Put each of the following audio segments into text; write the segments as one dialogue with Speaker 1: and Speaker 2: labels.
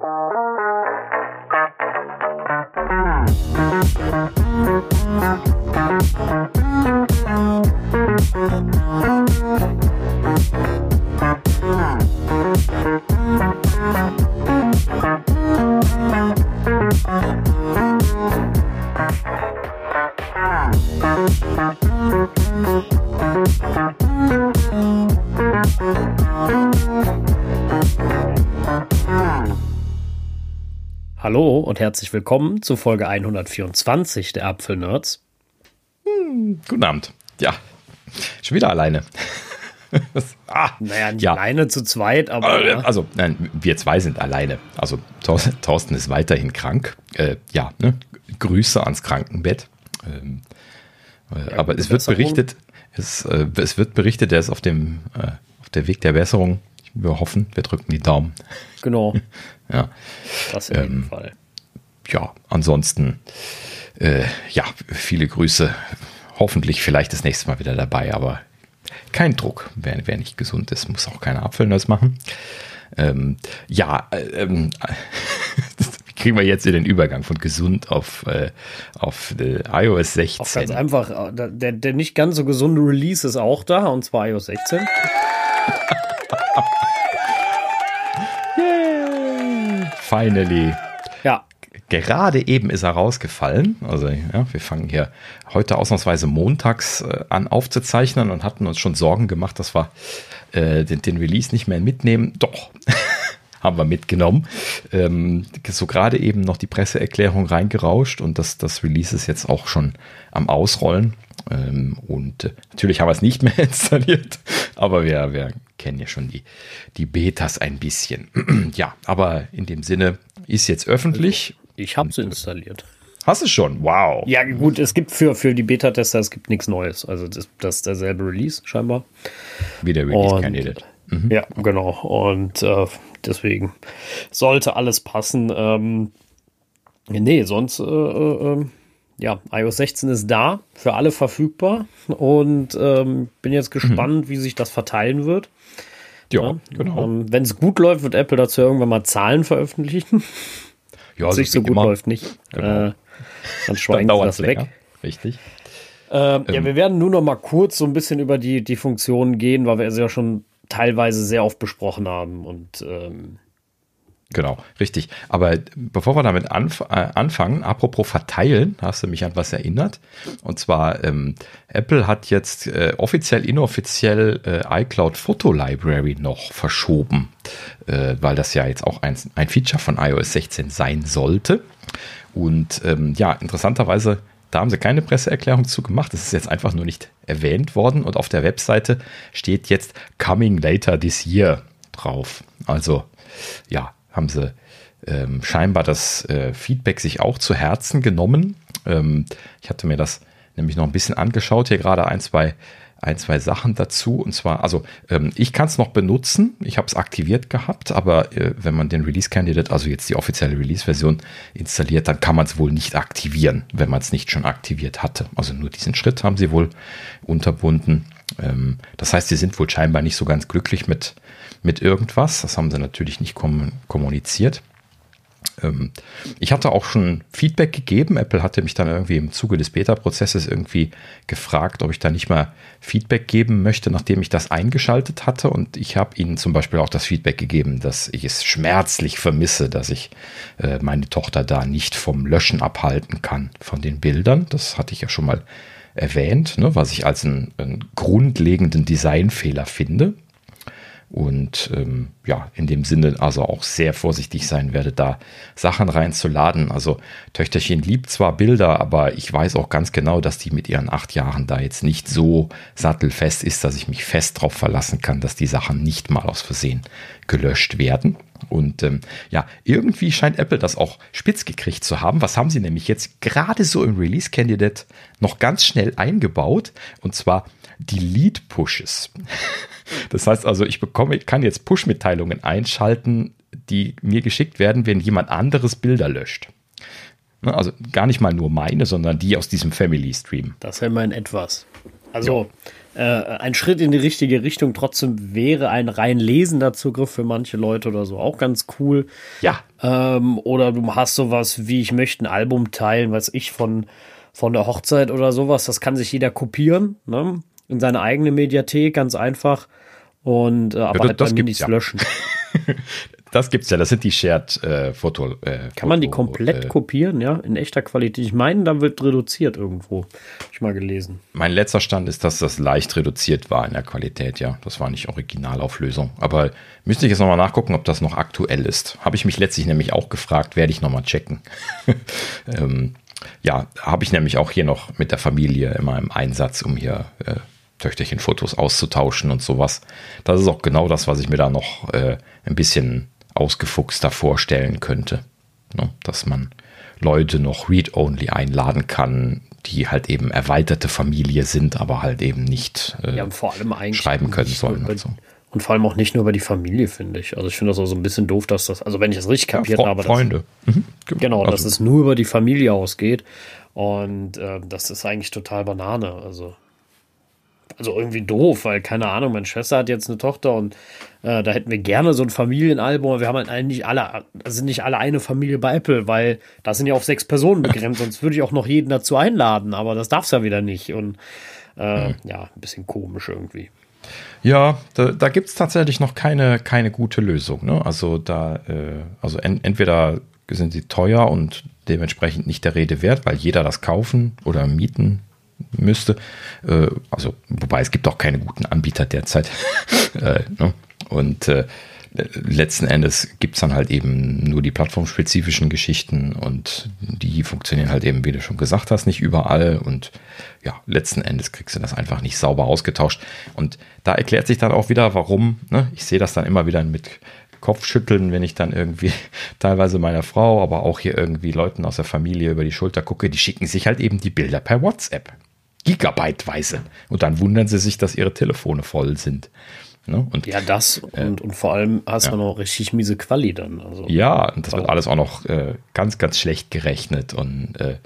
Speaker 1: Bye. Und herzlich willkommen zu Folge 124 der Apfelnerds.
Speaker 2: Hm, guten Abend. Ja, schon wieder alleine.
Speaker 1: ah, naja, nicht ja. alleine zu zweit, aber.
Speaker 2: Äh, also, nein, wir zwei sind alleine. Also, Thorsten ist weiterhin krank. Äh, ja, ne? Grüße ans Krankenbett. Ähm, äh, ja, aber es wird berichtet, es, äh, es, wird berichtet, er ist auf dem äh, auf der Weg der Besserung. Wir hoffen, wir drücken die Daumen.
Speaker 1: Genau.
Speaker 2: ja.
Speaker 1: Das in jedem ähm, Fall.
Speaker 2: Ja, ansonsten, äh, ja, viele Grüße. Hoffentlich vielleicht das nächste Mal wieder dabei, aber kein Druck. Wer, wer nicht gesund ist, muss auch keine Apfelnuss machen. Ähm, ja, äh, ähm, kriegen wir jetzt in den Übergang von gesund auf, äh, auf äh, iOS 16. Auch
Speaker 1: ganz einfach, äh, der, der nicht ganz so gesunde Release ist auch da, und zwar iOS 16.
Speaker 2: Yay! Finally. Gerade eben ist er rausgefallen. Also ja, wir fangen hier heute ausnahmsweise montags äh, an aufzuzeichnen und hatten uns schon Sorgen gemacht, dass wir äh, den, den Release nicht mehr mitnehmen. Doch. haben wir mitgenommen. Ähm, so gerade eben noch die Presseerklärung reingerauscht und das, das Release ist jetzt auch schon am Ausrollen. Ähm, und äh, natürlich haben wir es nicht mehr installiert, aber wir, wir kennen ja schon die, die Betas ein bisschen. ja, aber in dem Sinne ist jetzt öffentlich.
Speaker 1: Ich habe sie installiert.
Speaker 2: Hast du schon? Wow.
Speaker 1: Ja, gut, es gibt für, für die Beta-Tester, es gibt nichts Neues. Also das, das ist derselbe Release scheinbar.
Speaker 2: Wie der Release Candidate.
Speaker 1: Mhm. Ja, genau. Und äh, deswegen sollte alles passen. Ähm, nee, sonst, äh, äh, ähm, ja, iOS 16 ist da, für alle verfügbar und ähm, bin jetzt gespannt, mhm. wie sich das verteilen wird.
Speaker 2: Ja, ja genau.
Speaker 1: Ähm, Wenn es gut läuft, wird Apple dazu irgendwann mal Zahlen veröffentlichen.
Speaker 2: Ja, es
Speaker 1: nicht so gut immer. läuft, nicht. Genau. Äh, dann schweigen sie das weg.
Speaker 2: Richtig.
Speaker 1: Äh, ähm. Ja, wir werden nur noch mal kurz so ein bisschen über die, die Funktionen gehen, weil wir es ja schon teilweise sehr oft besprochen haben und ähm
Speaker 2: Genau, richtig. Aber bevor wir damit anf äh, anfangen, apropos verteilen, hast du mich an was erinnert. Und zwar, ähm, Apple hat jetzt äh, offiziell, inoffiziell äh, iCloud Photo Library noch verschoben, äh, weil das ja jetzt auch ein, ein Feature von iOS 16 sein sollte. Und ähm, ja, interessanterweise da haben sie keine Presseerklärung zu gemacht. Das ist jetzt einfach nur nicht erwähnt worden. Und auf der Webseite steht jetzt Coming Later This Year drauf. Also, ja, haben sie ähm, scheinbar das äh, Feedback sich auch zu Herzen genommen. Ähm, ich hatte mir das nämlich noch ein bisschen angeschaut, hier gerade ein, zwei ein, zwei Sachen dazu. Und zwar, also ähm, ich kann es noch benutzen. Ich habe es aktiviert gehabt, aber äh, wenn man den Release Candidate, also jetzt die offizielle Release-Version installiert, dann kann man es wohl nicht aktivieren, wenn man es nicht schon aktiviert hatte. Also nur diesen Schritt haben sie wohl unterbunden. Ähm, das heißt, sie sind wohl scheinbar nicht so ganz glücklich mit, mit irgendwas. Das haben sie natürlich nicht kom kommuniziert. Ähm, ich hatte auch schon Feedback gegeben. Apple hatte mich dann irgendwie im Zuge des Beta-Prozesses irgendwie gefragt, ob ich da nicht mal Feedback geben möchte, nachdem ich das eingeschaltet hatte. Und ich habe ihnen zum Beispiel auch das Feedback gegeben, dass ich es schmerzlich vermisse, dass ich äh, meine Tochter da nicht vom Löschen abhalten kann von den Bildern. Das hatte ich ja schon mal erwähnt, ne, was ich als einen, einen grundlegenden Designfehler finde und ähm, ja, in dem Sinne also auch sehr vorsichtig sein werde, da Sachen reinzuladen. Also Töchterchen liebt zwar Bilder, aber ich weiß auch ganz genau, dass die mit ihren acht Jahren da jetzt nicht so sattelfest ist, dass ich mich fest darauf verlassen kann, dass die Sachen nicht mal aus Versehen gelöscht werden. Und ähm, ja, irgendwie scheint Apple das auch spitz gekriegt zu haben. Was haben sie nämlich jetzt gerade so im Release Candidate noch ganz schnell eingebaut? Und zwar die Lead Pushes. Das heißt also, ich bekomme, kann jetzt Push-Mitteilungen einschalten, die mir geschickt werden, wenn jemand anderes Bilder löscht. Ne, also gar nicht mal nur meine, sondern die aus diesem Family Stream.
Speaker 1: Das wäre mal in etwas. Also äh, ein Schritt in die richtige Richtung. Trotzdem wäre ein rein lesender Zugriff für manche Leute oder so auch ganz cool.
Speaker 2: Ja.
Speaker 1: Ähm, oder du hast sowas wie, ich möchte ein Album teilen, weiß ich, von, von der Hochzeit oder sowas. Das kann sich jeder kopieren, ne? In seine eigene Mediathek, ganz einfach. Und äh, aber
Speaker 2: das-
Speaker 1: halt
Speaker 2: das gibt's
Speaker 1: nichts
Speaker 2: ja.
Speaker 1: löschen.
Speaker 2: Das gibt's ja, das sind die Shared äh, Foto. Äh,
Speaker 1: Kann man die komplett
Speaker 2: äh,
Speaker 1: kopieren, ja? In echter Qualität. Ich meine, da wird reduziert irgendwo. Hab ich mal gelesen.
Speaker 2: Mein letzter Stand ist, dass das leicht reduziert war in der Qualität, ja. Das war nicht Originalauflösung. Aber müsste ich jetzt nochmal nachgucken, ob das noch aktuell ist. Habe ich mich letztlich nämlich auch gefragt, werde ich nochmal checken. ähm, ja, habe ich nämlich auch hier noch mit der Familie immer im Einsatz, um hier äh, Töchterchen Fotos auszutauschen und sowas. Das ist auch genau das, was ich mir da noch äh, ein bisschen ausgefuchster vorstellen könnte. Ne? Dass man Leute noch Read-Only einladen kann, die halt eben erweiterte Familie sind, aber halt eben nicht äh,
Speaker 1: Ja, vor allem
Speaker 2: schreiben können sollen und so.
Speaker 1: Und vor allem auch nicht nur über die Familie, finde ich. Also ich finde das auch so ein bisschen doof, dass das, also wenn ich das richtig kapiert
Speaker 2: Fre-
Speaker 1: habe, dass,
Speaker 2: Freunde. Mhm.
Speaker 1: genau, dass
Speaker 2: Also,
Speaker 1: es nur über die Familie ausgeht. Und äh, das ist eigentlich total Banane. Also, also irgendwie doof, weil, keine Ahnung, meine Schwester hat jetzt eine Tochter und äh, da hätten wir gerne so ein Familienalbum, aber wir haben halt eigentlich nicht alle, sind nicht alle eine Familie bei Apple, weil das sind ja auf sechs Personen begrenzt, sonst würde ich auch noch jeden dazu einladen, aber das darf's ja wieder nicht. Und äh,
Speaker 2: Mhm.
Speaker 1: ja, ein bisschen komisch irgendwie.
Speaker 2: Ja, da, da gibt es tatsächlich noch keine, keine gute Lösung. Ne? Also da, äh, also en, entweder sind sie teuer und dementsprechend nicht der Rede wert, weil jeder das kaufen oder mieten müsste. Äh, also, wobei es gibt auch keine guten Anbieter derzeit. äh, ne? Und äh, letzten Endes gibt es dann halt eben nur die plattformspezifischen Geschichten und die funktionieren halt eben, wie du schon gesagt hast, nicht überall und ja, letzten Endes kriegst du das einfach nicht sauber ausgetauscht und da erklärt sich dann auch wieder, warum, ne? ich sehe das dann immer wieder mit Kopfschütteln, wenn ich dann irgendwie teilweise meiner Frau, aber auch hier irgendwie Leuten aus der Familie über die Schulter gucke, die schicken sich halt eben die Bilder per WhatsApp. Gigabyteweise. Und dann wundern sie sich, dass ihre Telefone voll sind. Ne? Und
Speaker 1: Ja, das und, und vor allem hast du noch richtig miese Quali dann. Also.
Speaker 2: Ja, und das wird alles auch noch äh, ganz, ganz schlecht gerechnet. Und, äh,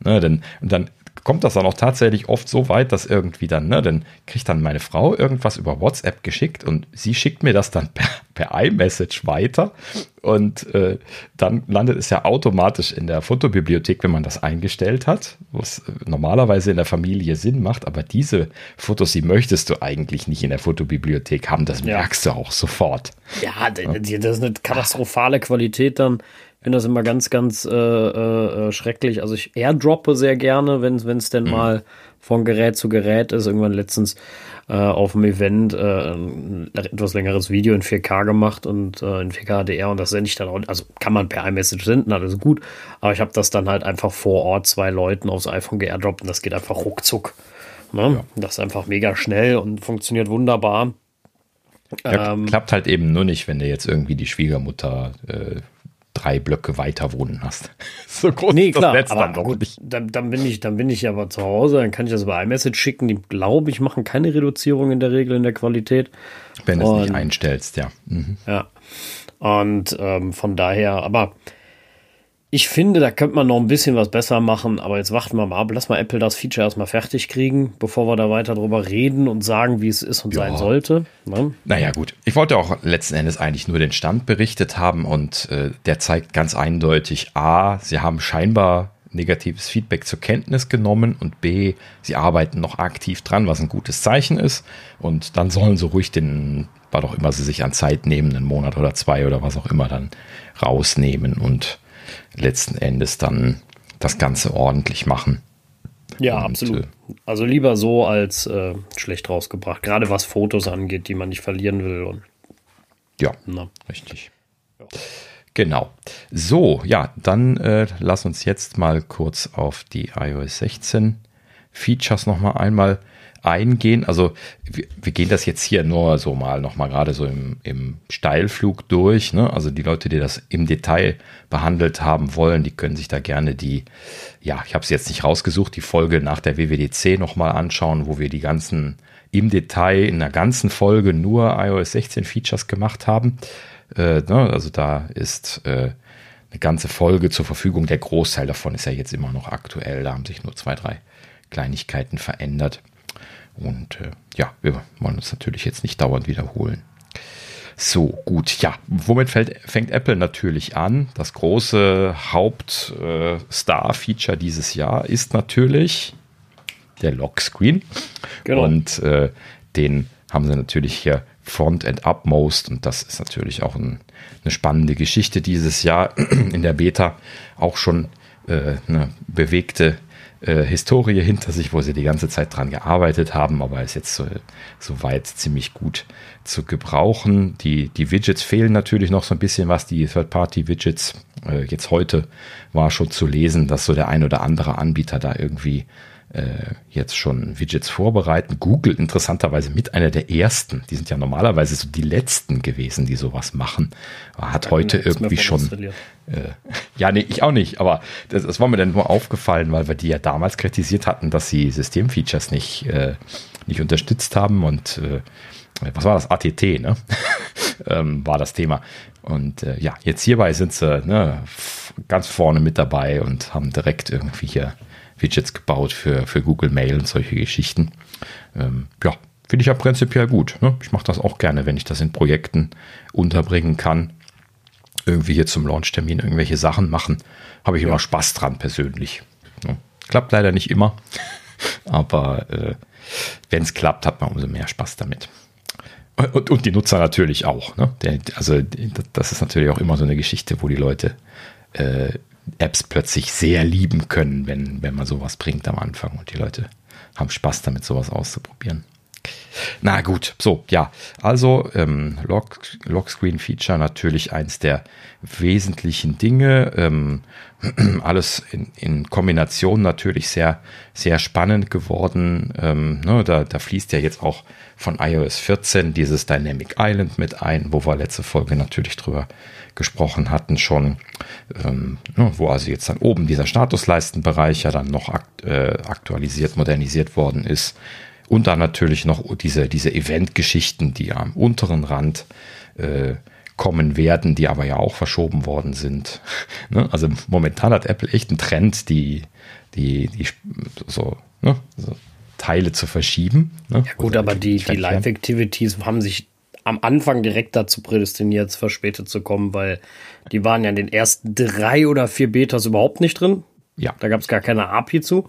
Speaker 2: ne, dann, und dann kommt das dann auch tatsächlich oft so weit, dass irgendwie dann, ne, dann kriegt dann meine Frau irgendwas über WhatsApp geschickt und sie schickt mir das dann per, per iMessage weiter. Und äh, dann landet es ja automatisch in der Fotobibliothek, wenn man das eingestellt hat, was äh, normalerweise in der Familie Sinn macht. Aber diese Fotos, die möchtest du eigentlich nicht in der Fotobibliothek haben. Das
Speaker 1: Ja.
Speaker 2: merkst du auch sofort.
Speaker 1: Ja, das ist eine katastrophale Qualität dann. Ich finde das immer ganz, ganz äh, äh, äh, schrecklich. Also ich airdroppe sehr gerne, wenn es denn mal von Gerät zu Gerät ist. Irgendwann letztens äh, auf dem Event äh, ein etwas längeres Video in 4K gemacht und äh, in 4K HDR und das sende ich dann auch. Also kann man per iMessage senden, alles gut. Aber ich habe das dann halt einfach vor Ort zwei Leuten aufs iPhone geairdroppt und das geht einfach ruckzuck. Ne? Das ist einfach mega schnell und funktioniert wunderbar.
Speaker 2: Ja,
Speaker 1: Ähm,
Speaker 2: klappt halt eben nur nicht, wenn du jetzt irgendwie die Schwiegermutter drei Blöcke weiter wohnen hast. so groß
Speaker 1: Nee,
Speaker 2: ist das
Speaker 1: klar,
Speaker 2: Netz
Speaker 1: aber
Speaker 2: dann doch nicht.
Speaker 1: dann, dann, bin ich, dann bin ich aber zu Hause, dann kann ich das über iMessage schicken. Die, glaube ich, machen keine Reduzierung in der Regel in der Qualität.
Speaker 2: Wenn du es nicht einstellst, ja. Mhm.
Speaker 1: Ja. Und ähm, von daher, aber ich finde, da könnte man noch ein bisschen was besser machen, aber jetzt warten wir mal ab. Lass mal Apple das Feature erstmal fertig kriegen, bevor wir da weiter drüber reden und sagen, wie es ist und
Speaker 2: Ja.
Speaker 1: sein sollte. Ne?
Speaker 2: Naja, gut. Ich wollte auch letzten Endes eigentlich nur den Stand berichtet haben und äh, der zeigt ganz eindeutig, a, sie haben scheinbar negatives Feedback zur Kenntnis genommen und b, sie arbeiten noch aktiv dran, was ein gutes Zeichen ist. Und dann sollen sie ruhig den, was auch immer sie sich an Zeit nehmen, einen Monat oder zwei oder was auch immer dann rausnehmen und letzten Endes dann das Ganze ordentlich machen.
Speaker 1: Ja,
Speaker 2: Und,
Speaker 1: absolut.
Speaker 2: äh,
Speaker 1: Also lieber so als äh, schlecht rausgebracht. Gerade was Fotos angeht, die man nicht verlieren will. Und,
Speaker 2: Ja,
Speaker 1: na.
Speaker 2: richtig. Genau. So, ja, dann äh, lass uns jetzt mal kurz auf die iOS 16 Features nochmal einmal eingehen. Also wir, wir gehen das jetzt hier nur so mal nochmal gerade so im, im Steilflug durch. Ne? Also die Leute, die das im Detail behandelt haben wollen, die können sich da gerne die, ja, ich habe es jetzt nicht rausgesucht, die Folge nach der WWDC nochmal anschauen, wo wir die ganzen im Detail in der ganzen Folge nur iOS 16 Features gemacht haben. Äh, ne? Also da ist äh, eine ganze Folge zur Verfügung. Der Großteil davon ist ja jetzt immer noch aktuell. Da haben sich nur zwei, drei Kleinigkeiten verändert. Und äh, ja, wir wollen uns natürlich jetzt nicht dauernd wiederholen. So, gut, ja. Womit fällt, fängt Apple natürlich an? Das große Hauptstar-Feature äh, dieses Jahr ist natürlich der Lockscreen. Genau. Und äh, den haben sie natürlich hier Front and Upmost und das ist natürlich auch ein, eine spannende Geschichte dieses Jahr in der Beta auch schon äh, eine bewegte äh, Historie hinter sich, wo sie die ganze Zeit dran gearbeitet haben, aber ist jetzt so, soweit ziemlich gut zu gebrauchen. Die, die Widgets fehlen natürlich noch so ein bisschen was, die Third-Party-Widgets. Äh, jetzt heute war schon zu lesen, dass so der ein oder andere Anbieter da irgendwie äh, jetzt schon Widgets vorbereiten. Google interessanterweise mit einer der ersten. Die sind ja normalerweise so die letzten gewesen, die sowas machen. Hat heute irgendwie schon. Äh, ja, nee, ich auch nicht. Aber das, das, war mir dann nur aufgefallen, weil wir die ja damals kritisiert hatten, dass sie Systemfeatures nicht, äh, nicht unterstützt haben und äh, was war das? ATT, ne? ähm, war das Thema. Und äh, ja, jetzt hierbei sind sie ne, ganz vorne mit dabei und haben direkt irgendwie hier Widgets gebaut für, für Google Mail und solche Geschichten. Ähm, ja, finde ich ja prinzipiell gut. Ne? Ich mache das auch gerne, wenn ich das in Projekten unterbringen kann. Irgendwie hier zum Launchtermin irgendwelche Sachen machen. Habe ich ja. immer Spaß dran persönlich. Ne? Klappt leider nicht immer. Aber äh, wenn es klappt, hat man umso mehr Spaß damit. Und, und die Nutzer natürlich auch. Ne? Der, also das ist natürlich auch immer so eine Geschichte, wo die Leute äh, Apps plötzlich sehr lieben können, wenn, wenn man sowas bringt am Anfang und die Leute haben Spaß damit, sowas auszuprobieren. Na gut, so, ja. Also ähm, Lock, Lockscreen-Feature natürlich eins der wesentlichen Dinge. Ähm, alles in, in Kombination natürlich sehr, sehr spannend geworden. Ähm, ne, da, da fließt ja jetzt auch von iOS 14 dieses Dynamic Island mit ein, wo wir letzte Folge natürlich drüber gesprochen hatten schon, ähm, ne, wo also jetzt dann oben dieser Statusleistenbereich ja dann noch akt, äh, aktualisiert, modernisiert worden ist. Und dann natürlich noch diese, diese Event-Geschichten, die am unteren Rand äh, kommen werden, die aber ja auch verschoben worden sind. ne? Also momentan hat Apple echt einen Trend, die, die, die so, ne? so Teile zu verschieben.
Speaker 1: Ne? Ja, gut, aber die, die Live-Activities haben sich am Anfang direkt dazu prädestiniert, verspätet zu kommen, weil die waren ja in den ersten drei oder vier Betas überhaupt nicht drin. Ja. Da gab es gar keine API zu.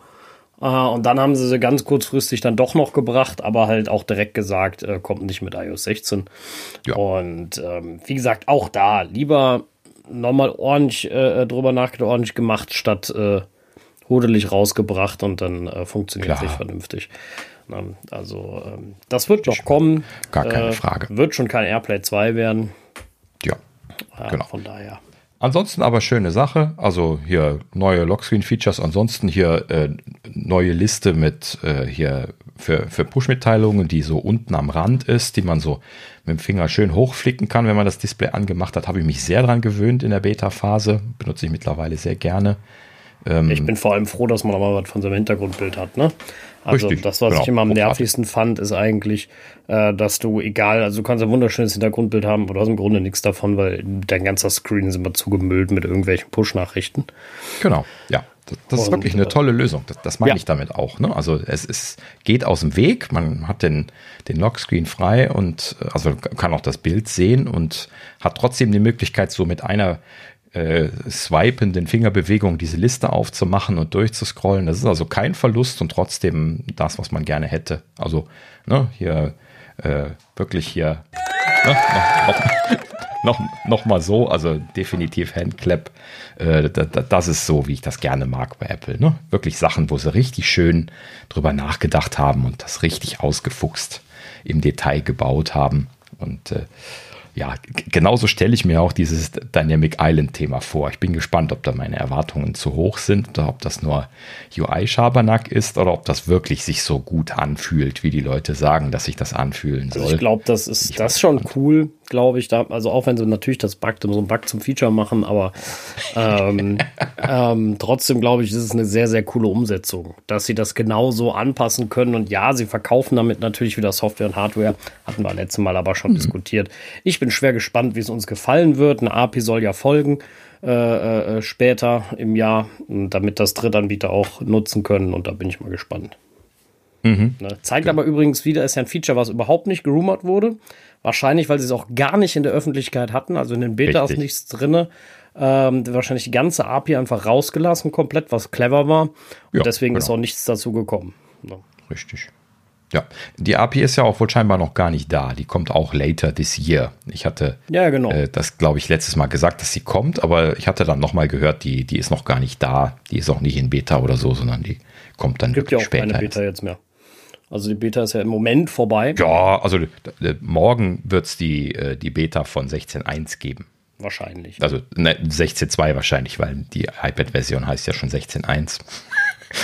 Speaker 1: Äh, und dann haben sie sie ganz kurzfristig dann doch noch gebracht, aber halt auch direkt gesagt, äh, kommt nicht mit iOS 16. Ja. Und ähm, wie gesagt, auch da lieber nochmal ordentlich äh, drüber nachgedacht, ordentlich gemacht, statt äh, hodelig rausgebracht und dann äh, funktioniert es nicht vernünftig. Ne? Also ähm, das wird noch kommen.
Speaker 2: Gar keine äh, Frage.
Speaker 1: Wird schon kein Airplay 2 werden.
Speaker 2: Ja,
Speaker 1: ja genau. Von daher.
Speaker 2: Ansonsten aber schöne Sache. Also hier neue Lockscreen-Features. Ansonsten hier äh, neue Liste mit äh, hier für, für Push-Mitteilungen, die so unten am Rand ist, die man so mit dem Finger schön hochflicken kann, wenn man das Display angemacht hat. Habe ich mich sehr dran gewöhnt in der Beta-Phase. Benutze ich mittlerweile sehr gerne.
Speaker 1: Ähm, ich bin vor allem froh, dass man mal was von seinem Hintergrundbild hat. Ne? Also Richtig, das, was genau. ich immer am nervigsten fand, ist eigentlich, äh, dass du egal, also du kannst ein wunderschönes Hintergrundbild haben, aber du hast im Grunde nichts davon, weil dein ganzer Screen ist immer zugemüllt mit irgendwelchen Push-Nachrichten.
Speaker 2: Genau, ja. Das, das ist wirklich eine äh, tolle Lösung. Das, das meine ja. ich damit auch. Ne? Also es ist, geht aus dem Weg, man hat den, den Lockscreen frei und äh, also kann auch das Bild sehen und hat trotzdem die Möglichkeit, so mit einer äh, swipenden Fingerbewegung diese Liste aufzumachen und durchzuscrollen. Das ist also kein Verlust und trotzdem das, was man gerne hätte. Also ne, hier äh, wirklich hier ne, noch, noch, noch, mal so, also definitiv Handclap. Äh, das ist so, wie ich das gerne mag bei Apple. Ne? Wirklich Sachen, wo sie richtig schön drüber nachgedacht haben und das richtig ausgefuchst im Detail gebaut haben. Und äh, ja, genauso stelle ich mir auch dieses Dynamic Island-Thema vor. Ich bin gespannt, ob da meine Erwartungen zu hoch sind oder ob das nur UI-Schabernack ist oder ob das wirklich sich so gut anfühlt, wie die Leute sagen, dass sich das anfühlen soll. Also
Speaker 1: ich glaube, das ist ich das schon cool, glaube ich. Da, also auch wenn sie natürlich das Bug, so ein Bug zum Feature machen, aber ähm, ähm, trotzdem glaube ich, ist es eine sehr, sehr coole Umsetzung, dass sie das genauso anpassen können. Und ja, sie verkaufen damit natürlich wieder Software und Hardware. Hatten wir letztes Mal aber schon mhm. diskutiert. Ich bin bin schwer gespannt, wie es uns gefallen wird. Eine API soll ja folgen äh, äh, später im Jahr, damit das Drittanbieter auch nutzen können. Und da bin ich mal gespannt. Mhm. Ne? Zeigt aber übrigens wieder, ist ja ein Feature, was überhaupt nicht gerumort wurde. Wahrscheinlich, weil sie es auch gar nicht in der Öffentlichkeit hatten. Also in den Betas Richtig. ist nichts drin. Ähm, wahrscheinlich die ganze API einfach rausgelassen, komplett, was clever war. Und ja, deswegen genau. ist auch nichts dazu gekommen.
Speaker 2: Ne? Richtig. Ja, die API ist ja auch wohl scheinbar noch gar nicht da. Die kommt auch later this year. Ich hatte ja, genau. äh, das, glaube ich, letztes Mal gesagt, dass sie kommt, aber ich hatte dann nochmal gehört, die, die ist noch gar nicht da. Die ist auch nicht in Beta oder so, sondern die kommt dann
Speaker 1: Gibt ja auch später. keine Beta jetzt mehr. Also die Beta ist ja im Moment vorbei.
Speaker 2: Ja, also morgen wird es die, äh, die Beta von 16.1 geben.
Speaker 1: Wahrscheinlich.
Speaker 2: Also ne, 16.2 wahrscheinlich, weil die iPad-Version heißt ja schon 16.1.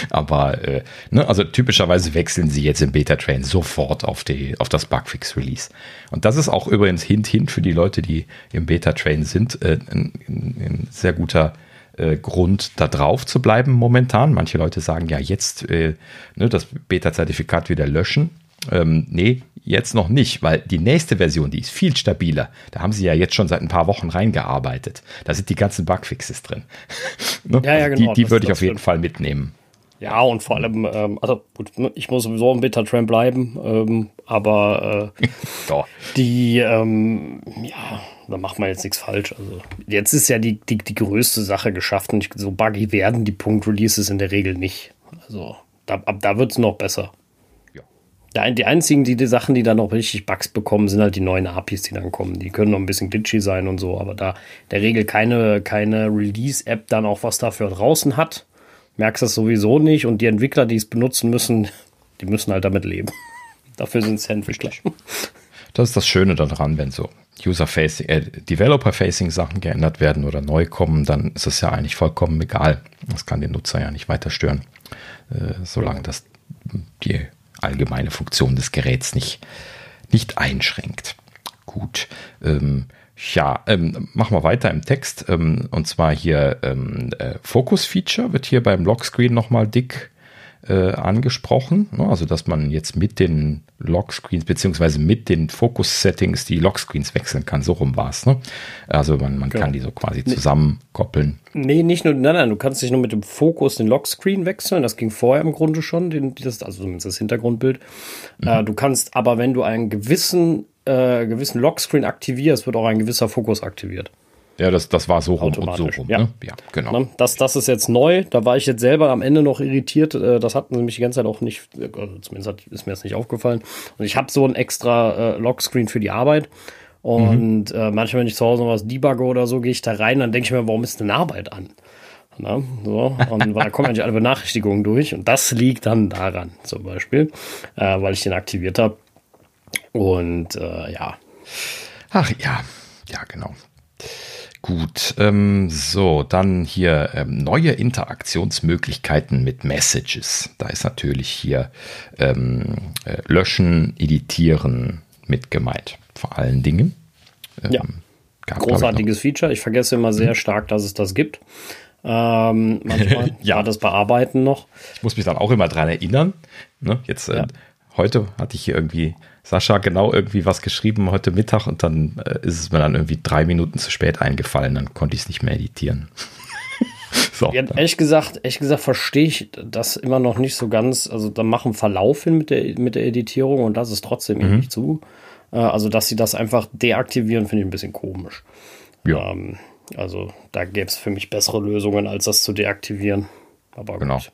Speaker 2: Aber äh, ne, also typischerweise wechseln sie jetzt im Beta-Train sofort auf, die, auf das Bugfix-Release. Und das ist auch übrigens Hint, Hint für die Leute, die im Beta-Train sind, äh, ein, ein, sehr guter äh, Grund, da drauf zu bleiben momentan. Manche Leute sagen ja jetzt äh, ne, das Beta-Zertifikat wieder löschen. Ähm, nee, jetzt noch nicht, weil die nächste Version, die ist viel stabiler. Da haben sie ja jetzt schon seit ein paar Wochen reingearbeitet. Da sind die ganzen Bugfixes drin. ne? ja, ja, genau. Die, die würde ich auf jeden Fall mitnehmen.
Speaker 1: Ja, und vor allem, ähm, also gut, ich muss sowieso im Beta-Train bleiben, ähm, aber äh, die, ähm, ja, da macht man jetzt nichts falsch. Also jetzt ist ja die, die, die größte Sache geschafft und so buggy werden die Punkt-Releases in der Regel nicht. Also da, ab da wird es noch besser. Ja. Die einzigen, die, die Sachen, die dann noch richtig Bugs bekommen, sind halt die neuen APIs, die dann kommen. Die können noch ein bisschen glitchy sein und so, aber da in der Regel keine, keine Release-App dann auch was dafür draußen hat merkst das sowieso nicht und die Entwickler, die es benutzen müssen, die müssen halt damit leben. Dafür sind es Entwickler.
Speaker 2: Das ist das Schöne daran, wenn so User-Facing, äh, Developer-Facing-Sachen geändert werden oder neu kommen, dann ist es ja eigentlich vollkommen egal. Das kann den Nutzer ja nicht weiter stören, äh, solange das die allgemeine Funktion des Geräts nicht, nicht einschränkt. Gut. Ähm, ja, ähm, machen wir weiter im Text. Ähm, und zwar hier ähm, äh, Focus-Feature wird hier beim Lockscreen nochmal dick äh, angesprochen. Ne? Also, dass man jetzt mit den Lockscreens beziehungsweise mit den Focus-Settings die Lockscreens wechseln kann. So rum war es. Ne? Also, man, man genau. kann die so quasi zusammenkoppeln.
Speaker 1: Nee, nicht nur, nein, nein, du kannst nicht nur mit dem Fokus den Lockscreen wechseln. Das ging vorher im Grunde schon, den, das, also zumindest das Hintergrundbild. Mhm. Äh, du kannst aber, wenn du einen gewissen äh, gewissen Lockscreen aktivierst, wird auch ein gewisser Fokus aktiviert.
Speaker 2: Ja, das, das war so rum und so rum.
Speaker 1: Ja, ne? ja genau. Ne? Das, das ist jetzt neu. Da war ich jetzt selber am Ende noch irritiert. Äh, das hat mich die ganze Zeit auch nicht, also zumindest hat, ist mir das nicht aufgefallen. Und ich habe so ein extra äh, Lockscreen für die Arbeit. Und mhm. äh, manchmal, wenn ich zu Hause noch was debugge oder so, gehe ich da rein, dann denke ich mir, warum ist eine Arbeit an? Na, so, und da kommen eigentlich alle Benachrichtigungen durch. Und das liegt dann daran, zum Beispiel, äh, weil ich den aktiviert habe. Und äh, ja.
Speaker 2: Ach ja, ja, genau. Gut, ähm, so, dann hier ähm, neue Interaktionsmöglichkeiten mit Messages. Da ist natürlich hier ähm, äh, Löschen, Editieren mit gemeint, vor allen Dingen.
Speaker 1: Ähm, ja, großartiges ich Feature. Ich vergesse immer sehr mhm. stark, dass es das gibt. Ähm, manchmal ja, das Bearbeiten noch.
Speaker 2: Ich muss mich dann auch immer dran erinnern. Ne? Jetzt äh, ja. heute hatte ich hier irgendwie Sascha genau irgendwie was geschrieben heute Mittag und dann äh, ist es mir dann irgendwie drei Minuten zu spät eingefallen, dann konnte ich es nicht mehr editieren.
Speaker 1: so, ja, ehrlich gesagt, ehrlich gesagt verstehe ich das immer noch nicht so ganz. Also da machen Verlauf hin mit der, mit der Editierung und das ist trotzdem mhm. nicht zu. Äh, also, dass sie das einfach deaktivieren, finde ich ein bisschen komisch. Ja. Ähm, also da gäbe es für mich bessere Lösungen, als das zu deaktivieren.
Speaker 2: Aber genau. Gut.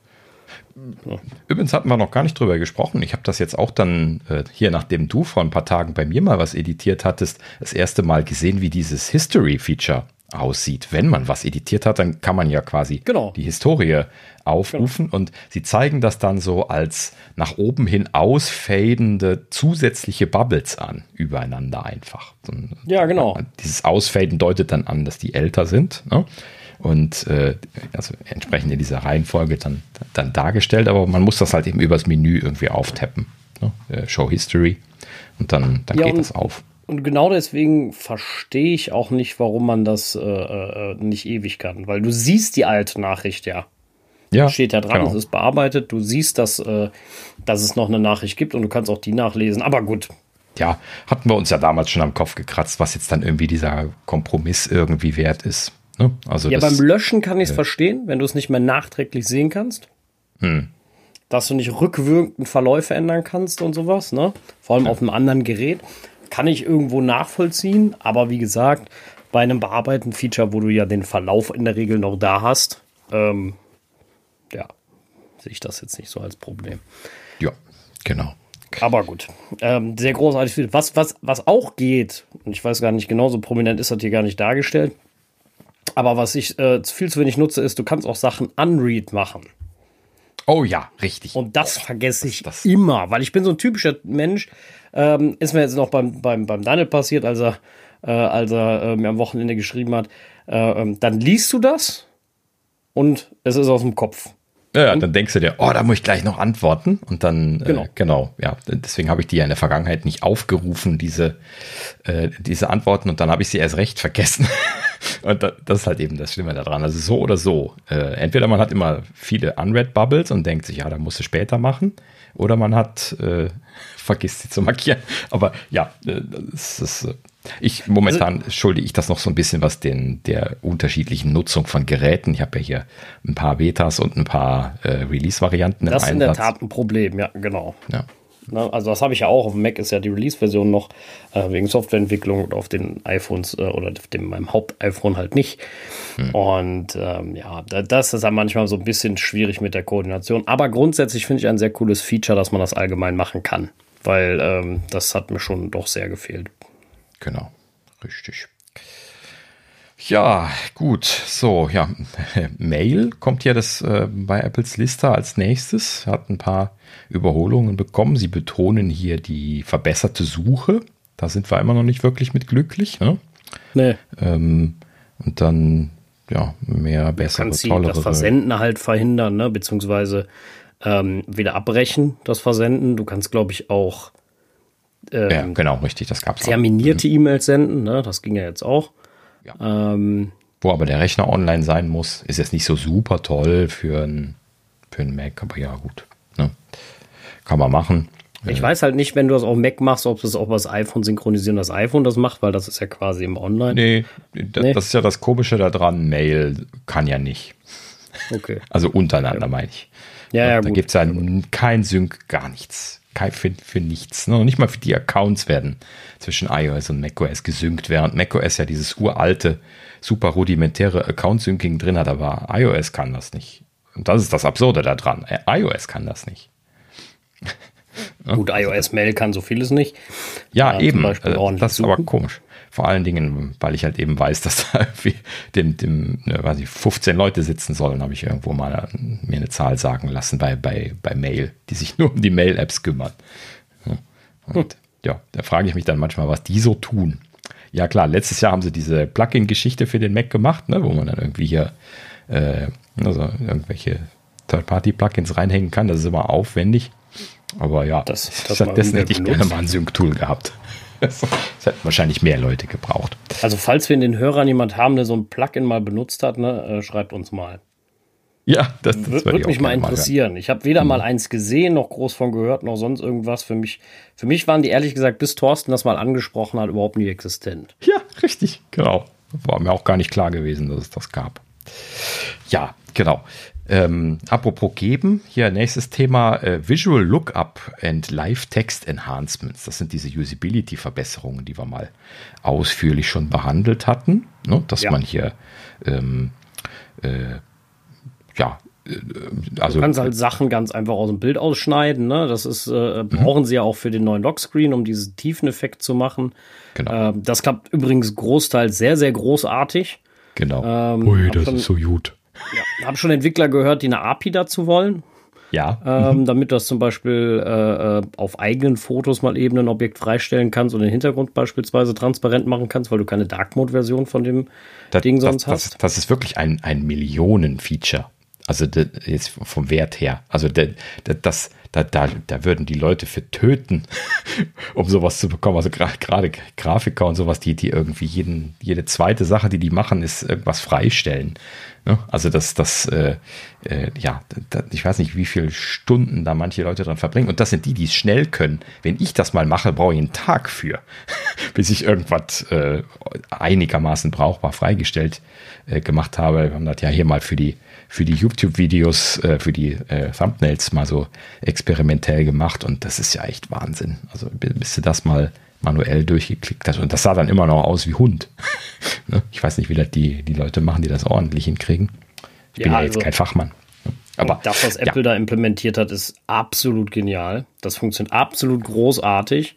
Speaker 2: Übrigens hatten wir noch gar nicht drüber gesprochen. Ich habe das jetzt auch dann äh, hier, nachdem du vor ein paar Tagen bei mir mal was editiert hattest, das erste Mal gesehen, wie dieses History-Feature aussieht. Wenn man was editiert hat, dann kann man ja quasi genau. die Historie aufrufen genau. und sie zeigen das dann so als nach oben hin ausfadende zusätzliche Bubbles an, übereinander einfach.
Speaker 1: Ja, genau.
Speaker 2: Dieses Ausfaden deutet dann an, dass die älter sind. Ne? Und äh, also entsprechend in dieser Reihenfolge dann, dann dargestellt, aber man muss das halt eben übers Menü irgendwie auftappen. Ne? Äh, Show History und dann, dann ja, geht und, das auf.
Speaker 1: Und genau deswegen verstehe ich auch nicht, warum man das äh, äh, nicht ewig kann, weil du siehst die alte Nachricht ja. Ja, steht ja dran, genau. es ist bearbeitet. Du siehst, dass, äh, dass es noch eine Nachricht gibt und du kannst auch die nachlesen. Aber gut,
Speaker 2: ja, hatten wir uns ja damals schon am Kopf gekratzt, was jetzt dann irgendwie dieser Kompromiss irgendwie wert ist.
Speaker 1: Ne? Also ja, das, beim Löschen kann ich es äh, verstehen, wenn du es nicht mehr nachträglich sehen kannst. Hm. dass du nicht rückwirkend Verläufe ändern kannst und sowas, ne? Vor allem ja. auf einem anderen Gerät. Kann ich irgendwo nachvollziehen, aber wie gesagt, bei einem bearbeiteten Feature, wo du ja den Verlauf in der Regel noch da hast, ähm, ja, sehe ich das jetzt nicht so als Problem.
Speaker 2: Ja, genau.
Speaker 1: Aber gut, ähm, sehr großartig. Was, was, was auch geht, und ich weiß gar nicht genau, so prominent ist das hier gar nicht dargestellt, aber was ich äh, viel zu wenig nutze, ist, du kannst auch Sachen unread machen.
Speaker 2: Oh ja, richtig.
Speaker 1: Und das vergesse ich das immer, weil ich bin so ein typischer Mensch. Ähm, ist mir jetzt noch beim, beim, beim Daniel passiert, als er, äh, als er äh, mir am Wochenende geschrieben hat. Äh, ähm, dann liest du das und es ist aus dem Kopf.
Speaker 2: Ja, dann denkst du dir, oh, da muss ich gleich noch antworten. Und dann, genau, äh, genau ja, deswegen habe ich die ja in der Vergangenheit nicht aufgerufen, diese, äh, diese Antworten. Und dann habe ich sie erst recht vergessen. und da, das ist halt eben das Schlimme daran. Also so oder so. Äh, entweder man hat immer viele Unread Bubbles und denkt sich, ja, da musst du später machen. Oder man hat, äh, vergisst sie zu markieren. Aber ja, äh, das ist äh, ich momentan also, schulde ich das noch so ein bisschen was den der unterschiedlichen Nutzung von Geräten. Ich habe ja hier ein paar Betas und ein paar äh, Release-Varianten.
Speaker 1: Das ist in der Tat ein Problem, ja, genau. Ja. Na, also das habe ich ja auch. Auf dem Mac ist ja die Release-Version noch äh, wegen Softwareentwicklung und auf den iPhones äh, oder auf dem meinem Haupt-iPhone halt nicht. Hm. Und ähm, ja, das ist dann manchmal so ein bisschen schwierig mit der Koordination. Aber grundsätzlich finde ich ein sehr cooles Feature, dass man das allgemein machen kann. Weil ähm, das hat mir schon doch sehr gefehlt.
Speaker 2: Genau, richtig. Ja, gut. So, ja, Mail kommt ja das äh, bei Apples Liste als nächstes. Hat ein paar Überholungen bekommen. Sie betonen hier die verbesserte Suche. Da sind wir immer noch nicht wirklich mit glücklich. Ne? Nee. Ähm, und dann, ja, mehr, bessere,
Speaker 1: du tollere. Das Versenden halt verhindern, ne? beziehungsweise ähm, wieder abbrechen, das Versenden. Du kannst, glaube ich, auch
Speaker 2: ähm, ja, genau, richtig, das gab es
Speaker 1: Terminierte mhm. E-Mails senden, ne? das ging ja jetzt auch.
Speaker 2: Ja. Ähm, Wo aber der Rechner online sein muss, ist jetzt nicht so super toll für ein, für ein Mac, aber ja, gut. Ne? Kann man machen.
Speaker 1: Ich äh, weiß halt nicht, wenn du das auf Mac machst, ob das auch über das iPhone synchronisieren, das iPhone das macht, weil das ist ja quasi im Online.
Speaker 2: Nee, das, nee. das ist ja das Komische daran. Mail kann ja nicht. Okay. Also untereinander ja. meine ich. Ja, ja, da gibt es ja kein Sync, gar nichts für, für nichts. Ne? Nicht mal für die Accounts werden zwischen iOS und macOS gesynkt, während macOS ja dieses uralte, super rudimentäre Account-Syncing drin hat, aber iOS kann das nicht. Und das ist das Absurde daran. Äh, iOS kann das nicht.
Speaker 1: Gut, iOS-Mail kann so vieles nicht.
Speaker 2: Ja, ja eben. Äh, das ist aber komisch. Vor allen Dingen, weil ich halt eben weiß, dass da dem, dem ne, weiß ich, 15 Leute sitzen sollen, habe ich irgendwo mal mir eine Zahl sagen lassen bei, bei, bei Mail, die sich nur um die Mail-Apps kümmern. Und ja, da frage ich mich dann manchmal, was die so tun. Ja klar, letztes Jahr haben sie diese Plugin-Geschichte für den Mac gemacht, ne, wo man dann irgendwie hier äh, also irgendwelche Third-Party-Plugins reinhängen kann. Das ist immer aufwendig. Aber ja, das, das stattdessen hätte ich gerne mal ein Sync-Tool gehabt. Das, hätten wahrscheinlich mehr Leute gebraucht.
Speaker 1: Also, falls wir in den Hörern jemand haben, der so ein Plugin mal benutzt hat, ne, äh, schreibt uns mal.
Speaker 2: Ja, das,
Speaker 1: das würde würd mich mal interessieren. Mal ich habe weder mhm. mal eins gesehen, noch groß von gehört, noch sonst irgendwas. Für mich, für mich waren die ehrlich gesagt, bis Thorsten das mal angesprochen hat, überhaupt nie existent.
Speaker 2: Ja, richtig, genau. War mir auch gar nicht klar gewesen, dass es das gab. Ja, genau. Ähm, apropos geben, hier nächstes Thema äh, Visual Lookup and Live Text Enhancements. Das sind diese Usability-Verbesserungen, die wir mal ausführlich schon behandelt hatten. Ne? Dass ja. man hier ähm, äh, ja,
Speaker 1: äh, also, du kannst halt Sachen ganz einfach aus dem Bild ausschneiden. Ne? Das ist, äh, mhm. brauchen sie ja auch für den neuen Lockscreen, um diesen Tiefeneffekt zu machen. Genau. Äh, das klappt übrigens großteils sehr, sehr großartig.
Speaker 2: Genau. Ähm, Ui, das ist so gut.
Speaker 1: Ja, habe schon Entwickler gehört, die eine API dazu wollen.
Speaker 2: Ja.
Speaker 1: Ähm, mhm. Damit du das zum Beispiel äh, äh, auf eigenen Fotos mal eben ein Objekt freistellen kannst und den Hintergrund beispielsweise transparent machen kannst, weil du keine Dark Mode-Version von dem das, Ding sonst
Speaker 2: das,
Speaker 1: hast.
Speaker 2: Das, das, ist wirklich ein, ein Millionen-Feature. Also jetzt vom Wert her. Also das, da, da, da würden die Leute für töten, um sowas zu bekommen. Also gerade Grafiker und sowas, die, die irgendwie jeden, jede zweite Sache, die die machen, ist irgendwas freistellen. Ne? Also das, das, äh, äh, ja, da, ich weiß nicht, wie viele Stunden da manche Leute dran verbringen. Und das sind die, die es schnell können. Wenn ich das mal mache, brauche ich einen Tag für, bis ich irgendwas äh, einigermaßen brauchbar freigestellt äh, gemacht habe. Wir haben das ja hier mal für die für die YouTube-Videos, äh, für die äh, Thumbnails mal so experimentell gemacht und das ist ja echt Wahnsinn. Also bis du das mal manuell durchgeklickt hast und das sah dann immer noch aus wie Hund. ne? Ich weiß nicht, wie das die, die Leute machen, die das ordentlich hinkriegen. Ich bin ja, ja jetzt also, kein Fachmann.
Speaker 1: Aber das, was Apple ja. da implementiert hat, ist absolut genial. Das funktioniert absolut großartig.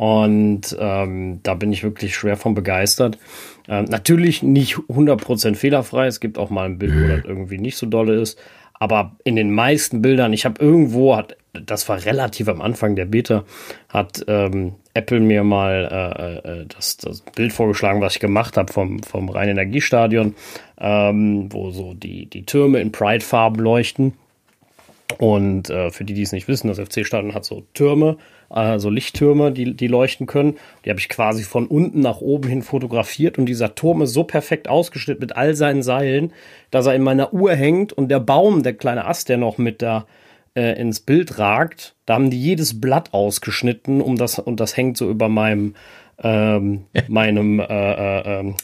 Speaker 1: Und ähm, da bin ich wirklich schwer von begeistert. Ähm, natürlich nicht 100% fehlerfrei. Es gibt auch mal ein Bild, wo das irgendwie nicht so dolle ist. Aber in den meisten Bildern, ich habe irgendwo, hat, das war relativ am Anfang der Beta, hat ähm, Apple mir mal äh, äh, das, das, Bild vorgeschlagen, was ich gemacht habe vom, vom Rhein-Energiestadion, ähm, wo so die, die Türme in Pride-Farben leuchten. Und äh, für die, die es nicht wissen, das FC-Stadion hat so Türme also Lichttürme, die, die leuchten können. Die habe ich quasi von unten nach oben hin fotografiert und dieser Turm ist so perfekt ausgeschnitten mit all seinen Seilen, dass er in meiner Uhr hängt und der Baum, der kleine Ast, der noch mit da äh, ins Bild ragt, da haben die jedes Blatt ausgeschnitten, um das und das hängt so über meinem ähm, meinem äh, äh, ähm,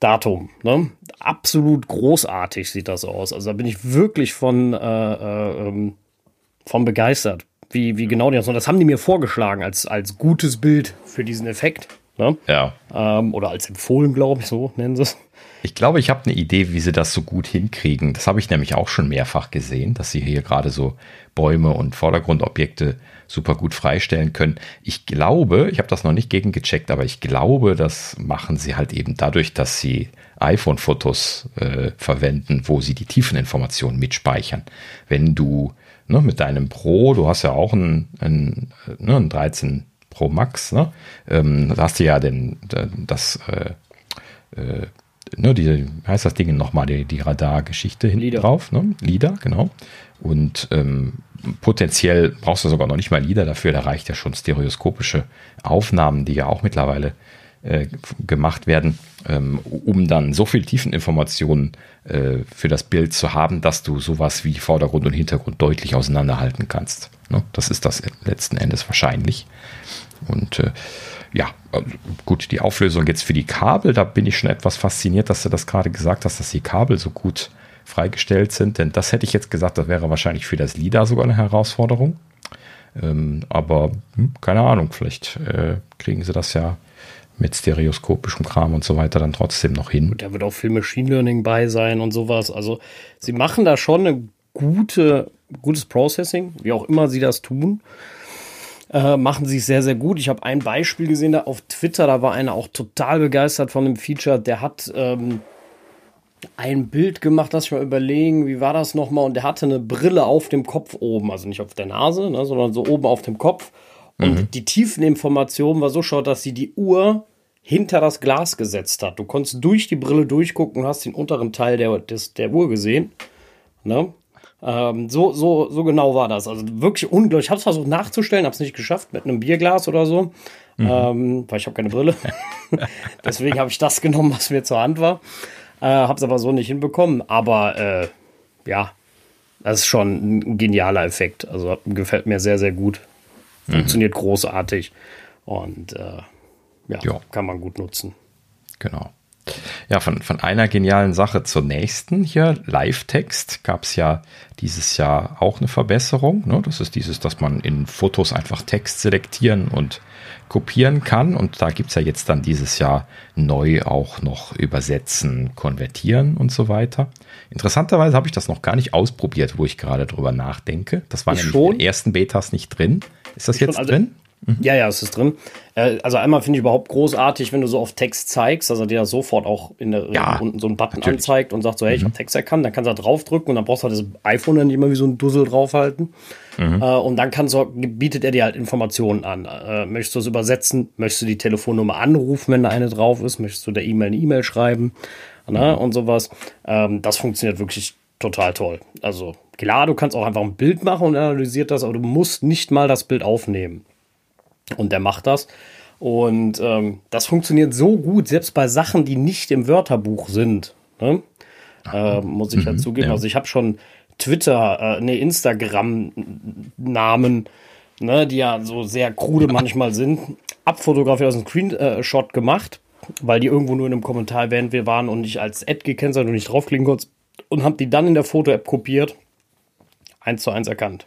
Speaker 1: Datum. Ne? Absolut großartig sieht das aus. Also da bin ich wirklich von, äh, äh, ähm, von begeistert wie, wie genau die das. Und das haben die mir vorgeschlagen als, als gutes Bild für diesen Effekt. Ne?
Speaker 2: Ja.
Speaker 1: Ähm, oder als empfohlen, glaube ich, so nennen sie es.
Speaker 2: Ich glaube, ich habe eine Idee, wie sie das so gut hinkriegen. Das habe ich nämlich auch schon mehrfach gesehen, dass sie hier gerade so Bäume und Vordergrundobjekte super gut freistellen können. Ich glaube, ich habe das noch nicht gegengecheckt, aber ich glaube, das machen sie halt eben dadurch, dass sie iPhone-Fotos äh, verwenden, wo sie die Tiefeninformationen mitspeichern. Wenn du ne, mit deinem Pro, du hast ja auch ein, ein, ne, ein 13 Pro Max, ne? Ähm, da hast du ja den, das, äh, äh, ne, die, heißt das Ding nochmal, die, die Radar-Geschichte hinten Lieder. drauf, ne? LIDAR, genau. Und ähm, potenziell brauchst du sogar noch nicht mal LIDAR dafür, da reicht ja schon stereoskopische Aufnahmen, die ja auch mittlerweile äh, gemacht werden, ähm, um dann so viel Tiefeninformationen äh, für das Bild zu haben, dass du sowas wie Vordergrund und Hintergrund deutlich auseinanderhalten kannst. Ne? Das ist das letzten Endes wahrscheinlich. Und äh, ja, gut, die Auflösung jetzt für die Kabel, da bin ich schon etwas fasziniert, dass du das gerade gesagt hast, dass die Kabel so gut freigestellt sind, denn das hätte ich jetzt gesagt, das wäre wahrscheinlich für das LIDAR sogar eine Herausforderung. Ähm, aber hm, keine Ahnung, vielleicht äh, kriegen sie das ja mit stereoskopischem Kram und so weiter dann trotzdem noch hin.
Speaker 1: Und da wird auch viel Machine Learning bei sein und sowas. Also sie machen da schon ein gute, gutes Processing, wie auch immer sie das tun. Äh, machen sie sehr, sehr gut. Ich habe ein Beispiel gesehen da auf Twitter, da war einer auch total begeistert von dem Feature. Der hat ähm, ein Bild gemacht, lass ich mal überlegen, wie war das nochmal? Und der hatte eine Brille auf dem Kopf oben, also nicht auf der Nase, ne, sondern so oben auf dem Kopf. Und mhm. die Tiefeninformation war so schau, dass sie die Uhr hinter das Glas gesetzt hat. Du konntest durch die Brille durchgucken und hast den unteren Teil der, des, der Uhr gesehen. Ne? Ähm, so, so, so genau war das. Also wirklich unglaublich. Ich habe es versucht nachzustellen, habe es nicht geschafft mit einem Bierglas oder so, mhm. ähm, weil ich habe keine Brille. Deswegen habe ich das genommen, was mir zur Hand war. Äh, habe es aber so nicht hinbekommen. Aber äh, ja, das ist schon ein genialer Effekt. Also gefällt mir sehr, sehr gut. Funktioniert mhm. großartig und äh, ja, jo. kann man gut nutzen.
Speaker 2: Genau. Ja, von, von einer genialen Sache zur nächsten hier. Live-Text gab es ja dieses Jahr auch eine Verbesserung. Ne? Das ist dieses, dass man in Fotos einfach Text selektieren und kopieren kann. Und da gibt es ja jetzt dann dieses Jahr neu auch noch übersetzen, konvertieren und so weiter. Interessanterweise habe ich das noch gar nicht ausprobiert, wo ich gerade drüber nachdenke. Das war ich nämlich schon. in den ersten Betas nicht drin. Ist das jetzt also, drin?
Speaker 1: Mhm. Ja, ja, es ist drin. Äh, also einmal finde ich überhaupt großartig, wenn du so auf Text zeigst, also dir das sofort auch in der ja, unten so einen Button natürlich. anzeigt und sagt so, hey, ich mhm. habe Text erkannt, dann kannst du da draufdrücken und dann brauchst du halt das iPhone dann nicht immer wie so ein Dussel draufhalten. Mhm. Äh, und dann kannst du, bietet er dir halt Informationen an. Äh, möchtest du es übersetzen? Möchtest du die Telefonnummer anrufen, wenn da eine drauf ist? Möchtest du der E-Mail eine E-Mail schreiben? Ne? Und sowas. Ähm, das funktioniert wirklich total toll. Also klar, du kannst auch einfach ein Bild machen und analysiert das, aber du musst nicht mal das Bild aufnehmen. Und der macht das. Und ähm, das funktioniert so gut, selbst bei Sachen, die nicht im Wörterbuch sind. Ne? Äh, muss ich mhm, halt zugeben. Ja. Also ich habe schon Twitter, äh, ne, Instagram-Namen, ne, die ja so sehr krude manchmal sind, abfotografiert aus einem Screenshot gemacht, weil die irgendwo nur in einem Kommentar während wir waren und nicht als Ad gekennzeichnet und nicht draufklicken konntest. Und habe die dann in der Foto-App kopiert. Eins zu eins erkannt.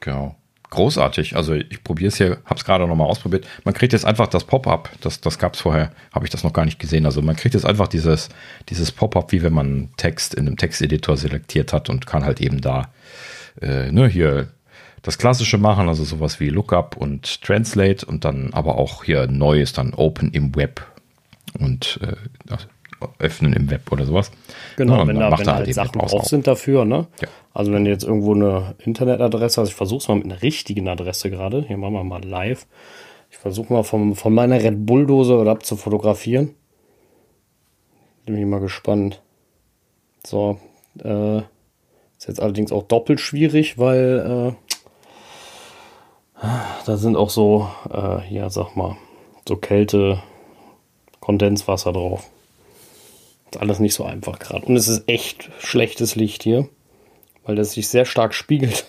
Speaker 2: Genau. Großartig. Also ich probiere es hier, habe es gerade noch mal ausprobiert. Man kriegt jetzt einfach das Pop-up. Das, das gab es vorher, habe ich das noch gar nicht gesehen. Also man kriegt jetzt einfach dieses, dieses Pop-up, wie wenn man Text in einem Texteditor selektiert hat und kann halt eben da äh, ne, hier das Klassische machen, also sowas wie Lookup und Translate und dann aber auch hier neu ist dann Open im Web und äh, öffnen im Web oder sowas.
Speaker 1: Genau, ja, wenn da, wenn da halt Sachen drauf sind dafür, ne? Ja. Also wenn du jetzt irgendwo eine Internetadresse hast, ich versuche es mal mit einer richtigen Adresse gerade, hier machen wir mal live. Ich versuche mal vom, von meiner Red Bull-Dose oder ab zu fotografieren. Bin ich mal gespannt. So, äh, ist jetzt allerdings auch doppelt schwierig, weil äh, da sind auch so, äh, ja, sag mal, so Kälte, Kondenswasser drauf. Ist alles nicht so einfach gerade. Und es ist echt schlechtes Licht hier, weil das sich sehr stark spiegelt.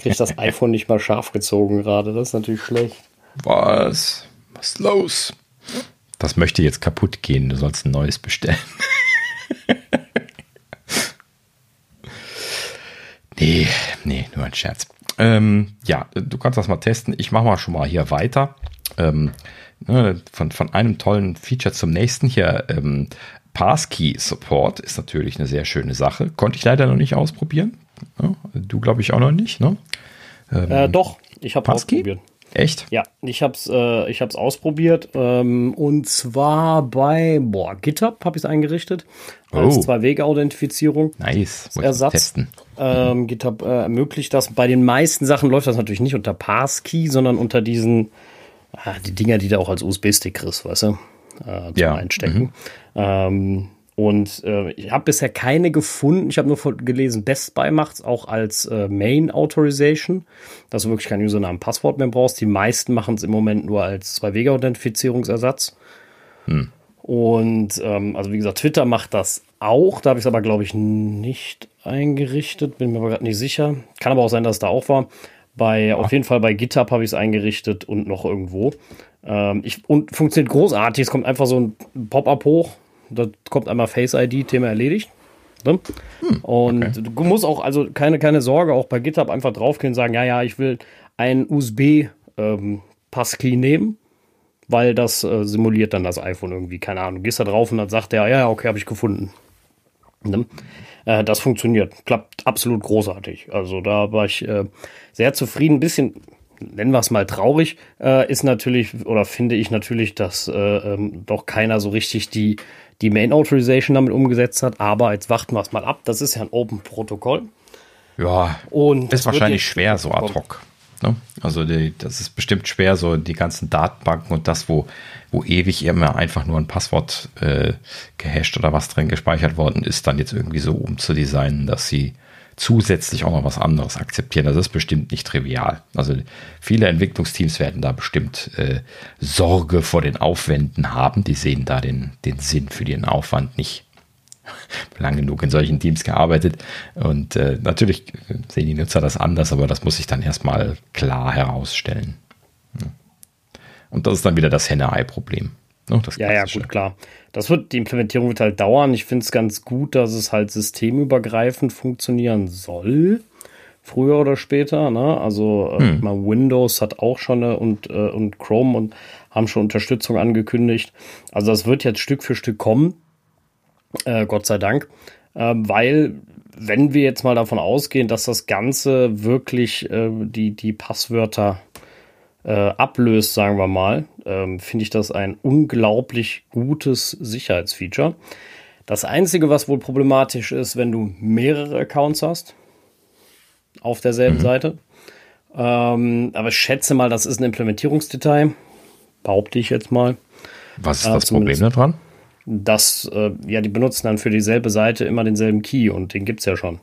Speaker 1: Kriegt das iPhone nicht mal scharf gezogen gerade. Das ist natürlich schlecht.
Speaker 2: Was? Was ist los? Das möchte jetzt kaputt gehen. Du sollst ein neues bestellen. nee, nee, nur ein Scherz. Ähm, ja, du kannst das mal testen. Ich mache mal schon mal hier weiter. Ähm, Ne, von, von einem tollen Feature zum nächsten hier. Ähm, Passkey Support ist natürlich eine sehr schöne Sache. Konnte ich leider noch nicht ausprobieren. Ja, du glaube ich auch noch nicht, ne?
Speaker 1: Ähm, äh, doch, ich habe ausprobiert.
Speaker 2: Echt?
Speaker 1: Ja, ich habe es äh, ich hab's ausprobiert. Ähm, und zwar bei boah, GitHub habe ich es eingerichtet. Als oh. Zwei-Wege-Authentifizierung.
Speaker 2: Nice.
Speaker 1: Ersatz. Testen. Ähm, GitHub äh, ermöglicht das. Bei den meisten Sachen läuft das natürlich nicht unter Passkey, sondern unter diesen ah, die Dinger, die du auch als USB-Stick kriegst, weißt du, äh, zum ja. Einstecken. Mhm. Ähm, und äh, ich habe bisher keine gefunden. Ich habe nur gelesen, Best Buy macht es auch als äh, Main Authorization, dass du wirklich kein Usernamen Passwort mehr brauchst. Die meisten machen es im Moment nur als Zwei-Wege-Authentifizierungsersatz. Hm. Und ähm, also wie gesagt, Twitter macht das auch. Da habe ich es aber, glaube ich, nicht eingerichtet. Bin mir aber gerade nicht sicher. Kann aber auch sein, dass es da auch war. Bei, auf jeden Fall bei GitHub habe ich es eingerichtet und noch irgendwo. Ähm, ich, und funktioniert großartig. Es kommt einfach so ein Pop-up hoch. Da kommt einmal Face ID, Thema erledigt. Ne? Hm, und okay. du musst auch, also keine, keine Sorge, auch bei GitHub einfach draufgehen und sagen, ja, ja, ich will einen USB-Passkey ähm, nehmen, weil das äh, simuliert dann das iPhone irgendwie. Keine Ahnung. Du gehst da drauf und dann sagt er, ja, ja, okay, habe ich gefunden. Ne? Äh, das funktioniert. Klappt absolut großartig. Also da war ich äh, sehr zufrieden. Ein bisschen, nennen wir es mal traurig, äh, ist natürlich, oder finde ich natürlich, dass äh, ähm, doch keiner so richtig die, die Main Authorization damit umgesetzt hat. Aber jetzt warten wir es mal ab. Das ist ja ein Open-Protokoll.
Speaker 2: Ja, und ist wahrscheinlich schwer so ad hoc. Ne? Also die, das ist bestimmt schwer, so die ganzen Datenbanken und das, wo, wo ewig immer einfach nur ein Passwort äh, gehasht oder was drin gespeichert worden ist, dann jetzt irgendwie so umzudesignen, dass sie zusätzlich auch noch was anderes akzeptieren. Das ist bestimmt nicht trivial. Also viele Entwicklungsteams werden da bestimmt äh, Sorge vor den Aufwänden haben. Die sehen da den, den Sinn für den Aufwand nicht lang genug in solchen Teams gearbeitet. Und äh, natürlich sehen die Nutzer das anders, aber das muss sich dann erstmal klar herausstellen. Und das ist dann wieder das Henne-Ei-Problem.
Speaker 1: Ne, ja, ja, gut, klar. Das wird, die Implementierung wird halt dauern. Ich finde es ganz gut, dass es halt systemübergreifend funktionieren soll. Früher oder später, ne? Also äh, hm. Windows hat auch schon eine und, äh, und Chrome und haben schon Unterstützung angekündigt. Also das wird jetzt Stück für Stück kommen. Äh, Gott sei Dank. Äh, weil, wenn wir jetzt mal davon ausgehen, dass das Ganze wirklich äh, die, die Passwörter äh, ablöst, sagen wir mal, ähm, finde ich das ein unglaublich gutes Sicherheitsfeature. Das Einzige, was wohl problematisch ist, wenn du mehrere Accounts hast auf derselben mhm. Seite. Ähm, aber ich schätze mal, das ist ein Implementierungsdetail. Behaupte ich jetzt mal.
Speaker 2: Was ist äh, das Problem daran?
Speaker 1: Dass äh, ja, die benutzen dann für dieselbe Seite immer denselben Key und den gibt es ja schon.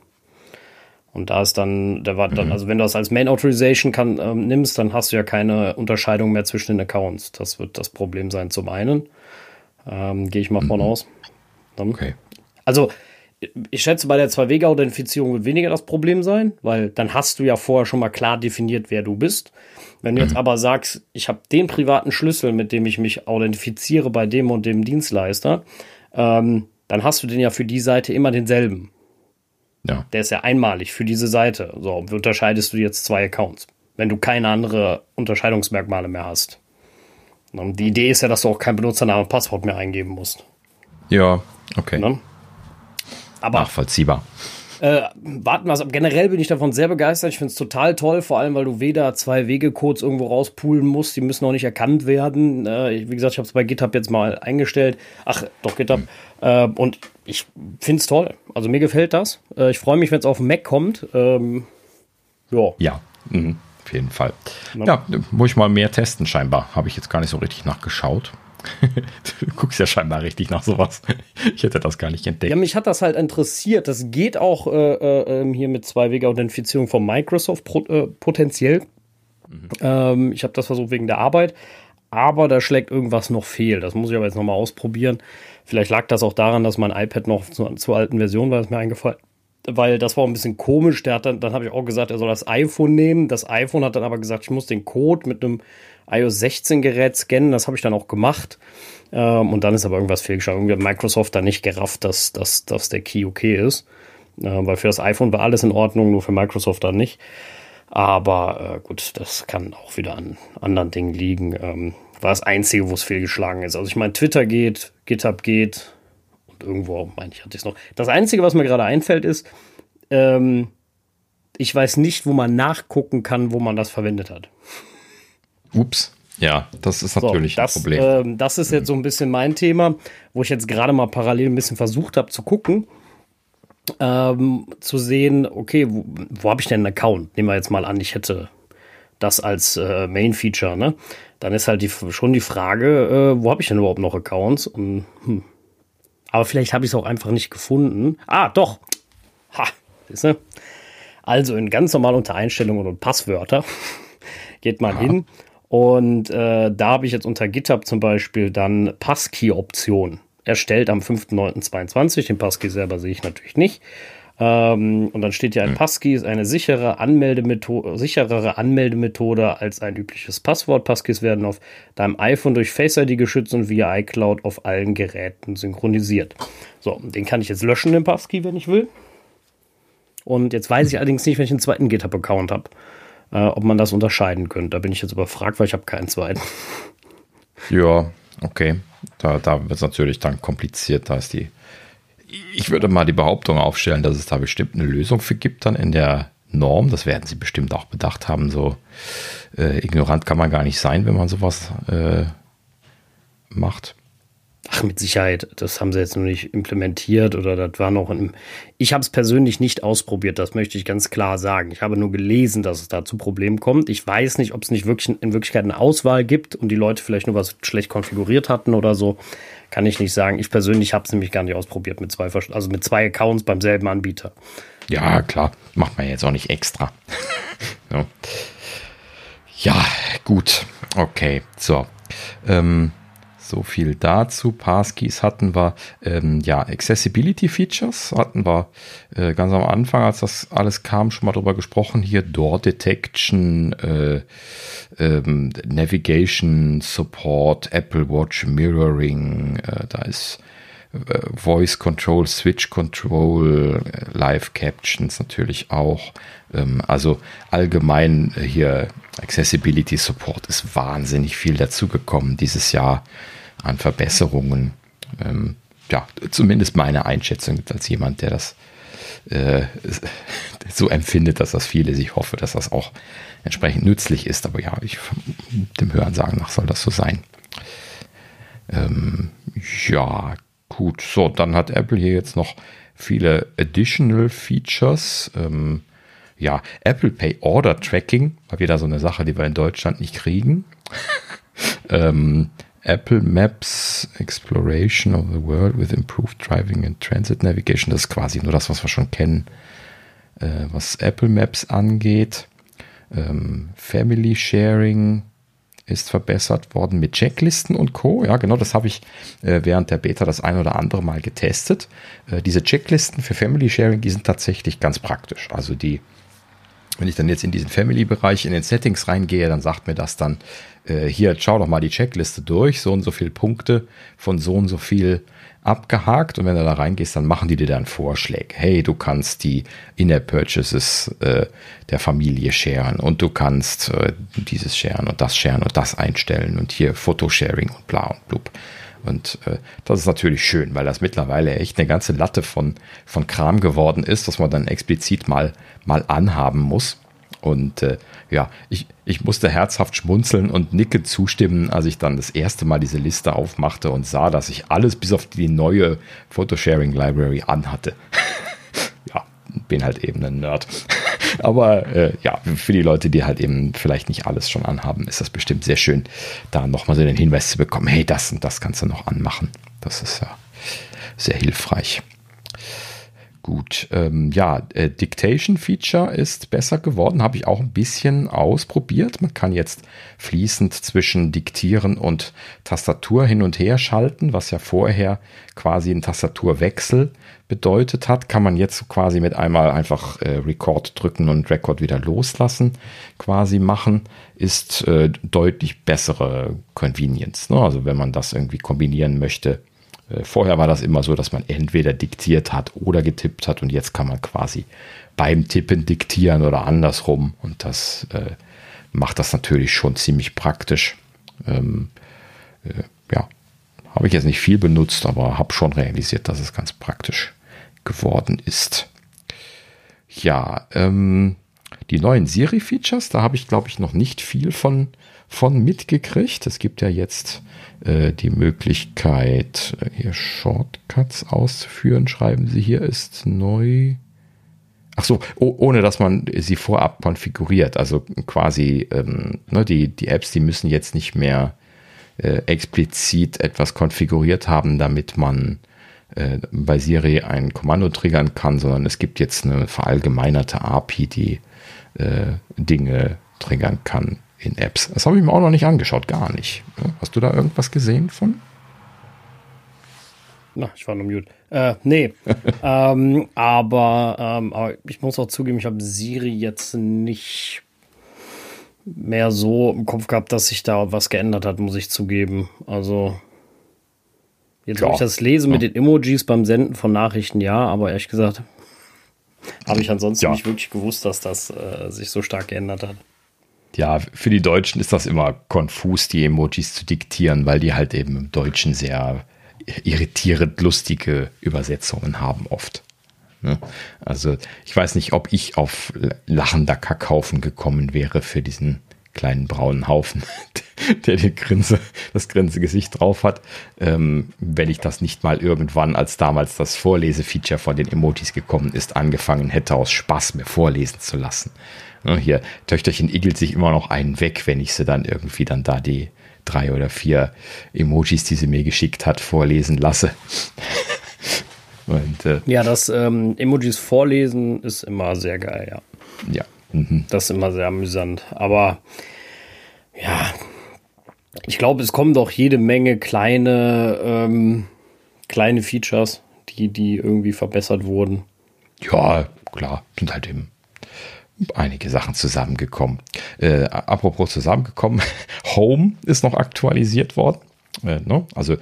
Speaker 1: Und da ist dann, der war dann, mhm. also wenn du das als Main Authorization kann, ähm, nimmst, dann hast du ja keine Unterscheidung mehr zwischen den Accounts. Das wird das Problem sein zum einen. Ähm, Gehe ich mal mhm. von aus. Dann, okay. Also ich schätze, bei der Zwei-Wege-Authentifizierung wird weniger das Problem sein, weil dann hast du ja vorher schon mal klar definiert, wer du bist. Wenn du jetzt mhm. aber sagst, ich habe den privaten Schlüssel, mit dem ich mich authentifiziere bei dem und dem Dienstleister, ähm, dann hast du den ja für die Seite immer denselben.
Speaker 2: Ja.
Speaker 1: Der ist ja einmalig für diese Seite. So, unterscheidest du jetzt zwei Accounts, wenn du keine andere Unterscheidungsmerkmale mehr hast? Und die Idee ist ja, dass du auch kein Benutzernamen und Passwort mehr eingeben musst.
Speaker 2: Ja, okay.
Speaker 1: Ne? Aber
Speaker 2: Nachvollziehbar.
Speaker 1: äh, warten wir es ab. Generell bin ich davon sehr begeistert. Ich finde es total toll, vor allem, weil du weder zwei Wegecodes irgendwo rauspulen musst. Die müssen auch nicht erkannt werden. Äh, wie gesagt, ich habe es bei GitHub jetzt mal eingestellt. Ach, doch, GitHub. Äh, und ich finde es toll. Also mir gefällt das. Äh, ich freue mich, wenn es auf Mac kommt. Ähm, ja.
Speaker 2: Ja, mhm, auf jeden Fall.
Speaker 1: Ja.
Speaker 2: Ja, muss ich mal mehr testen, scheinbar. Habe ich jetzt gar nicht so richtig nachgeschaut. Du guckst ja scheinbar richtig nach sowas. Ich hätte das gar nicht entdeckt.
Speaker 1: Ja, mich hat das halt interessiert. Das geht auch äh, äh, ähm, hier mit Zwei-Wege-Authentifizierung von Microsoft pro, äh, potenziell. Ähm, ich habe das versucht wegen der Arbeit, aber da schlägt irgendwas noch fehl. Das muss ich aber jetzt nochmal ausprobieren. Vielleicht lag das auch daran, dass mein iPad noch zu, zur alten Version war, ist mir eingefallen. Weil das war ein bisschen komisch. Der hat dann, dann habe ich auch gesagt, er soll das iPhone nehmen. Das iPhone hat dann aber gesagt, ich muss den Code mit einem iOS 16 Gerät scannen. Das habe ich dann auch gemacht. Ähm, und dann ist aber irgendwas fehlgeschlagen. Irgendwie hat Microsoft da nicht gerafft, dass, dass, dass der Key okay ist. Äh, weil für das iPhone war alles in Ordnung, nur für Microsoft dann nicht. Aber äh, gut, das kann auch wieder an anderen Dingen liegen. Ähm, war das Einzige, wo es fehlgeschlagen ist. Also ich meine, Twitter geht, GitHub geht und irgendwo, meine ich, hatte ich es noch. Das Einzige, was mir gerade einfällt, ist, ähm, ich weiß nicht, wo man nachgucken kann, wo man das verwendet hat.
Speaker 2: Ups. Ja, das ist
Speaker 1: So,
Speaker 2: natürlich
Speaker 1: das,
Speaker 2: ein Problem.
Speaker 1: Ähm, das ist jetzt so ein bisschen mein Thema, wo ich jetzt gerade mal parallel ein bisschen versucht habe zu gucken, ähm, zu sehen, okay, wo, wo habe ich denn einen Account? Nehmen wir jetzt mal an, ich hätte das als äh, Main-Feature, ne? Dann ist halt die, schon die Frage, äh, wo habe ich denn überhaupt noch Accounts? Und, hm. Aber vielleicht habe ich es auch einfach nicht gefunden. Ah, doch. Ha, siehst du? Also in ganz normal unter Einstellungen und Passwörter geht man hin und äh, da habe ich jetzt unter GitHub zum Beispiel dann Passkey-Option erstellt am 5.9.22. Den Passkey selber sehe ich natürlich nicht. Ähm, und dann steht ja ein Passkey ist eine sichere Anmeldemethode, sicherere Anmeldemethode als ein übliches Passwort. Passkeys werden auf deinem iPhone durch Face ID geschützt und via iCloud auf allen Geräten synchronisiert. So, den kann ich jetzt löschen, den Passkey, wenn ich will. Und jetzt weiß ich allerdings nicht, wenn ich einen zweiten GitHub-Account habe, äh, ob man das unterscheiden könnte. Da bin ich jetzt überfragt, weil ich habe keinen zweiten.
Speaker 2: Ja, okay. Da, da wird es natürlich dann kompliziert. Da ist die. Ich würde mal die Behauptung aufstellen, dass es da bestimmt eine Lösung für gibt, dann in der Norm. Das werden sie bestimmt auch bedacht haben. So äh, ignorant kann man gar nicht sein, wenn man sowas äh, macht.
Speaker 1: Ach, mit Sicherheit. Das haben sie jetzt noch nicht implementiert oder das war noch im. Ich habe es persönlich nicht ausprobiert, das möchte ich ganz klar sagen. Ich habe nur gelesen, dass es da zu Problemen kommt. Ich weiß nicht, ob es nicht wirklich in Wirklichkeit eine Auswahl gibt und die Leute vielleicht nur was schlecht konfiguriert hatten oder so. Kann ich nicht sagen. Ich persönlich habe es nämlich gar nicht ausprobiert mit zwei, also mit zwei Accounts beim selben Anbieter.
Speaker 2: Ja, klar. Macht man jetzt auch nicht extra. ja. ja, gut. Okay, so. Ähm, so viel dazu. Passkeys hatten wir, ähm, ja, Accessibility Features hatten wir äh, ganz am Anfang, als das alles kam, schon mal drüber gesprochen. Hier Door Detection, äh, ähm, Navigation Support, Apple Watch Mirroring, äh, da ist äh, Voice Control, Switch Control, äh, Live Captions natürlich auch. Ähm, also allgemein äh, hier Accessibility Support ist wahnsinnig viel dazugekommen dieses Jahr an Verbesserungen. Ähm, ja, zumindest meine Einschätzung als jemand, der das äh, so empfindet, dass das viel ist. Ich hoffe, dass das auch entsprechend nützlich ist. Aber ja, ich, dem Hörensagen nach soll das so sein. Ähm, ja, gut. So, dann hat Apple hier jetzt noch viele Additional Features. Ähm, ja, Apple Pay Order Tracking war wieder so eine Sache, die wir in Deutschland nicht kriegen. ähm, Apple Maps Exploration of the World with Improved Driving and Transit Navigation. Das ist quasi nur das, was wir schon kennen, äh, was Apple Maps angeht. Ähm, Family Sharing ist verbessert worden mit Checklisten und Co. Ja, genau, das habe ich äh, während der Beta das ein oder andere Mal getestet. Äh, diese Checklisten für Family Sharing, die sind tatsächlich ganz praktisch. Also die, wenn ich dann jetzt in diesen Family-Bereich in den Settings reingehe, dann sagt mir das dann, äh, hier, schau doch mal die Checkliste durch, so und so viele Punkte von so und so viel abgehakt und wenn du da reingehst, dann machen die dir dann Vorschläge. Hey, du kannst die In-App-Purchases äh, der Familie sharen und du kannst äh, dieses sharen und das sharen und das einstellen und hier Fotosharing und bla und blub. Und äh, das ist natürlich schön, weil das mittlerweile echt eine ganze Latte von, von Kram geworden ist, was man dann explizit mal, mal anhaben muss. Und äh, ja, ich, ich musste herzhaft schmunzeln und nicke zustimmen, als ich dann das erste Mal diese Liste aufmachte und sah, dass ich alles bis auf die neue Photosharing Library anhatte. ja, bin halt eben ein Nerd. Aber äh, ja, für die Leute, die halt eben vielleicht nicht alles schon anhaben, ist das bestimmt sehr schön, da nochmal so den Hinweis zu bekommen, hey, das und das kannst du noch anmachen. Das ist ja sehr hilfreich. Gut, ähm, ja, äh, Dictation Feature ist besser geworden, habe ich auch ein bisschen ausprobiert. Man kann jetzt fließend zwischen Diktieren und Tastatur hin und her schalten, was ja vorher quasi ein Tastaturwechsel bedeutet hat, kann man jetzt quasi mit einmal einfach äh, Record drücken und Record wieder loslassen quasi machen, ist äh, deutlich bessere Convenience. Ne? Also wenn man das irgendwie kombinieren möchte, vorher war das immer so, dass man entweder diktiert hat oder getippt hat und jetzt kann man quasi beim Tippen diktieren oder andersrum und das äh, macht das natürlich schon ziemlich praktisch. Ähm, äh, ja, habe ich jetzt nicht viel benutzt, aber habe schon realisiert, dass es ganz praktisch geworden ist. Ja, ähm, die neuen Siri-Features, da habe ich, glaube ich, noch nicht viel von, von mitgekriegt. Es gibt ja jetzt äh, die Möglichkeit, äh, hier Shortcuts auszuführen, schreiben Sie hier, ist neu. Ach so, oh, ohne dass man sie vorab konfiguriert. Also quasi ähm, ne, die, die Apps, die müssen jetzt nicht mehr äh, explizit etwas konfiguriert haben, damit man äh, bei Siri ein Kommando triggern kann, sondern es gibt jetzt eine verallgemeinerte API, die äh, Dinge triggern kann in Apps. Das habe ich mir auch noch nicht angeschaut, gar nicht. Hast du da irgendwas gesehen von?
Speaker 1: Na, ich war nur mute. Äh, nee. ähm, aber, ähm, aber ich muss auch zugeben, ich habe Siri jetzt nicht mehr so im Kopf gehabt, dass sich da was geändert hat, muss ich zugeben. Also, jetzt, ja. wo ich das lese mit ja. den Emojis beim Senden von Nachrichten, ja, aber ehrlich gesagt, habe ich ansonsten ja. nicht wirklich gewusst, dass das äh, sich so stark geändert hat
Speaker 2: ja, für die Deutschen ist das immer konfus, die Emojis zu diktieren, weil die halt eben im Deutschen sehr irritierend lustige Übersetzungen haben oft. Ne? Also ich weiß nicht, ob ich auf lachender Kackhaufen gekommen wäre für diesen kleinen braunen Haufen, der die Grinse, das Grinsegesicht drauf hat, ähm, wenn ich das nicht mal irgendwann, als damals das Vorlesefeature von den Emojis gekommen ist, angefangen hätte, aus Spaß mir vorlesen zu lassen. Ne, hier, Töchterchen igelt sich immer noch einen weg, wenn ich sie dann irgendwie dann da die drei oder vier Emojis, die sie mir geschickt hat, vorlesen lasse.
Speaker 1: Und, äh, ja, das ähm, Emojis vorlesen ist immer sehr geil, ja.
Speaker 2: Ja.
Speaker 1: Mhm. Das ist immer sehr amüsant. Aber ja, ich glaube, es kommen doch jede Menge kleine, ähm, kleine Features, die, die irgendwie verbessert wurden.
Speaker 2: Ja, klar, sind halt eben einige Sachen zusammengekommen. Äh, apropos zusammengekommen, Home ist noch aktualisiert worden. Äh, ne? Also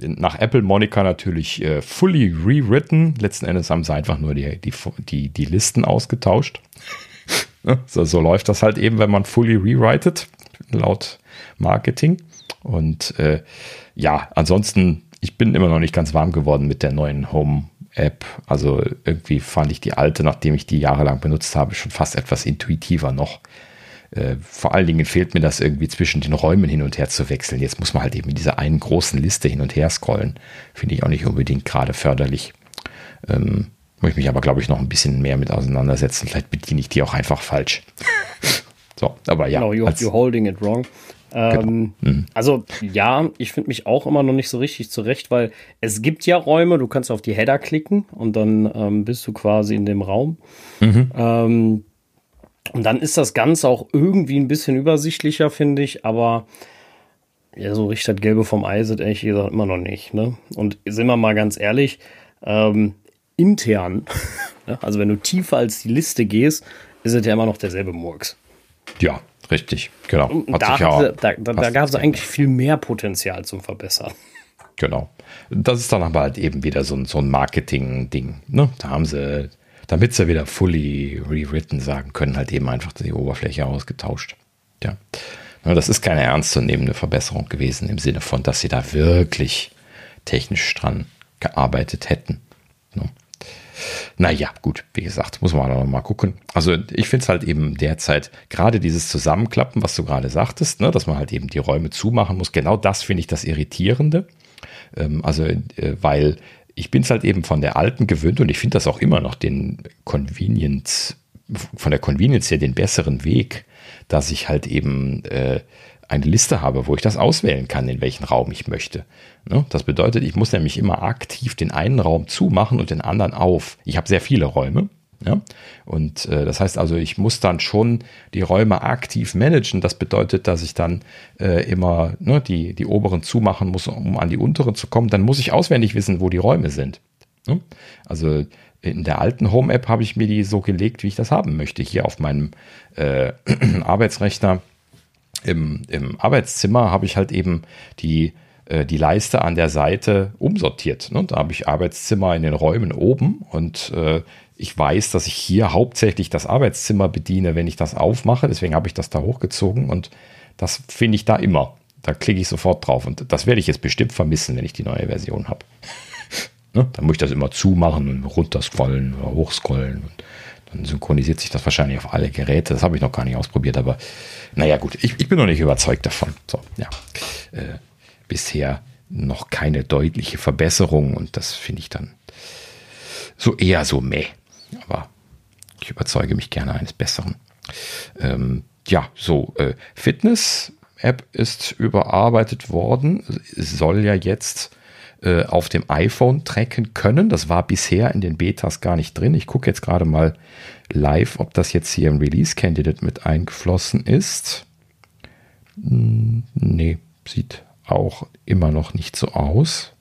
Speaker 2: nach Apple Monica natürlich äh, fully rewritten. Letzten Endes haben sie einfach nur die, die, die, die Listen ausgetauscht. Ne? so, so, läuft das halt eben, wenn man fully rewritet, laut Marketing. Und äh, ja, ansonsten, ich bin immer noch nicht ganz warm geworden mit der neuen Home App. Also irgendwie fand ich die alte, nachdem ich die jahrelang benutzt habe, schon fast etwas intuitiver noch. Äh, vor allen Dingen fehlt mir das irgendwie zwischen den Räumen hin und her zu wechseln. Jetzt muss man halt eben in dieser einen großen Liste hin und her scrollen. Finde ich auch nicht unbedingt gerade förderlich. Ähm, muss ich mich aber, glaube ich, noch ein bisschen mehr mit auseinandersetzen. Vielleicht bediene ich die auch einfach falsch. so, aber ja.
Speaker 1: Genau, you're, you're holding it wrong. Ähm, genau. mhm. Also ja, ich finde mich auch immer noch nicht so richtig zurecht, weil es gibt ja Räume, du kannst auf die Header klicken und dann ähm, bist du quasi in dem Raum. Mhm. Ähm, und dann ist das Ganze auch irgendwie ein bisschen übersichtlicher, finde ich, aber ja, so richtig das Gelbe vom Ei sind ehrlich gesagt immer noch nicht. Ne? Und sind wir mal ganz ehrlich, ähm, intern, ne? also wenn du tiefer als die Liste gehst, ist es ja immer noch derselbe Murks.
Speaker 2: Ja, Richtig, genau.
Speaker 1: Hat da, hatte, da, da, da gab es eigentlich viel mehr Potenzial zum Verbessern.
Speaker 2: Genau. Das ist dann aber halt eben wieder so ein, so ein Marketing-Ding. Ne? Da haben sie, damit sie wieder fully rewritten sagen können, halt eben einfach die Oberfläche ausgetauscht. Ja. Das ist keine ernstzunehmende Verbesserung gewesen im Sinne von, dass sie da wirklich technisch dran gearbeitet hätten. Naja, gut, wie gesagt, muss man auch noch mal gucken. Also ich finde es halt eben derzeit, gerade dieses Zusammenklappen, was du gerade sagtest, ne, dass man halt eben die Räume zumachen muss, genau das finde ich das Irritierende. Ähm, also, äh, weil ich bin es halt eben von der alten gewöhnt und ich finde das auch immer noch den Convenience, von der Convenience her den besseren Weg, dass ich halt eben äh, eine Liste habe, wo ich das auswählen kann, in welchen Raum ich möchte. Ne? Das bedeutet, ich muss nämlich immer aktiv den einen Raum zumachen und den anderen auf. Ich habe sehr viele Räume. Ja? Und äh, das heißt also, ich muss dann schon die Räume aktiv managen. Das bedeutet, dass ich dann äh, immer ne, die, die oberen zumachen muss, um an die unteren zu kommen. Dann muss ich auswendig wissen, wo die Räume sind. Ne? Also in der alten Home-App habe ich mir die so gelegt, wie ich das haben möchte. Hier auf meinem äh, Arbeitsrechner im, im Arbeitszimmer habe ich halt eben die, äh, die Leiste an der Seite umsortiert. Ne? Da habe ich Arbeitszimmer in den Räumen oben und äh, ich weiß, dass ich hier hauptsächlich das Arbeitszimmer bediene, wenn ich das aufmache. Deswegen habe ich das da hochgezogen und das finde ich da immer. Da klicke ich sofort drauf und das werde ich jetzt bestimmt vermissen, wenn ich die neue Version habe. ne? Dann muss ich das immer zumachen und runterscrollen oder hochscrollen und dann synchronisiert sich das wahrscheinlich auf alle Geräte. Das habe ich noch gar nicht ausprobiert, aber naja, gut, ich, ich bin noch nicht überzeugt davon. So, ja. Äh, bisher noch keine deutliche Verbesserung und das finde ich dann so eher so meh. Aber ich überzeuge mich gerne eines Besseren. Ähm, ja, so, äh, Fitness-App ist überarbeitet worden. Soll ja jetzt äh, auf dem iPhone tracken können. Das war bisher in den Betas gar nicht drin. Ich gucke jetzt gerade mal live, ob das jetzt hier im Release Candidate mit eingeflossen ist. Hm, nee, sieht auch immer noch nicht so aus.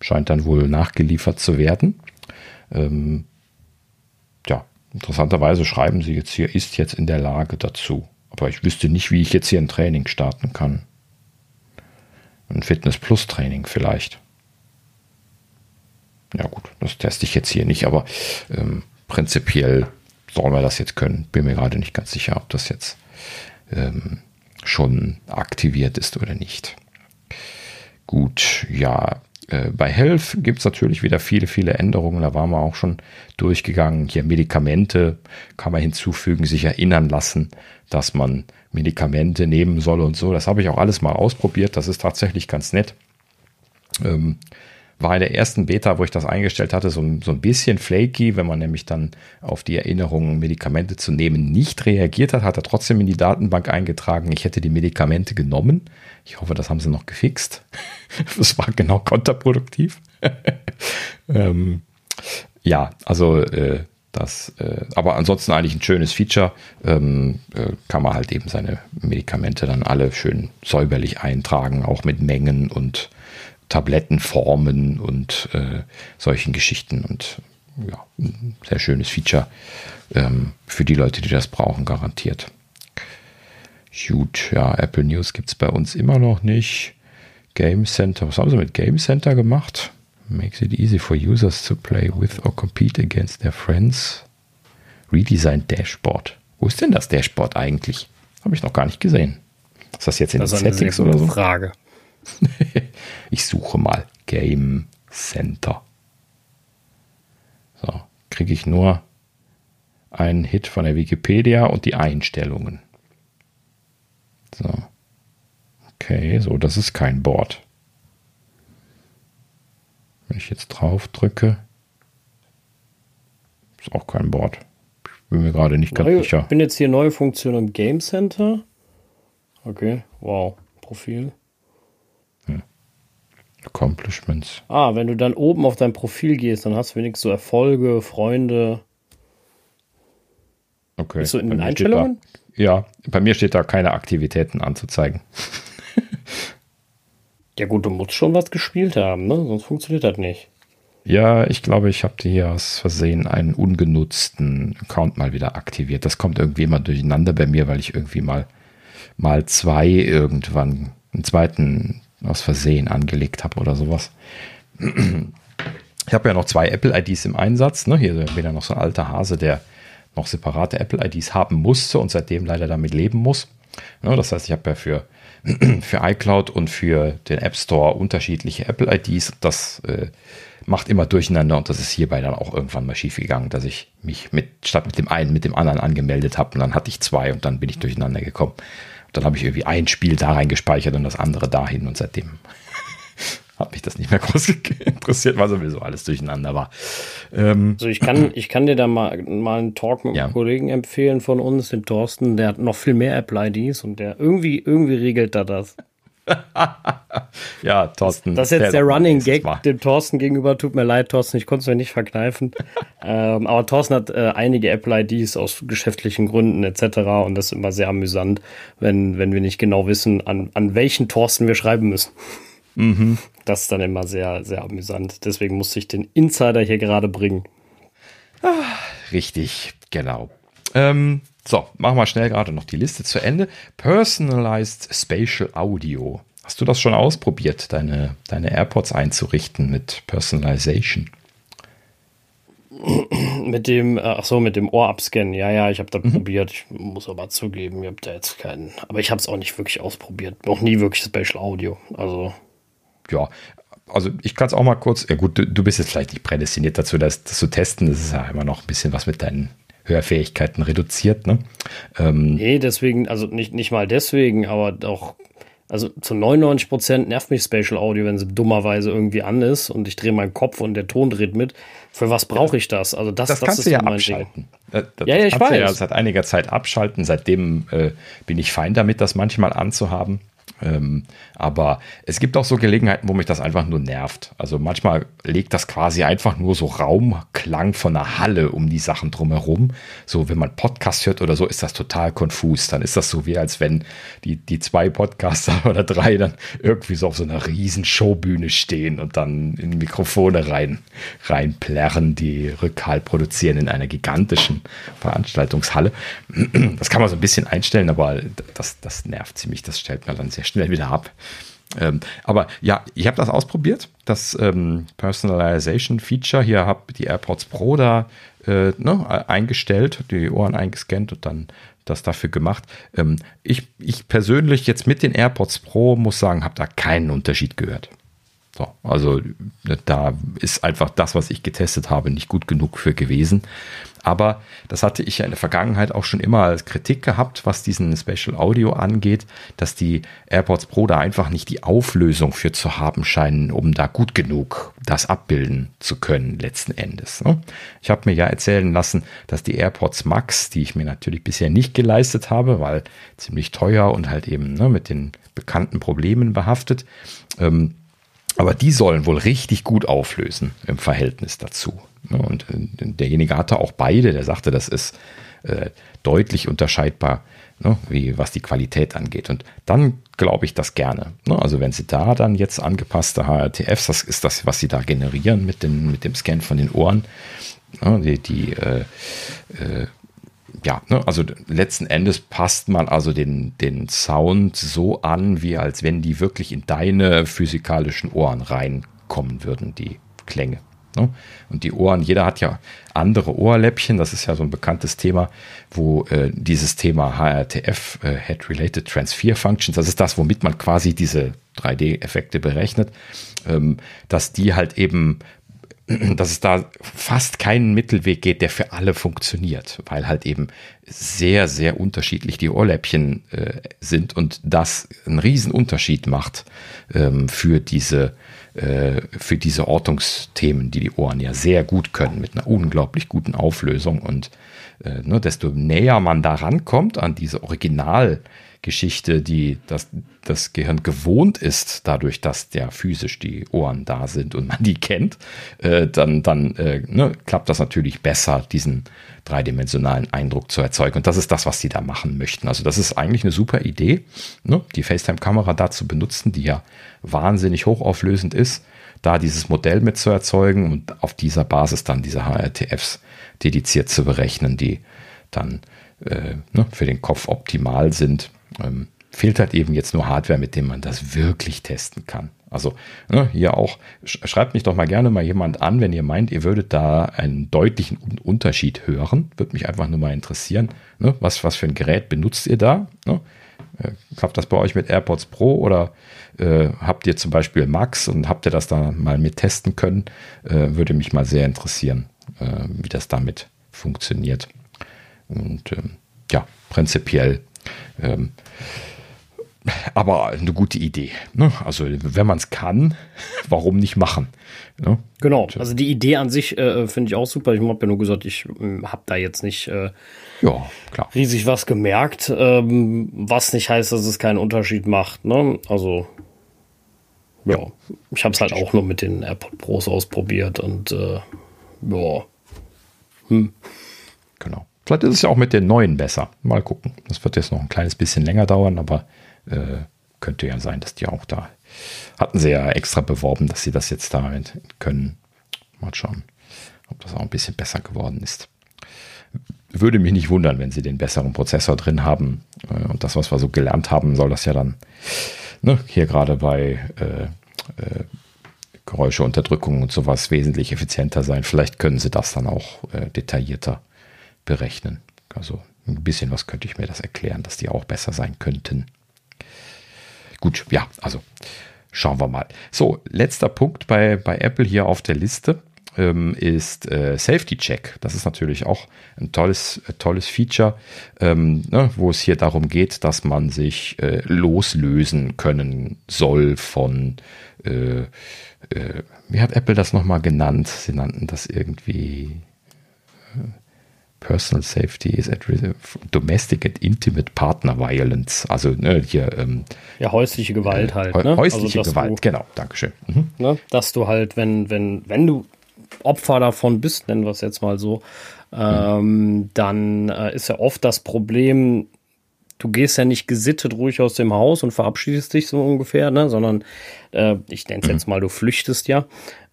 Speaker 2: Scheint dann wohl nachgeliefert zu werden. Ähm, ja, interessanterweise schreiben sie jetzt hier, ist jetzt in der Lage dazu. Aber ich wüsste nicht, wie ich jetzt hier ein Training starten kann. Ein Fitness Plus Training vielleicht. Ja gut, das teste ich jetzt hier nicht, aber ähm, prinzipiell sollen wir das jetzt können. Bin mir gerade nicht ganz sicher, ob das jetzt ähm, schon aktiviert ist oder nicht. Gut, ja, äh, bei Health gibt es natürlich wieder viele, viele Änderungen. Da waren wir auch schon durchgegangen. Hier Medikamente kann man hinzufügen, sich erinnern lassen, dass man Medikamente nehmen soll und so. Das habe ich auch alles mal ausprobiert. Das ist tatsächlich ganz nett. Ähm, war in der ersten Beta, wo ich das eingestellt hatte, so, so ein bisschen flaky, wenn man nämlich dann auf die Erinnerung, Medikamente zu nehmen, nicht reagiert hat, hat er trotzdem in die Datenbank eingetragen, ich hätte die Medikamente genommen. Ich hoffe, das haben sie noch gefixt. Das war genau kontraproduktiv. ähm, ja, also äh, das, äh, aber ansonsten eigentlich ein schönes Feature. Ähm, äh, kann man halt eben seine Medikamente dann alle schön säuberlich eintragen, auch mit Mengen und Tablettenformen und äh, solchen Geschichten. Und ja, ein sehr schönes Feature ähm, für die Leute, die das brauchen, garantiert. Gut, ja, Apple News gibt es bei uns immer noch nicht. Game Center, was haben sie mit Game Center gemacht? Makes it easy for users to play with or compete against their friends. Redesigned Dashboard. Wo ist denn das Dashboard eigentlich? Habe ich noch gar nicht gesehen. Ist das jetzt in
Speaker 1: das
Speaker 2: den
Speaker 1: Settings oder so?
Speaker 2: Frage. ich suche mal Game Center. So, kriege ich nur einen Hit von der Wikipedia und die Einstellungen. So. Okay, so, das ist kein Board. Wenn ich jetzt drauf drücke, ist auch kein Board. Ich bin mir gerade nicht ganz sicher.
Speaker 1: Ich bin jetzt hier neue Funktion im Game Center. Okay, wow. Profil.
Speaker 2: Hm. Accomplishments.
Speaker 1: Ah, wenn du dann oben auf dein Profil gehst, dann hast du wenigstens so Erfolge, Freunde.
Speaker 2: Okay.
Speaker 1: Bist du in den Einstellungen?
Speaker 2: Da, ja, bei mir steht da keine Aktivitäten anzuzeigen.
Speaker 1: Ja gut, du musst schon was gespielt haben, ne? Sonst funktioniert das nicht.
Speaker 2: Ja, ich glaube, ich habe hier aus Versehen einen ungenutzten Account mal wieder aktiviert. Das kommt irgendwie immer durcheinander bei mir, weil ich irgendwie mal mal zwei irgendwann einen zweiten aus Versehen angelegt habe oder sowas. Ich habe ja noch zwei Apple-IDs im Einsatz. Ne? Hier bin ja noch so ein alter Hase, der noch separate Apple-IDs haben musste und seitdem leider damit leben muss. Ja, das heißt, ich habe ja für, für iCloud und für den App Store unterschiedliche Apple-IDs. Das äh, macht immer durcheinander und das ist hierbei dann auch irgendwann mal schief gegangen, dass ich mich mit, statt mit dem einen mit dem anderen angemeldet habe und dann hatte ich zwei und dann bin ich durcheinander gekommen. Und dann habe ich irgendwie ein Spiel da reingespeichert und das andere dahin und seitdem hat mich das nicht mehr groß interessiert, weil sowieso alles durcheinander war.
Speaker 1: Ähm, also ich kann, ich kann dir da mal, mal einen Talk mit ja. einem Kollegen empfehlen von uns, den Thorsten, der hat noch viel mehr Apple-IDs und der irgendwie, irgendwie regelt er das.
Speaker 2: ja, Thorsten.
Speaker 1: Das, ist jetzt der, der Running Gag dem Thorsten gegenüber. Tut mir leid, Thorsten, ich konnte es mir nicht verkneifen. ähm, aber Thorsten hat äh, einige Apple-IDs aus geschäftlichen Gründen etc. Und das ist immer sehr amüsant, wenn, wenn wir nicht genau wissen, an, an welchen Thorsten wir schreiben müssen. Mhm. Das ist dann immer sehr, sehr amüsant. Deswegen musste ich den Insider hier gerade bringen.
Speaker 2: Ah, richtig, genau. Ähm, so, machen wir schnell gerade noch die Liste zu Ende. Personalized Spatial Audio. Hast du das schon ausprobiert, deine, deine AirPods einzurichten mit Personalization?
Speaker 1: mit dem, äh, ach so, mit dem Ohr abscannen. Ja, ja, ich habe das mhm. probiert. Ich muss aber zugeben, ich habe da jetzt keinen. Aber ich habe es auch nicht wirklich ausprobiert. Noch nie wirklich Spatial Audio. Also
Speaker 2: ja, also ich kann es auch mal kurz, ja gut, du, du, bist jetzt vielleicht nicht prädestiniert dazu, das, das zu testen. Das ist ja immer noch ein bisschen was mit deinen Hörfähigkeiten reduziert, ne?
Speaker 1: Ähm, nee, deswegen, also nicht, nicht mal deswegen, aber auch, also zu 99 Prozent nervt mich Spatial Audio, wenn sie dummerweise irgendwie an ist und ich drehe meinen Kopf und der Ton dreht mit. Für was brauche ich das? Also das,
Speaker 2: das, das kannst du ja abschalten. Das, das ja, ja, ich weiß. ja seit einiger Zeit abschalten. Seitdem äh, bin ich fein damit, das manchmal anzuhaben. Ähm, aber es gibt auch so Gelegenheiten, wo mich das einfach nur nervt. Also manchmal legt das quasi einfach nur so Raumklang von einer Halle um die Sachen drumherum. So, wenn man Podcast hört oder so, ist das total konfus. Dann ist das so wie, als wenn die, die zwei Podcaster oder drei dann irgendwie so auf so einer riesen Showbühne stehen und dann in Mikrofone rein, reinplärren, die Rückhalt produzieren in einer gigantischen Veranstaltungshalle. Das kann man so ein bisschen einstellen, aber das, das nervt ziemlich. Das stellt man dann sehr schnell wieder ab. Ähm, aber ja, ich habe das ausprobiert, das ähm, Personalization Feature. Hier habe die AirPods Pro da äh, ne, eingestellt, die Ohren eingescannt und dann das dafür gemacht. Ähm, ich, ich persönlich jetzt mit den AirPods Pro muss sagen, habe da keinen Unterschied gehört. So, also da ist einfach das, was ich getestet habe, nicht gut genug für gewesen. Aber das hatte ich ja in der Vergangenheit auch schon immer als Kritik gehabt, was diesen Special Audio angeht, dass die AirPods Pro da einfach nicht die Auflösung für zu haben scheinen, um da gut genug das abbilden zu können, letzten Endes. Ne? Ich habe mir ja erzählen lassen, dass die AirPods Max, die ich mir natürlich bisher nicht geleistet habe, weil ziemlich teuer und halt eben ne, mit den bekannten Problemen behaftet, ähm, aber die sollen wohl richtig gut auflösen im Verhältnis dazu. Ne, und äh, derjenige hatte auch beide, der sagte, das ist äh, deutlich unterscheidbar, ne, was die Qualität angeht. Und dann glaube ich das gerne. Ne? Also wenn sie da dann jetzt angepasste HRTFs, das ist das, was sie da generieren mit, den, mit dem Scan von den Ohren, die, die äh, äh, ja, ne, also letzten Endes passt man also den, den Sound so an, wie als wenn die wirklich in deine physikalischen Ohren reinkommen würden, die Klänge. Ne? Und die Ohren, jeder hat ja andere Ohrläppchen, das ist ja so ein bekanntes Thema, wo äh, dieses Thema HRTF, äh, Head Related Transfer Functions, das ist das, womit man quasi diese 3D-Effekte berechnet, ähm, dass die halt eben dass es da fast keinen Mittelweg geht, der für alle funktioniert, weil halt eben sehr, sehr unterschiedlich die Ohrläppchen äh, sind und das einen riesen Unterschied macht ähm, für diese äh, für diese Ortungsthemen, die die Ohren ja sehr gut können, mit einer unglaublich guten Auflösung und äh, ne, desto näher man da rankommt an diese Original- Geschichte, die das, das Gehirn gewohnt ist, dadurch, dass ja physisch die Ohren da sind und man die kennt, äh, dann, dann äh, ne, klappt das natürlich besser, diesen dreidimensionalen Eindruck zu erzeugen. Und das ist das, was sie da machen möchten. Also das ist eigentlich eine super Idee, ne, die FaceTime-Kamera da zu benutzen, die ja wahnsinnig hochauflösend ist, da dieses Modell mit zu erzeugen und auf dieser Basis dann diese HRTFs dediziert zu berechnen, die dann äh, ne, für den Kopf optimal sind. Ähm, fehlt halt eben jetzt nur Hardware, mit dem man das wirklich testen kann. Also ne, hier auch, schreibt mich doch mal gerne mal jemand an, wenn ihr meint, ihr würdet da einen deutlichen Unterschied hören. Würde mich einfach nur mal interessieren. Ne, was, was für ein Gerät benutzt ihr da? Ne? Äh, klappt das bei euch mit AirPods Pro oder äh, habt ihr zum Beispiel Max und habt ihr das da mal mit testen können? Äh, würde mich mal sehr interessieren, äh, wie das damit funktioniert. Und ähm, ja, prinzipiell ähm, aber eine gute Idee. Ne? Also wenn man es kann, warum nicht machen?
Speaker 1: Ne? Genau, also die Idee an sich äh, finde ich auch super. Ich habe ja nur gesagt, ich äh, habe da jetzt nicht äh, ja, klar. riesig was gemerkt, ähm, was nicht heißt, dass es keinen Unterschied macht. Ne? Also ja, ich habe es halt auch nur mit den AirPod Pros ausprobiert und äh, ja.
Speaker 2: Hm. Genau. Vielleicht ist es ja auch mit den neuen besser. Mal gucken. Das wird jetzt noch ein kleines bisschen länger dauern, aber äh, könnte ja sein, dass die auch da hatten sie ja extra beworben, dass sie das jetzt da können. Mal schauen, ob das auch ein bisschen besser geworden ist. Würde mich nicht wundern, wenn sie den besseren Prozessor drin haben. Äh, und das, was wir so gelernt haben, soll das ja dann ne, hier gerade bei äh, äh, Geräuscheunterdrückung und sowas wesentlich effizienter sein. Vielleicht können sie das dann auch äh, detaillierter berechnen. Also ein bisschen was könnte ich mir das erklären, dass die auch besser sein könnten. Gut, ja, also schauen wir mal. So, letzter Punkt bei, bei Apple hier auf der Liste ähm, ist äh, Safety Check. Das ist natürlich auch ein tolles, äh, tolles Feature, ähm, ne, wo es hier darum geht, dass man sich äh, loslösen können soll von, äh, äh wie hat Apple das nochmal genannt? Sie nannten das irgendwie Personal Safety is at domestic and intimate partner violence. Also ne, hier. Ähm,
Speaker 1: ja, häusliche Gewalt äh, halt.
Speaker 2: Ne? Häusliche also, Gewalt, du, genau, Dankeschön.
Speaker 1: Mhm. Ne, dass du halt, wenn, wenn, wenn du Opfer davon bist, nennen wir es jetzt mal so, ähm, mhm. dann äh, ist ja oft das Problem, du gehst ja nicht gesittet ruhig aus dem Haus und verabschiedest dich so ungefähr, ne? sondern äh, ich nenne es mhm. jetzt mal, du flüchtest ja.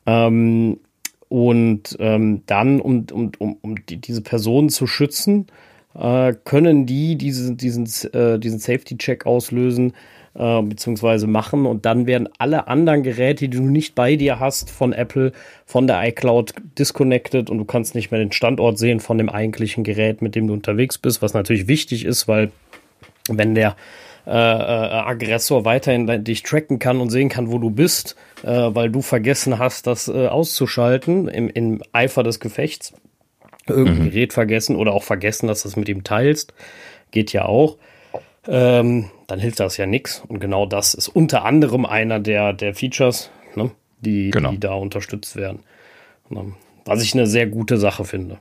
Speaker 1: Ähm, und ähm, dann, um, um, um, um die, diese Personen zu schützen, äh, können die diese, diesen, äh, diesen Safety-Check auslösen, äh, beziehungsweise machen. Und dann werden alle anderen Geräte, die du nicht bei dir hast, von Apple, von der iCloud disconnected und du kannst nicht mehr den Standort sehen von dem eigentlichen Gerät, mit dem du unterwegs bist, was natürlich wichtig ist, weil wenn der äh, äh, Aggressor weiterhin dich tracken kann und sehen kann, wo du bist, äh, weil du vergessen hast, das äh, auszuschalten im, im Eifer des Gefechts. Irgendein mhm. Gerät vergessen oder auch vergessen, dass du es mit ihm teilst. Geht ja auch. Ähm, dann hilft das ja nichts. Und genau das ist unter anderem einer der, der Features, ne, die, genau. die da unterstützt werden. Was ich eine sehr gute Sache finde.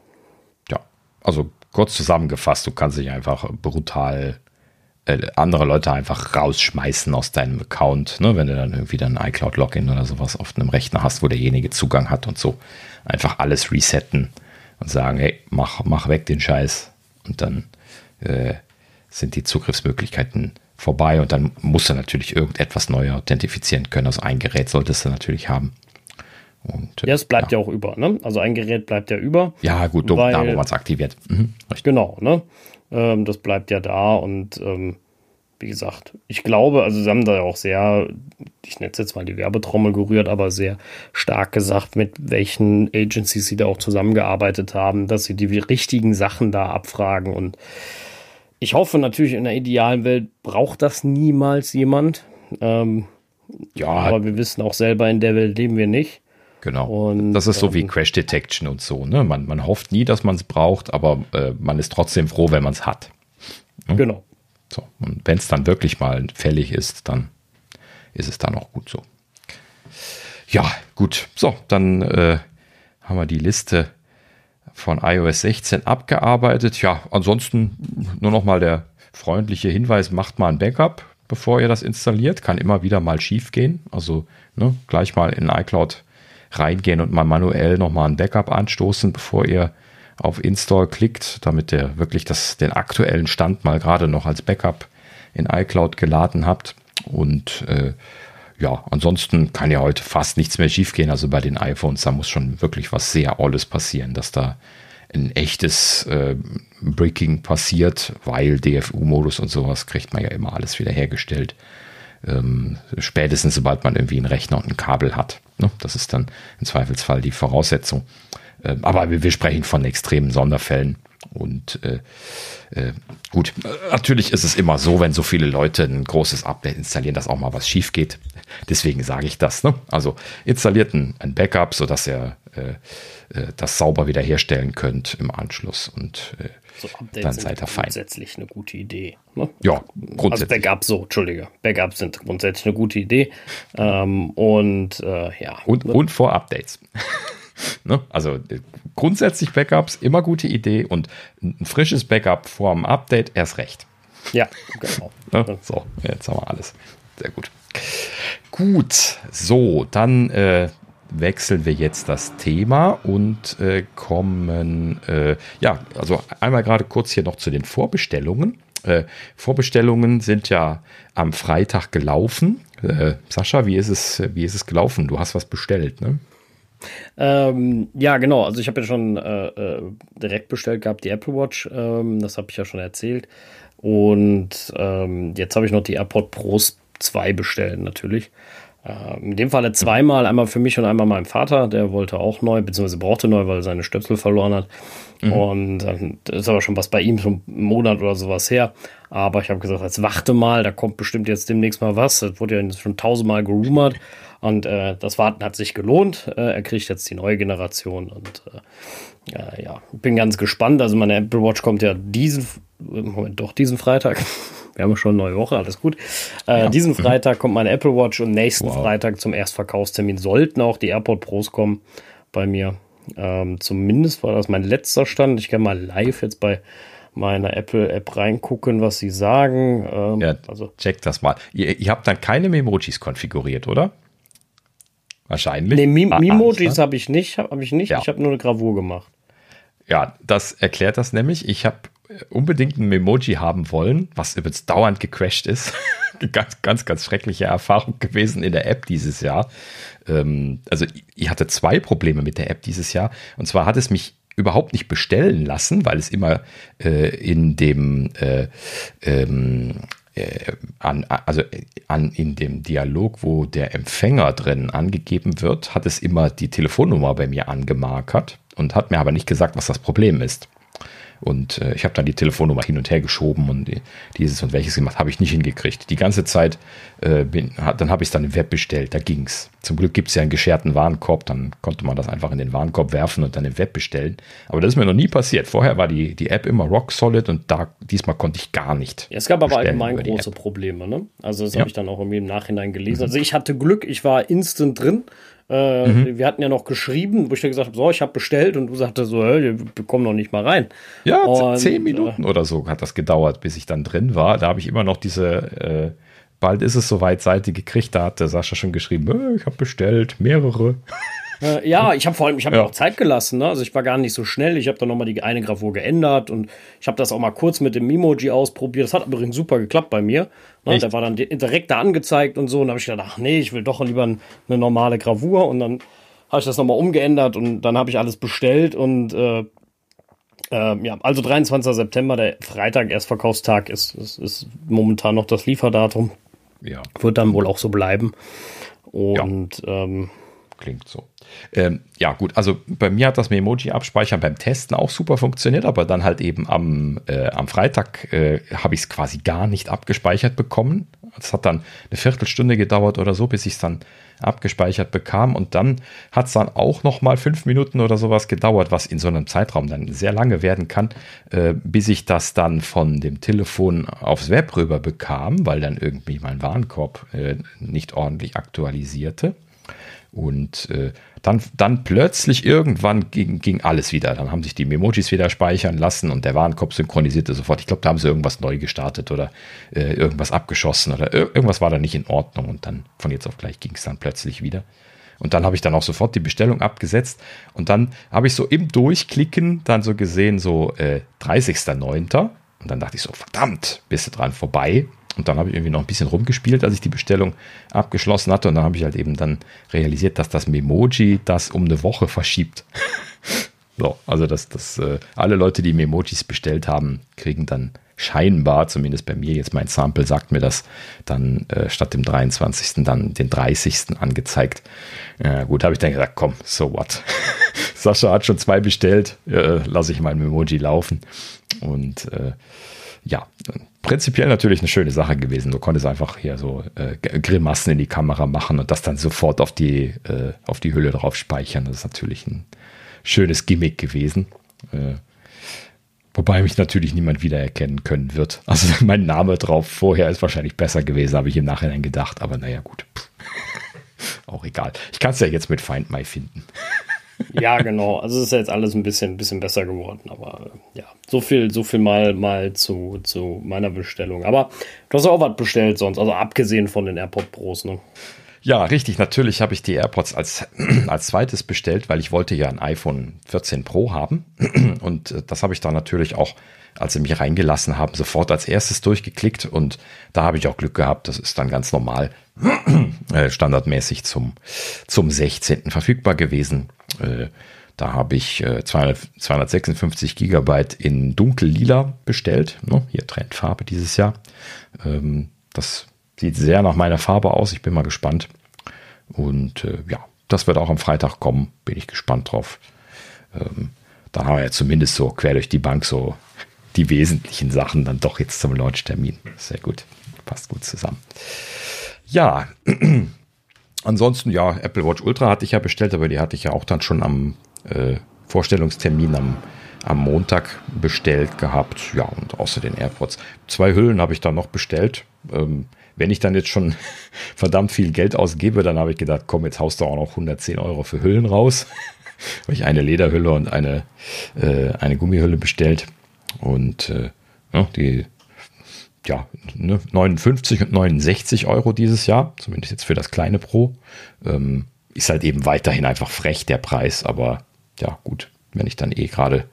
Speaker 2: Ja, also kurz zusammengefasst, du kannst dich einfach brutal äh, andere Leute einfach rausschmeißen aus deinem Account, ne? wenn du dann irgendwie dann iCloud-Login oder sowas auf einem Rechner hast, wo derjenige Zugang hat und so. Einfach alles resetten und sagen, hey, mach, mach weg den Scheiß. Und dann äh, sind die Zugriffsmöglichkeiten vorbei und dann musst du natürlich irgendetwas neu authentifizieren können. Also ein Gerät solltest du natürlich haben.
Speaker 1: Und, äh, ja, es bleibt ja. ja. auch über, ne? Also ein Gerät bleibt ja über.
Speaker 2: Ja, gut, weil, da, wo man es aktiviert.
Speaker 1: Mhm, genau, ne? Ähm, das bleibt ja da und ähm, wie gesagt, ich glaube, also sie haben da auch sehr, ich nenne jetzt mal die Werbetrommel gerührt, aber sehr stark gesagt, mit welchen Agencies sie da auch zusammengearbeitet haben, dass sie die richtigen Sachen da abfragen. Und ich hoffe natürlich, in der idealen Welt braucht das niemals jemand. Ähm, ja. Aber wir wissen auch selber, in der Welt leben wir nicht.
Speaker 2: Genau. Und, das ist so ähm, wie Crash Detection und so. Ne? Man, man hofft nie, dass man es braucht, aber äh, man ist trotzdem froh, wenn man es hat.
Speaker 1: Hm? Genau.
Speaker 2: So. Und wenn es dann wirklich mal fällig ist, dann ist es dann auch gut so. Ja, gut. So, dann äh, haben wir die Liste von iOS 16 abgearbeitet. Ja, ansonsten nur noch mal der freundliche Hinweis, macht mal ein Backup, bevor ihr das installiert. Kann immer wieder mal schief gehen. Also ne, gleich mal in iCloud reingehen und mal manuell nochmal ein Backup anstoßen, bevor ihr auf Install klickt, damit ihr wirklich das, den aktuellen Stand mal gerade noch als Backup in iCloud geladen habt. Und äh, ja, ansonsten kann ja heute fast nichts mehr schiefgehen. Also bei den iPhones, da muss schon wirklich was sehr Olles passieren, dass da ein echtes äh, Breaking passiert, weil DFU-Modus und sowas kriegt man ja immer alles wieder hergestellt. Ähm, spätestens sobald man irgendwie einen Rechner und ein Kabel hat. Ne? Das ist dann im Zweifelsfall die Voraussetzung. Ähm, aber wir, sprechen von extremen Sonderfällen. Und äh, äh, gut, natürlich ist es immer so, wenn so viele Leute ein großes Update installieren, dass auch mal was schief geht. Deswegen sage ich das. Ne? Also installiert ein, ein Backup, sodass ihr äh, äh, das sauber wiederherstellen könnt im Anschluss. Und so dann seid ihr fein.
Speaker 1: Grundsätzlich eine gute Idee. Ne?
Speaker 2: Ja, grundsätzlich.
Speaker 1: Also Backup so, Entschuldige. Backups sind grundsätzlich eine gute Idee. Ähm, und äh, ja.
Speaker 2: Und, und vor Updates. Ne? Also äh, grundsätzlich Backups immer gute Idee und ein frisches Backup vor dem Update erst recht.
Speaker 1: Ja, genau.
Speaker 2: ne? So, jetzt haben wir alles. Sehr gut. Gut, so, dann äh, wechseln wir jetzt das Thema und äh, kommen, äh, ja, also einmal gerade kurz hier noch zu den Vorbestellungen. Äh, Vorbestellungen sind ja am Freitag gelaufen. Äh, Sascha, wie ist es, wie ist es gelaufen? Du hast was bestellt, ne?
Speaker 1: Ähm, ja, genau. Also ich habe ja schon äh, äh, direkt bestellt gehabt, die Apple Watch. Ähm, das habe ich ja schon erzählt. Und ähm, jetzt habe ich noch die AirPod Pros 2 bestellt, natürlich. Ähm, in dem Falle zweimal, einmal für mich und einmal meinem Vater. Der wollte auch neu, beziehungsweise brauchte neu, weil er seine Stöpsel verloren hat. Mhm. Und dann ist aber schon was bei ihm, schon einen Monat oder sowas her. Aber ich habe gesagt, jetzt warte mal, da kommt bestimmt jetzt demnächst mal was. Das wurde ja schon tausendmal gerumort. Und äh, das Warten hat sich gelohnt. Äh, er kriegt jetzt die neue Generation und äh, ja, bin ganz gespannt. Also meine Apple Watch kommt ja diesen, Moment, doch diesen Freitag. Wir haben schon eine neue Woche, alles gut. Äh, ja. Diesen mhm. Freitag kommt meine Apple Watch und nächsten wow. Freitag zum Erstverkaufstermin sollten auch die AirPod Pros kommen bei mir. Ähm, zumindest war das mein letzter Stand. Ich kann mal live jetzt bei meiner Apple-App reingucken, was sie sagen.
Speaker 2: Ähm, ja, also check das mal. Ihr, ihr habt dann keine Memojis konfiguriert, oder? Wahrscheinlich.
Speaker 1: Nee, Mim ah, Mimojis habe ich nicht, habe hab ich nicht. Ja. Ich habe nur eine Gravur gemacht.
Speaker 2: Ja, das erklärt das nämlich. Ich habe unbedingt ein Memoji haben wollen, was übrigens dauernd gecrashed ist. ganz, ganz, ganz schreckliche Erfahrung gewesen in der App dieses Jahr. Ähm, also ich hatte zwei Probleme mit der App dieses Jahr. Und zwar hat es mich überhaupt nicht bestellen lassen, weil es immer äh, in dem äh, ähm, äh, an, also an, in dem Dialog, wo der Empfänger drin angegeben wird, hat es immer die Telefonnummer bei mir angemarkert und hat mir aber nicht gesagt, was das Problem ist. Und äh, ich habe dann die Telefonnummer hin und her geschoben und die, dieses und welches gemacht, habe ich nicht hingekriegt. Die ganze Zeit, äh, bin, dann habe ich es dann im Web bestellt, da ging es. Zum Glück gibt es ja einen gescherten Warenkorb, dann konnte man das einfach in den Warenkorb werfen und dann im Web bestellen. Aber das ist mir noch nie passiert. Vorher war die, die App immer rock solid und da diesmal konnte ich gar nicht.
Speaker 1: Ja, es gab aber allgemein große Probleme, ne? Also das ja. habe ich dann auch irgendwie im Nachhinein gelesen. Mhm. Also ich hatte Glück, ich war instant drin. Äh, mhm. Wir hatten ja noch geschrieben, wo ich dir gesagt habe, so, ich habe bestellt und du sagtest so, hey, wir kommen noch nicht mal rein.
Speaker 2: Ja, und, zehn Minuten äh, oder so hat das gedauert, bis ich dann drin war. Da habe ich immer noch diese, äh, bald ist es soweit Seite gekriegt. Da hat der Sascha schon geschrieben, äh, ich habe bestellt, mehrere.
Speaker 1: Äh, ja, ich habe vor allem, ich habe ja. auch Zeit gelassen. Ne? Also ich war gar nicht so schnell. Ich habe dann nochmal die eine Gravur geändert und ich habe das auch mal kurz mit dem Mimoji ausprobiert. Das hat übrigens super geklappt bei mir. Ne? Der war dann direkt da angezeigt und so. Und da habe ich gedacht, ach nee, ich will doch lieber eine normale Gravur. Und dann habe ich das nochmal umgeändert und dann habe ich alles bestellt und äh, äh, ja, also 23. September, der Freitag, Erstverkaufstag, ist, ist, ist momentan noch das Lieferdatum. Ja. Wird dann wohl auch so bleiben. Und ja. ähm,
Speaker 2: klingt so. Ähm, ja, gut, also bei mir hat das Memoji abspeichern beim Testen auch super funktioniert, aber dann halt eben am, äh, am Freitag äh, habe ich es quasi gar nicht abgespeichert bekommen. Es hat dann eine Viertelstunde gedauert oder so, bis ich es dann abgespeichert bekam. Und dann hat es dann auch noch mal fünf Minuten oder sowas gedauert, was in so einem Zeitraum dann sehr lange werden kann, äh, bis ich das dann von dem Telefon aufs Web rüber bekam, weil dann irgendwie mein Warenkorb äh, nicht ordentlich aktualisierte. Und äh, dann, dann plötzlich irgendwann ging, ging alles wieder. Dann haben sich die Memojis wieder speichern lassen und der Warenkorb synchronisierte sofort. Ich glaube, da haben sie irgendwas neu gestartet oder äh, irgendwas abgeschossen oder irgendwas war da nicht in Ordnung. Und dann von jetzt auf gleich ging es dann plötzlich wieder. Und dann habe ich dann auch sofort die Bestellung abgesetzt. Und dann habe ich so im Durchklicken dann so gesehen, so äh, 30.09. Und dann dachte ich so, verdammt, bist du dran vorbei. Und dann habe ich irgendwie noch ein bisschen rumgespielt, als ich die Bestellung abgeschlossen hatte. Und dann habe ich halt eben dann realisiert, dass das Memoji das um eine Woche verschiebt. So, also dass das, äh, alle Leute, die Memojis bestellt haben, kriegen dann scheinbar, zumindest bei mir, jetzt mein Sample sagt mir das, dann äh, statt dem 23. dann den 30. angezeigt. Ja, gut, habe ich dann gesagt, komm, so what. Sascha hat schon zwei bestellt, äh, lasse ich mein Memoji laufen. Und äh, ja, prinzipiell natürlich eine schöne Sache gewesen. Du konntest einfach hier so äh, Grimassen in die Kamera machen und das dann sofort auf die, äh, auf die Hülle drauf speichern. Das ist natürlich ein schönes Gimmick gewesen. Äh, wobei mich natürlich niemand wiedererkennen können wird. Also mein Name drauf vorher ist wahrscheinlich besser gewesen, habe ich im Nachhinein gedacht. Aber naja, gut. Auch egal. Ich kann es ja jetzt mit Find My finden.
Speaker 1: Ja, genau. Also es ist jetzt alles ein bisschen, bisschen besser geworden. Aber äh, ja, so viel, so viel mal, mal zu, zu meiner Bestellung. Aber du hast auch was bestellt sonst, also abgesehen von den AirPod Pros, ne?
Speaker 2: Ja, richtig. Natürlich habe ich die AirPods als, als zweites bestellt, weil ich wollte ja ein iPhone 14 Pro haben. Und äh, das habe ich dann natürlich auch, als sie mich reingelassen haben, sofort als erstes durchgeklickt. Und da habe ich auch Glück gehabt. Das ist dann ganz normal, äh, standardmäßig zum, zum 16. verfügbar gewesen. Äh, da habe ich 200, 256 Gigabyte in dunkel-lila bestellt. Ne? Hier Trendfarbe dieses Jahr. Ähm, das Sieht sehr nach meiner Farbe aus. Ich bin mal gespannt. Und äh, ja, das wird auch am Freitag kommen. Bin ich gespannt drauf. Ähm, da haben wir ja zumindest so quer durch die Bank so die wesentlichen Sachen dann doch jetzt zum Launchtermin. Sehr gut. Passt gut zusammen. Ja, ansonsten, ja, Apple Watch Ultra hatte ich ja bestellt, aber die hatte ich ja auch dann schon am äh, Vorstellungstermin am, am Montag bestellt gehabt. Ja, und außer den AirPods. Zwei Hüllen habe ich dann noch bestellt. Ähm, wenn ich dann jetzt schon verdammt viel Geld ausgebe, dann habe ich gedacht, komm, jetzt haust du auch noch 110 Euro für Hüllen raus. habe ich eine Lederhülle und eine, äh, eine Gummihülle bestellt. Und äh, ja, die ja, ne, 59 und 69 Euro dieses Jahr, zumindest jetzt für das kleine Pro. Ähm, ist halt eben weiterhin einfach frech der Preis, aber ja, gut wenn ich dann eh gerade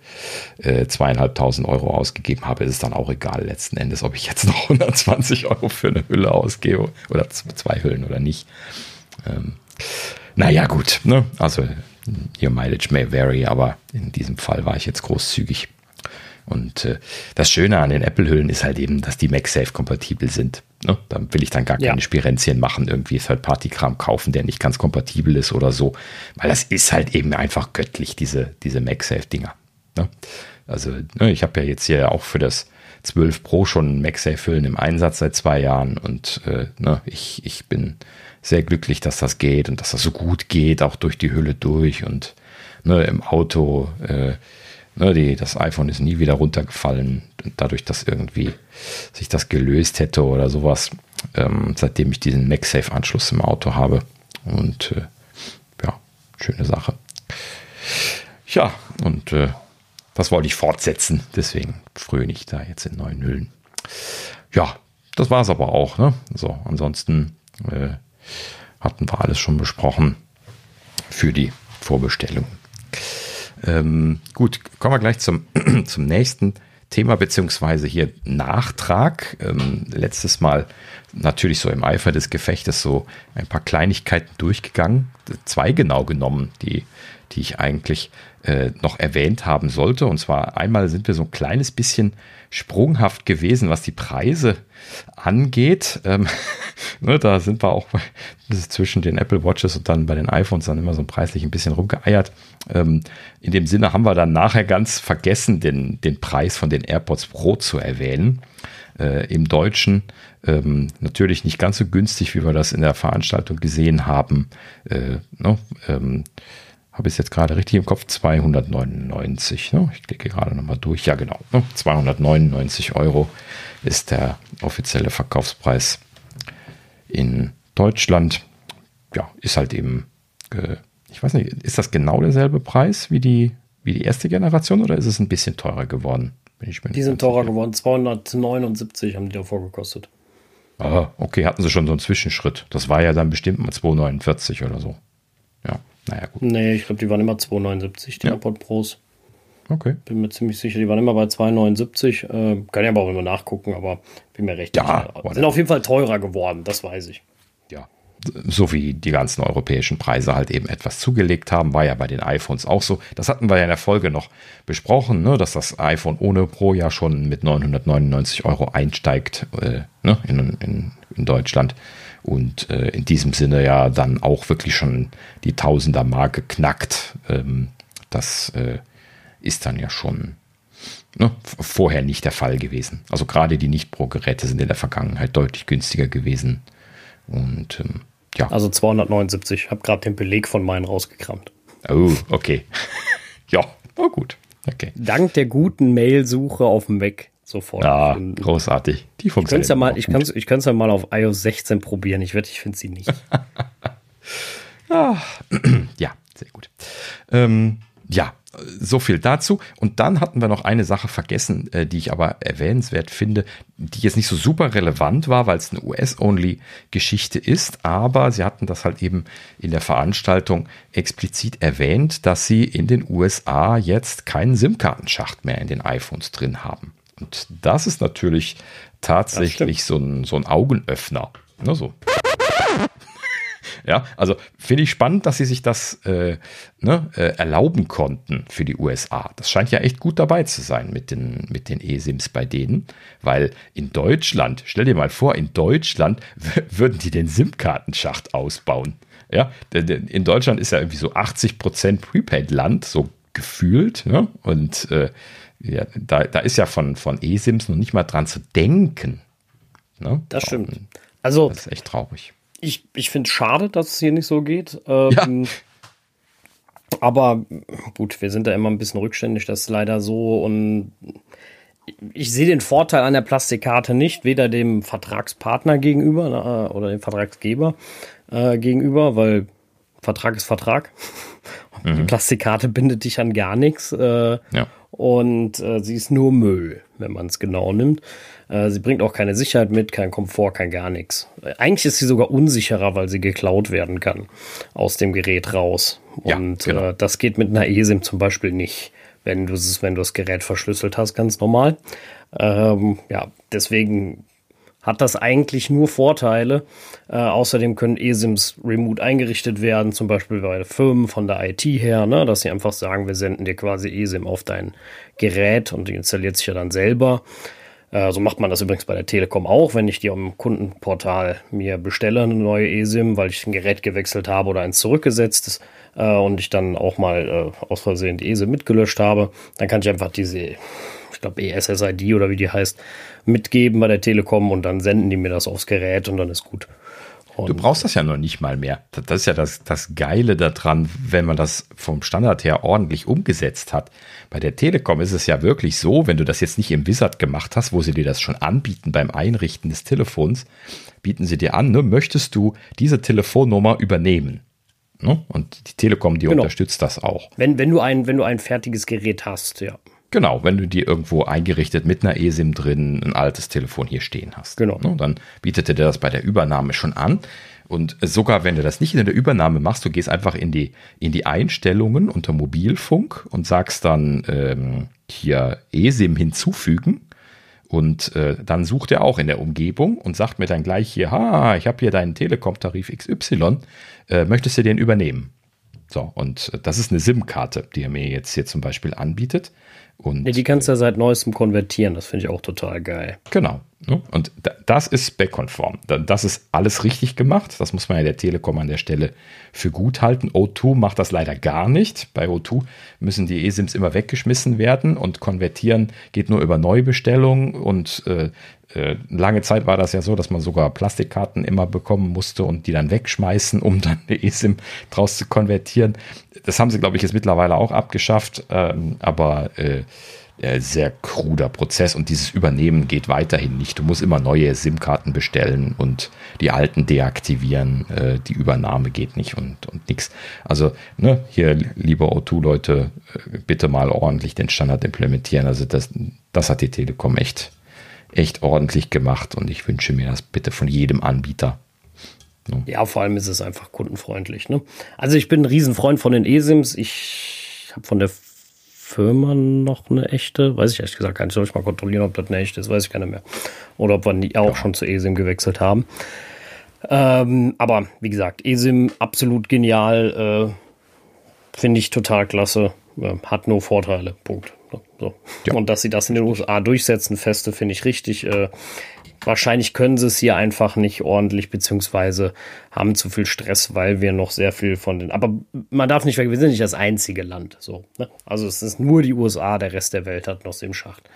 Speaker 2: äh, zweieinhalbtausend Euro ausgegeben habe, ist es dann auch egal letzten Endes, ob ich jetzt noch 120 Euro für eine Hülle ausgebe oder zwei Hüllen oder nicht. Ähm, naja, gut, ne? also your mileage may vary, aber in diesem Fall war ich jetzt großzügig. Und äh, das Schöne an den Apple-Hüllen ist halt eben, dass die MagSafe-kompatibel sind. Ne? Da will ich dann gar keine ja. Spirenzien machen, irgendwie Third-Party-Kram kaufen, der nicht ganz kompatibel ist oder so. Weil das ist halt eben einfach göttlich, diese, diese MagSafe-Dinger. Ne? Also, ne, ich habe ja jetzt hier auch für das 12 Pro schon MagSafe-Hüllen im Einsatz seit zwei Jahren und äh, ne, ich, ich bin sehr glücklich, dass das geht und dass das so gut geht, auch durch die Hülle durch und ne, im Auto. Äh, Ne, die, das iPhone ist nie wieder runtergefallen, dadurch, dass irgendwie sich das gelöst hätte oder sowas, ähm, seitdem ich diesen MagSafe-Anschluss im Auto habe. Und äh, ja, schöne Sache. Ja, und äh, das wollte ich fortsetzen, deswegen fröne ich da jetzt in neuen Hüllen. Ja, das war es aber auch. Ne? So, ansonsten äh, hatten wir alles schon besprochen für die Vorbestellung. Ähm, gut, kommen wir gleich zum, zum nächsten Thema, beziehungsweise hier Nachtrag. Ähm, letztes Mal natürlich so im Eifer des Gefechtes so ein paar Kleinigkeiten durchgegangen. Zwei genau genommen, die, die ich eigentlich äh, noch erwähnt haben sollte. Und zwar einmal sind wir so ein kleines bisschen sprunghaft gewesen, was die Preise angeht. Ähm, ne, da sind wir auch bei, zwischen den Apple Watches und dann bei den iPhones dann immer so preislich ein bisschen rumgeeiert. Ähm, in dem Sinne haben wir dann nachher ganz vergessen, den, den Preis von den AirPods Pro zu erwähnen. Äh, Im Deutschen ähm, natürlich nicht ganz so günstig, wie wir das in der Veranstaltung gesehen haben. Äh, ne, ähm, habe ich es jetzt gerade richtig im Kopf, 299. Ne? Ich klicke gerade nochmal durch. Ja, genau. Ne? 299 Euro ist der offizielle Verkaufspreis in Deutschland. Ja, ist halt eben, äh, ich weiß nicht, ist das genau derselbe Preis wie die, wie die erste Generation oder ist es ein bisschen teurer geworden?
Speaker 1: die sind teurer geworden. 279 haben die davor gekostet.
Speaker 2: Ah, okay, hatten sie schon so einen Zwischenschritt. Das war ja dann bestimmt mal 249 oder so. Ja. Naja,
Speaker 1: gut. Nee, ich glaube, die waren immer 2,79, die ja. AirPod Pros.
Speaker 2: Okay.
Speaker 1: Bin mir ziemlich sicher, die waren immer bei 2,79. Äh, kann ich aber auch immer nachgucken, aber bin mir recht
Speaker 2: ja,
Speaker 1: sicher. Sind auf jeden Fall teurer geworden, das weiß ich.
Speaker 2: Ja. so wie die ganzen europäischen Preise halt eben etwas zugelegt haben, war ja bei den iPhones auch so. Das hatten wir ja in der Folge noch besprochen, ne, dass das iPhone ohne Pro ja schon mit 999 Euro einsteigt äh, ne, in, in, in Deutschland und äh, in diesem Sinne ja dann auch wirklich schon die Tausender-Marke knackt. Ähm, das äh, ist dann ja schon ne, vorher nicht der Fall gewesen. Also gerade die Nicht-Pro-Geräte sind in der Vergangenheit deutlich günstiger gewesen. Und ähm, ja.
Speaker 1: Also 279. Ich habe gerade den Beleg von meinen rausgekramt.
Speaker 2: Oh, okay. ja, oh gut. Okay.
Speaker 1: Dank der guten Mailsuche auf dem Mac sofort.
Speaker 2: Ja, großartig.
Speaker 1: Die funktioniert. Ja mal, ich kann es ich ja mal auf iOS 16 probieren. Ich wette, ich finde sie nicht.
Speaker 2: ja, sehr gut. Ähm, ja, so viel dazu. Und dann hatten wir noch eine Sache vergessen, äh, die ich aber erwähnenswert finde, die jetzt nicht so super relevant war, weil es eine US-Only-Geschichte ist. Aber sie hatten das halt eben in der Veranstaltung explizit erwähnt, dass sie in den USA jetzt keinen SIM-Kartenschacht mehr in den iPhones drin haben. Und das ist natürlich tatsächlich so ein, so ein Augenöffner. Ne, so. Ja, also finde ich spannend, dass sie sich das äh, ne, äh, erlauben konnten für die USA. Das scheint ja echt gut dabei zu sein mit den, mit den eSIMs bei denen, weil in Deutschland, stell dir mal vor, in Deutschland würden die den SIM-Kartenschacht ausbauen. Ja, in Deutschland ist ja irgendwie so 80% Prepaid-Land, so gefühlt. Ne? Und äh, ja, da, da ist ja von, von eSIMs noch nicht mal dran zu denken.
Speaker 1: Ne? Das stimmt. Also,
Speaker 2: das ist echt traurig
Speaker 1: ich, ich finde es schade, dass es hier nicht so geht. Ähm, ja. Aber gut, wir sind da immer ein bisschen rückständig, das ist leider so. Und ich sehe den Vorteil an der Plastikkarte nicht, weder dem Vertragspartner gegenüber na, oder dem Vertragsgeber äh, gegenüber, weil Vertrag ist Vertrag. Mhm. Die Plastikkarte bindet dich an gar nichts. Äh, ja. Und äh, sie ist nur Müll, wenn man es genau nimmt. Äh, sie bringt auch keine Sicherheit mit, kein Komfort, kein gar nichts. Eigentlich ist sie sogar unsicherer, weil sie geklaut werden kann aus dem Gerät raus. Und ja, genau. äh, das geht mit einer eSIM zum Beispiel nicht, wenn du wenn du das Gerät verschlüsselt hast, ganz normal. Ähm, ja, deswegen hat das eigentlich nur Vorteile. Äh, außerdem können eSIMs remote eingerichtet werden, zum Beispiel bei Firmen von der IT her, ne, dass sie einfach sagen, wir senden dir quasi eSIM auf dein Gerät und die installiert sich ja dann selber. Äh, so macht man das übrigens bei der Telekom auch, wenn ich die am Kundenportal mir bestelle, eine neue eSIM, weil ich ein Gerät gewechselt habe oder eins zurückgesetzt äh, und ich dann auch mal äh, aus Versehen die eSIM mitgelöscht habe, dann kann ich einfach diese, ich glaube ESSID oder wie die heißt, mitgeben bei der Telekom und dann senden die mir das aufs Gerät und dann ist gut.
Speaker 2: Und du brauchst das ja noch nicht mal mehr. Das ist ja das, das Geile daran, wenn man das vom Standard her ordentlich umgesetzt hat. Bei der Telekom ist es ja wirklich so, wenn du das jetzt nicht im Wizard gemacht hast, wo sie dir das schon anbieten beim Einrichten des Telefons, bieten sie dir an, ne, möchtest du diese Telefonnummer übernehmen? Ne? Und die Telekom, die genau. unterstützt das auch.
Speaker 1: Wenn, wenn, du ein, wenn du ein fertiges Gerät hast, ja.
Speaker 2: Genau, wenn du dir irgendwo eingerichtet mit einer eSIM drin ein altes Telefon hier stehen hast. Genau. Ne, dann bietet er dir das bei der Übernahme schon an. Und sogar wenn du das nicht in der Übernahme machst, du gehst einfach in die, in die Einstellungen unter Mobilfunk und sagst dann ähm, hier eSIM hinzufügen. Und äh, dann sucht er auch in der Umgebung und sagt mir dann gleich hier, ha, ich habe hier deinen Telekom-Tarif XY, äh, möchtest du den übernehmen? So, und das ist eine SIM-Karte, die er mir jetzt hier zum Beispiel anbietet. Und,
Speaker 1: ja, die kannst du ja seit neuestem konvertieren, das finde ich auch total geil.
Speaker 2: Genau. Ne? Und das ist spec-konform. Das ist alles richtig gemacht. Das muss man ja der Telekom an der Stelle für gut halten. O2 macht das leider gar nicht. Bei O2 müssen die eSIMs immer weggeschmissen werden und konvertieren geht nur über Neubestellung. Und äh, äh, lange Zeit war das ja so, dass man sogar Plastikkarten immer bekommen musste und die dann wegschmeißen, um dann eine eSIM draus zu konvertieren. Das haben sie, glaube ich, jetzt mittlerweile auch abgeschafft. Ähm, aber äh, äh, sehr kruder Prozess und dieses Übernehmen geht weiterhin nicht. Du musst immer neue SIM-Karten bestellen und die alten deaktivieren. Äh, die Übernahme geht nicht und, und nix. Also ne, hier, liebe O2-Leute, äh, bitte mal ordentlich den Standard implementieren. Also das, das hat die Telekom echt, echt ordentlich gemacht und ich wünsche mir das bitte von jedem Anbieter.
Speaker 1: Ne? Ja, vor allem ist es einfach kundenfreundlich. Ne? Also ich bin ein Riesenfreund von den eSIMs. Ich habe von der Firma noch eine echte? Weiß ich ehrlich gesagt gar nicht. Soll ich mal kontrollieren, ob das eine echte ist? Weiß ich gar nicht mehr. Oder ob wir die auch ja. schon zu eSIM gewechselt haben. Ähm, aber wie gesagt, eSIM absolut genial. Äh, Finde ich total klasse. Äh, hat nur Vorteile. Punkt. So. Ja. Und dass sie das in den USA durchsetzen, feste, finde ich richtig. Äh, wahrscheinlich können sie es hier einfach nicht ordentlich, beziehungsweise haben zu viel Stress, weil wir noch sehr viel von den. Aber man darf nicht weg, wir sind nicht das einzige Land. So, ne? Also es ist nur die USA, der Rest der Welt hat noch im Schacht.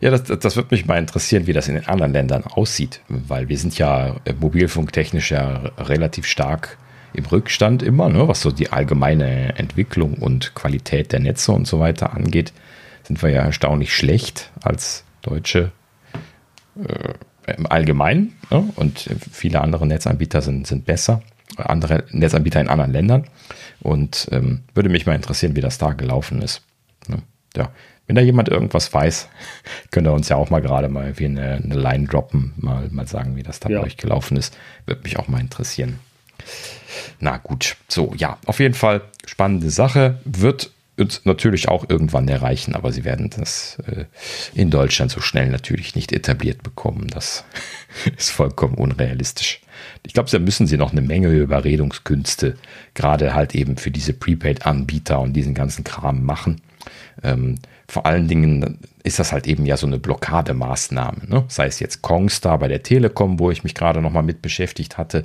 Speaker 2: Ja, das, das wird mich mal interessieren, wie das in den anderen Ländern aussieht, weil wir sind ja äh, mobilfunktechnisch ja relativ stark im Rückstand immer, ne? was so die allgemeine Entwicklung und Qualität der Netze und so weiter angeht, sind wir ja erstaunlich schlecht als Deutsche. Äh, im Allgemeinen. Ne? Und viele andere Netzanbieter sind, sind besser. Andere Netzanbieter in anderen Ländern. Und ähm, würde mich mal interessieren, wie das da gelaufen ist. Ne? Ja. Wenn da jemand irgendwas weiß, könnte er uns ja auch mal gerade mal wie eine, eine Line droppen, mal, mal sagen, wie das da ja. bei euch gelaufen ist. Würde mich auch mal interessieren. Na gut, so, ja, auf jeden Fall spannende Sache. Wird uns natürlich auch irgendwann erreichen, aber sie werden das äh, in Deutschland so schnell natürlich nicht etabliert bekommen. Das ist vollkommen unrealistisch. Ich glaube, da müssen sie noch eine Menge Überredungskünste, gerade halt eben für diese Prepaid-Anbieter und diesen ganzen Kram machen. Ähm, vor allen Dingen ist das halt eben ja so eine Blockademaßnahme. Ne? Sei es jetzt Kongstar bei der Telekom, wo ich mich gerade nochmal mit beschäftigt hatte,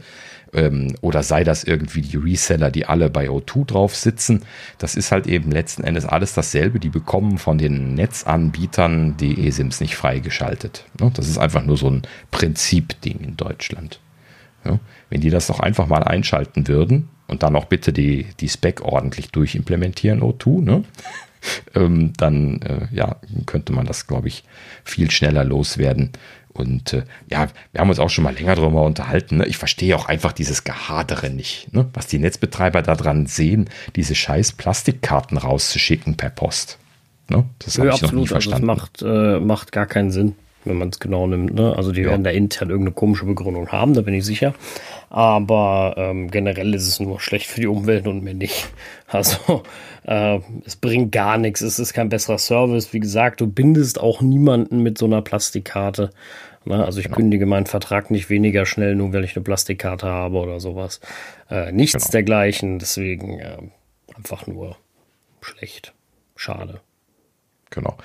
Speaker 2: ähm, oder sei das irgendwie die Reseller, die alle bei O2 drauf sitzen. Das ist halt eben letzten Endes alles dasselbe. Die bekommen von den Netzanbietern die eSIMs nicht freigeschaltet. Ne? Das ist einfach nur so ein Prinzipding in Deutschland. Ja? Wenn die das doch einfach mal einschalten würden und dann auch bitte die, die Spec ordentlich durchimplementieren, O2, ne? ähm, dann äh, ja, könnte man das, glaube ich, viel schneller loswerden. Und äh, ja, wir haben uns auch schon mal länger darüber unterhalten. Ne? Ich verstehe auch einfach dieses Gehadere nicht, ne? was die Netzbetreiber daran sehen, diese scheiß Plastikkarten rauszuschicken per Post. Ne?
Speaker 1: Das habe ich absolut. noch nie verstanden. Also das macht, äh, macht gar keinen Sinn, wenn man es genau nimmt. Ne? Also die ja. werden da intern irgendeine komische Begründung haben, da bin ich sicher. Aber ähm, generell ist es nur schlecht für die Umwelt und mir nicht. Also äh, es bringt gar nichts. Es ist kein besserer Service. Wie gesagt, du bindest auch niemanden mit so einer Plastikkarte. Ne? Also ich genau. kündige meinen Vertrag nicht weniger schnell, nur weil ich eine Plastikkarte habe oder sowas. Äh, nichts genau. dergleichen. Deswegen äh, einfach nur schlecht. Schade.
Speaker 2: Genau.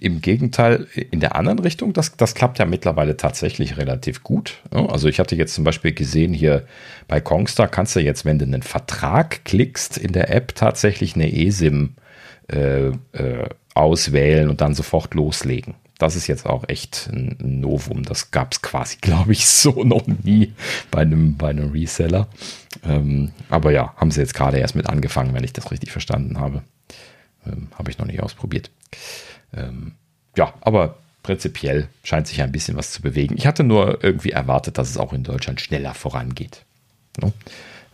Speaker 2: Im Gegenteil, in der anderen Richtung, das, das klappt ja mittlerweile tatsächlich relativ gut. Also ich hatte jetzt zum Beispiel gesehen, hier bei Kongstar kannst du jetzt, wenn du einen Vertrag klickst, in der App tatsächlich eine eSIM äh, äh, auswählen und dann sofort loslegen. Das ist jetzt auch echt ein Novum. Das gab es quasi, glaube ich, so noch nie bei einem, bei einem Reseller. Ähm, aber ja, haben sie jetzt gerade erst mit angefangen, wenn ich das richtig verstanden habe. Ähm, habe ich noch nicht ausprobiert. Ähm, ja, aber prinzipiell scheint sich ein bisschen was zu bewegen. Ich hatte nur irgendwie erwartet, dass es auch in Deutschland schneller vorangeht. No?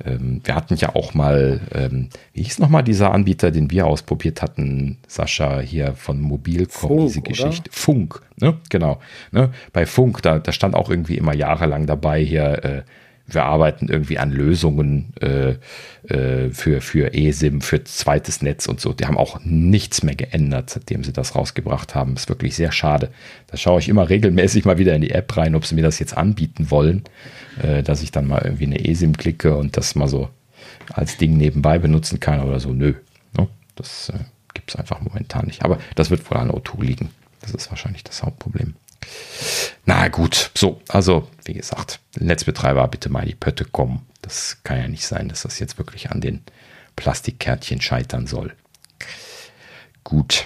Speaker 2: Ähm, wir hatten ja auch mal, ähm, wie hieß nochmal dieser Anbieter, den wir ausprobiert hatten, Sascha hier von Mobilcom, Funk, diese Geschichte. Oder? Funk, ne? Genau. Ne? Bei Funk, da, da stand auch irgendwie immer jahrelang dabei hier, äh, wir arbeiten irgendwie an Lösungen äh, äh, für, für eSIM, für zweites Netz und so. Die haben auch nichts mehr geändert, seitdem sie das rausgebracht haben. Ist wirklich sehr schade. Da schaue ich immer regelmäßig mal wieder in die App rein, ob sie mir das jetzt anbieten wollen, äh, dass ich dann mal irgendwie eine eSIM klicke und das mal so als Ding nebenbei benutzen kann oder so. Nö, ne? das äh, gibt es einfach momentan nicht. Aber das wird wohl an O2 liegen. Das ist wahrscheinlich das Hauptproblem. Na gut, so, also wie gesagt, Netzbetreiber, bitte mal die Pötte kommen. Das kann ja nicht sein, dass das jetzt wirklich an den Plastikkärtchen scheitern soll. Gut.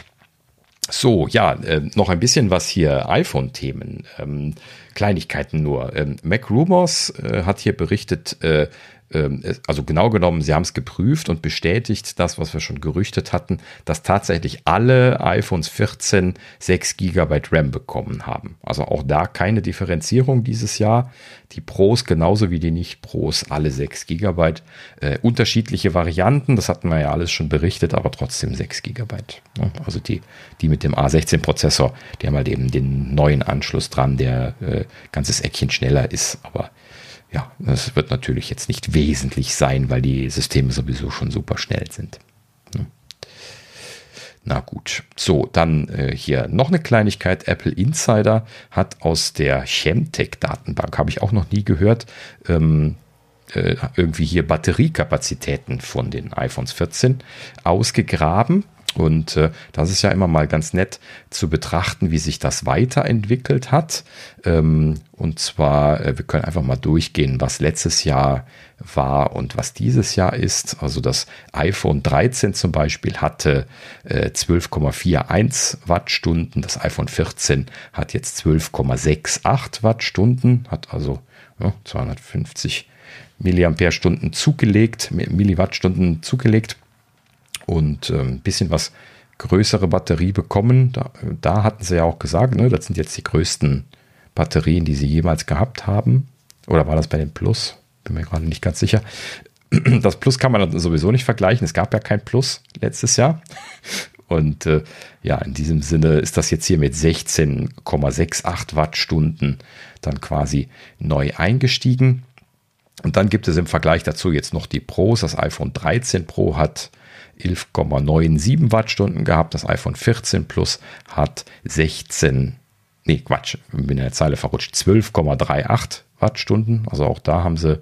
Speaker 2: So, ja, äh, noch ein bisschen was hier iPhone-Themen. Ähm, Kleinigkeiten nur. Ähm, Mac Rumors äh, hat hier berichtet, äh, also genau genommen, sie haben es geprüft und bestätigt, das, was wir schon gerüchtet hatten, dass tatsächlich alle iPhones 14 6 GB RAM bekommen haben. Also auch da keine Differenzierung dieses Jahr. Die Pros genauso wie die Nicht-Pros, alle 6 GB. Äh, unterschiedliche Varianten, das hatten wir ja alles schon berichtet, aber trotzdem 6 GB. Also die, die mit dem A16-Prozessor, die haben halt eben den neuen Anschluss dran, der äh, ganzes Eckchen schneller ist, aber ja, das wird natürlich jetzt nicht wesentlich sein, weil die Systeme sowieso schon super schnell sind. Ne? Na gut. So, dann äh, hier noch eine Kleinigkeit. Apple Insider hat aus der Chemtech-Datenbank, habe ich auch noch nie gehört, ähm, äh, irgendwie hier Batteriekapazitäten von den iPhones 14 ausgegraben. Und äh, das ist ja immer mal ganz nett zu betrachten, wie sich das weiterentwickelt hat. Ähm, und zwar, äh, wir können einfach mal durchgehen, was letztes Jahr war und was dieses Jahr ist. Also das iPhone 13 zum Beispiel hatte äh, 12,41 Wattstunden. Das iPhone 14 hat jetzt 12,68 Wattstunden, hat also ja, 250 Milliampere-Stunden zugelegt, Milliwattstunden zugelegt und ein bisschen was größere Batterie bekommen. Da, da hatten sie ja auch gesagt, ne, das sind jetzt die größten Batterien, die sie jemals gehabt haben. Oder war das bei dem Plus? Bin mir gerade nicht ganz sicher. Das Plus kann man sowieso nicht vergleichen. Es gab ja kein Plus letztes Jahr. Und äh, ja, in diesem Sinne ist das jetzt hier mit 16,68 Wattstunden dann quasi neu eingestiegen. Und dann gibt es im Vergleich dazu jetzt noch die Pros. Das iPhone 13 Pro hat 11,97 Wattstunden gehabt. Das iPhone 14 Plus hat 16, nee, Quatsch, bin in der Zeile verrutscht, 12,38 Wattstunden. Also auch da haben sie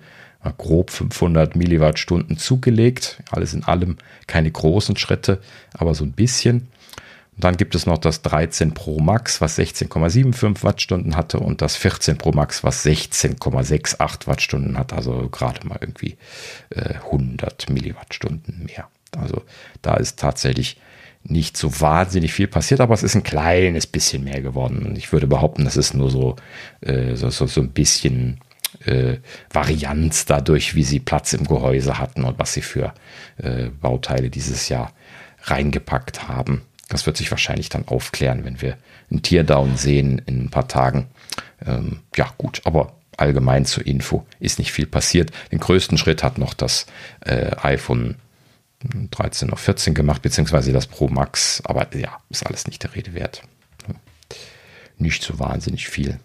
Speaker 2: grob 500 Milliwattstunden zugelegt. Alles in allem keine großen Schritte, aber so ein bisschen. Und dann gibt es noch das 13 Pro Max, was 16,75 Wattstunden hatte und das 14 Pro Max, was 16,68 Wattstunden hat. Also gerade mal irgendwie äh, 100 Milliwattstunden mehr. Also da ist tatsächlich nicht so wahnsinnig viel passiert, aber es ist ein kleines bisschen mehr geworden. Und ich würde behaupten, das ist nur so, äh, so, so, ein bisschen äh, Varianz dadurch, wie sie Platz im Gehäuse hatten und was sie für äh, Bauteile dieses Jahr reingepackt haben. Das wird sich wahrscheinlich dann aufklären, wenn wir einen Teardown sehen in ein paar Tagen. Ähm, ja, gut, aber allgemein zur Info ist nicht viel passiert. Den größten Schritt hat noch das äh, iPhone 13 auf 14 gemacht, beziehungsweise das Pro Max. Aber ja, ist alles nicht der Rede wert. Nicht so wahnsinnig viel.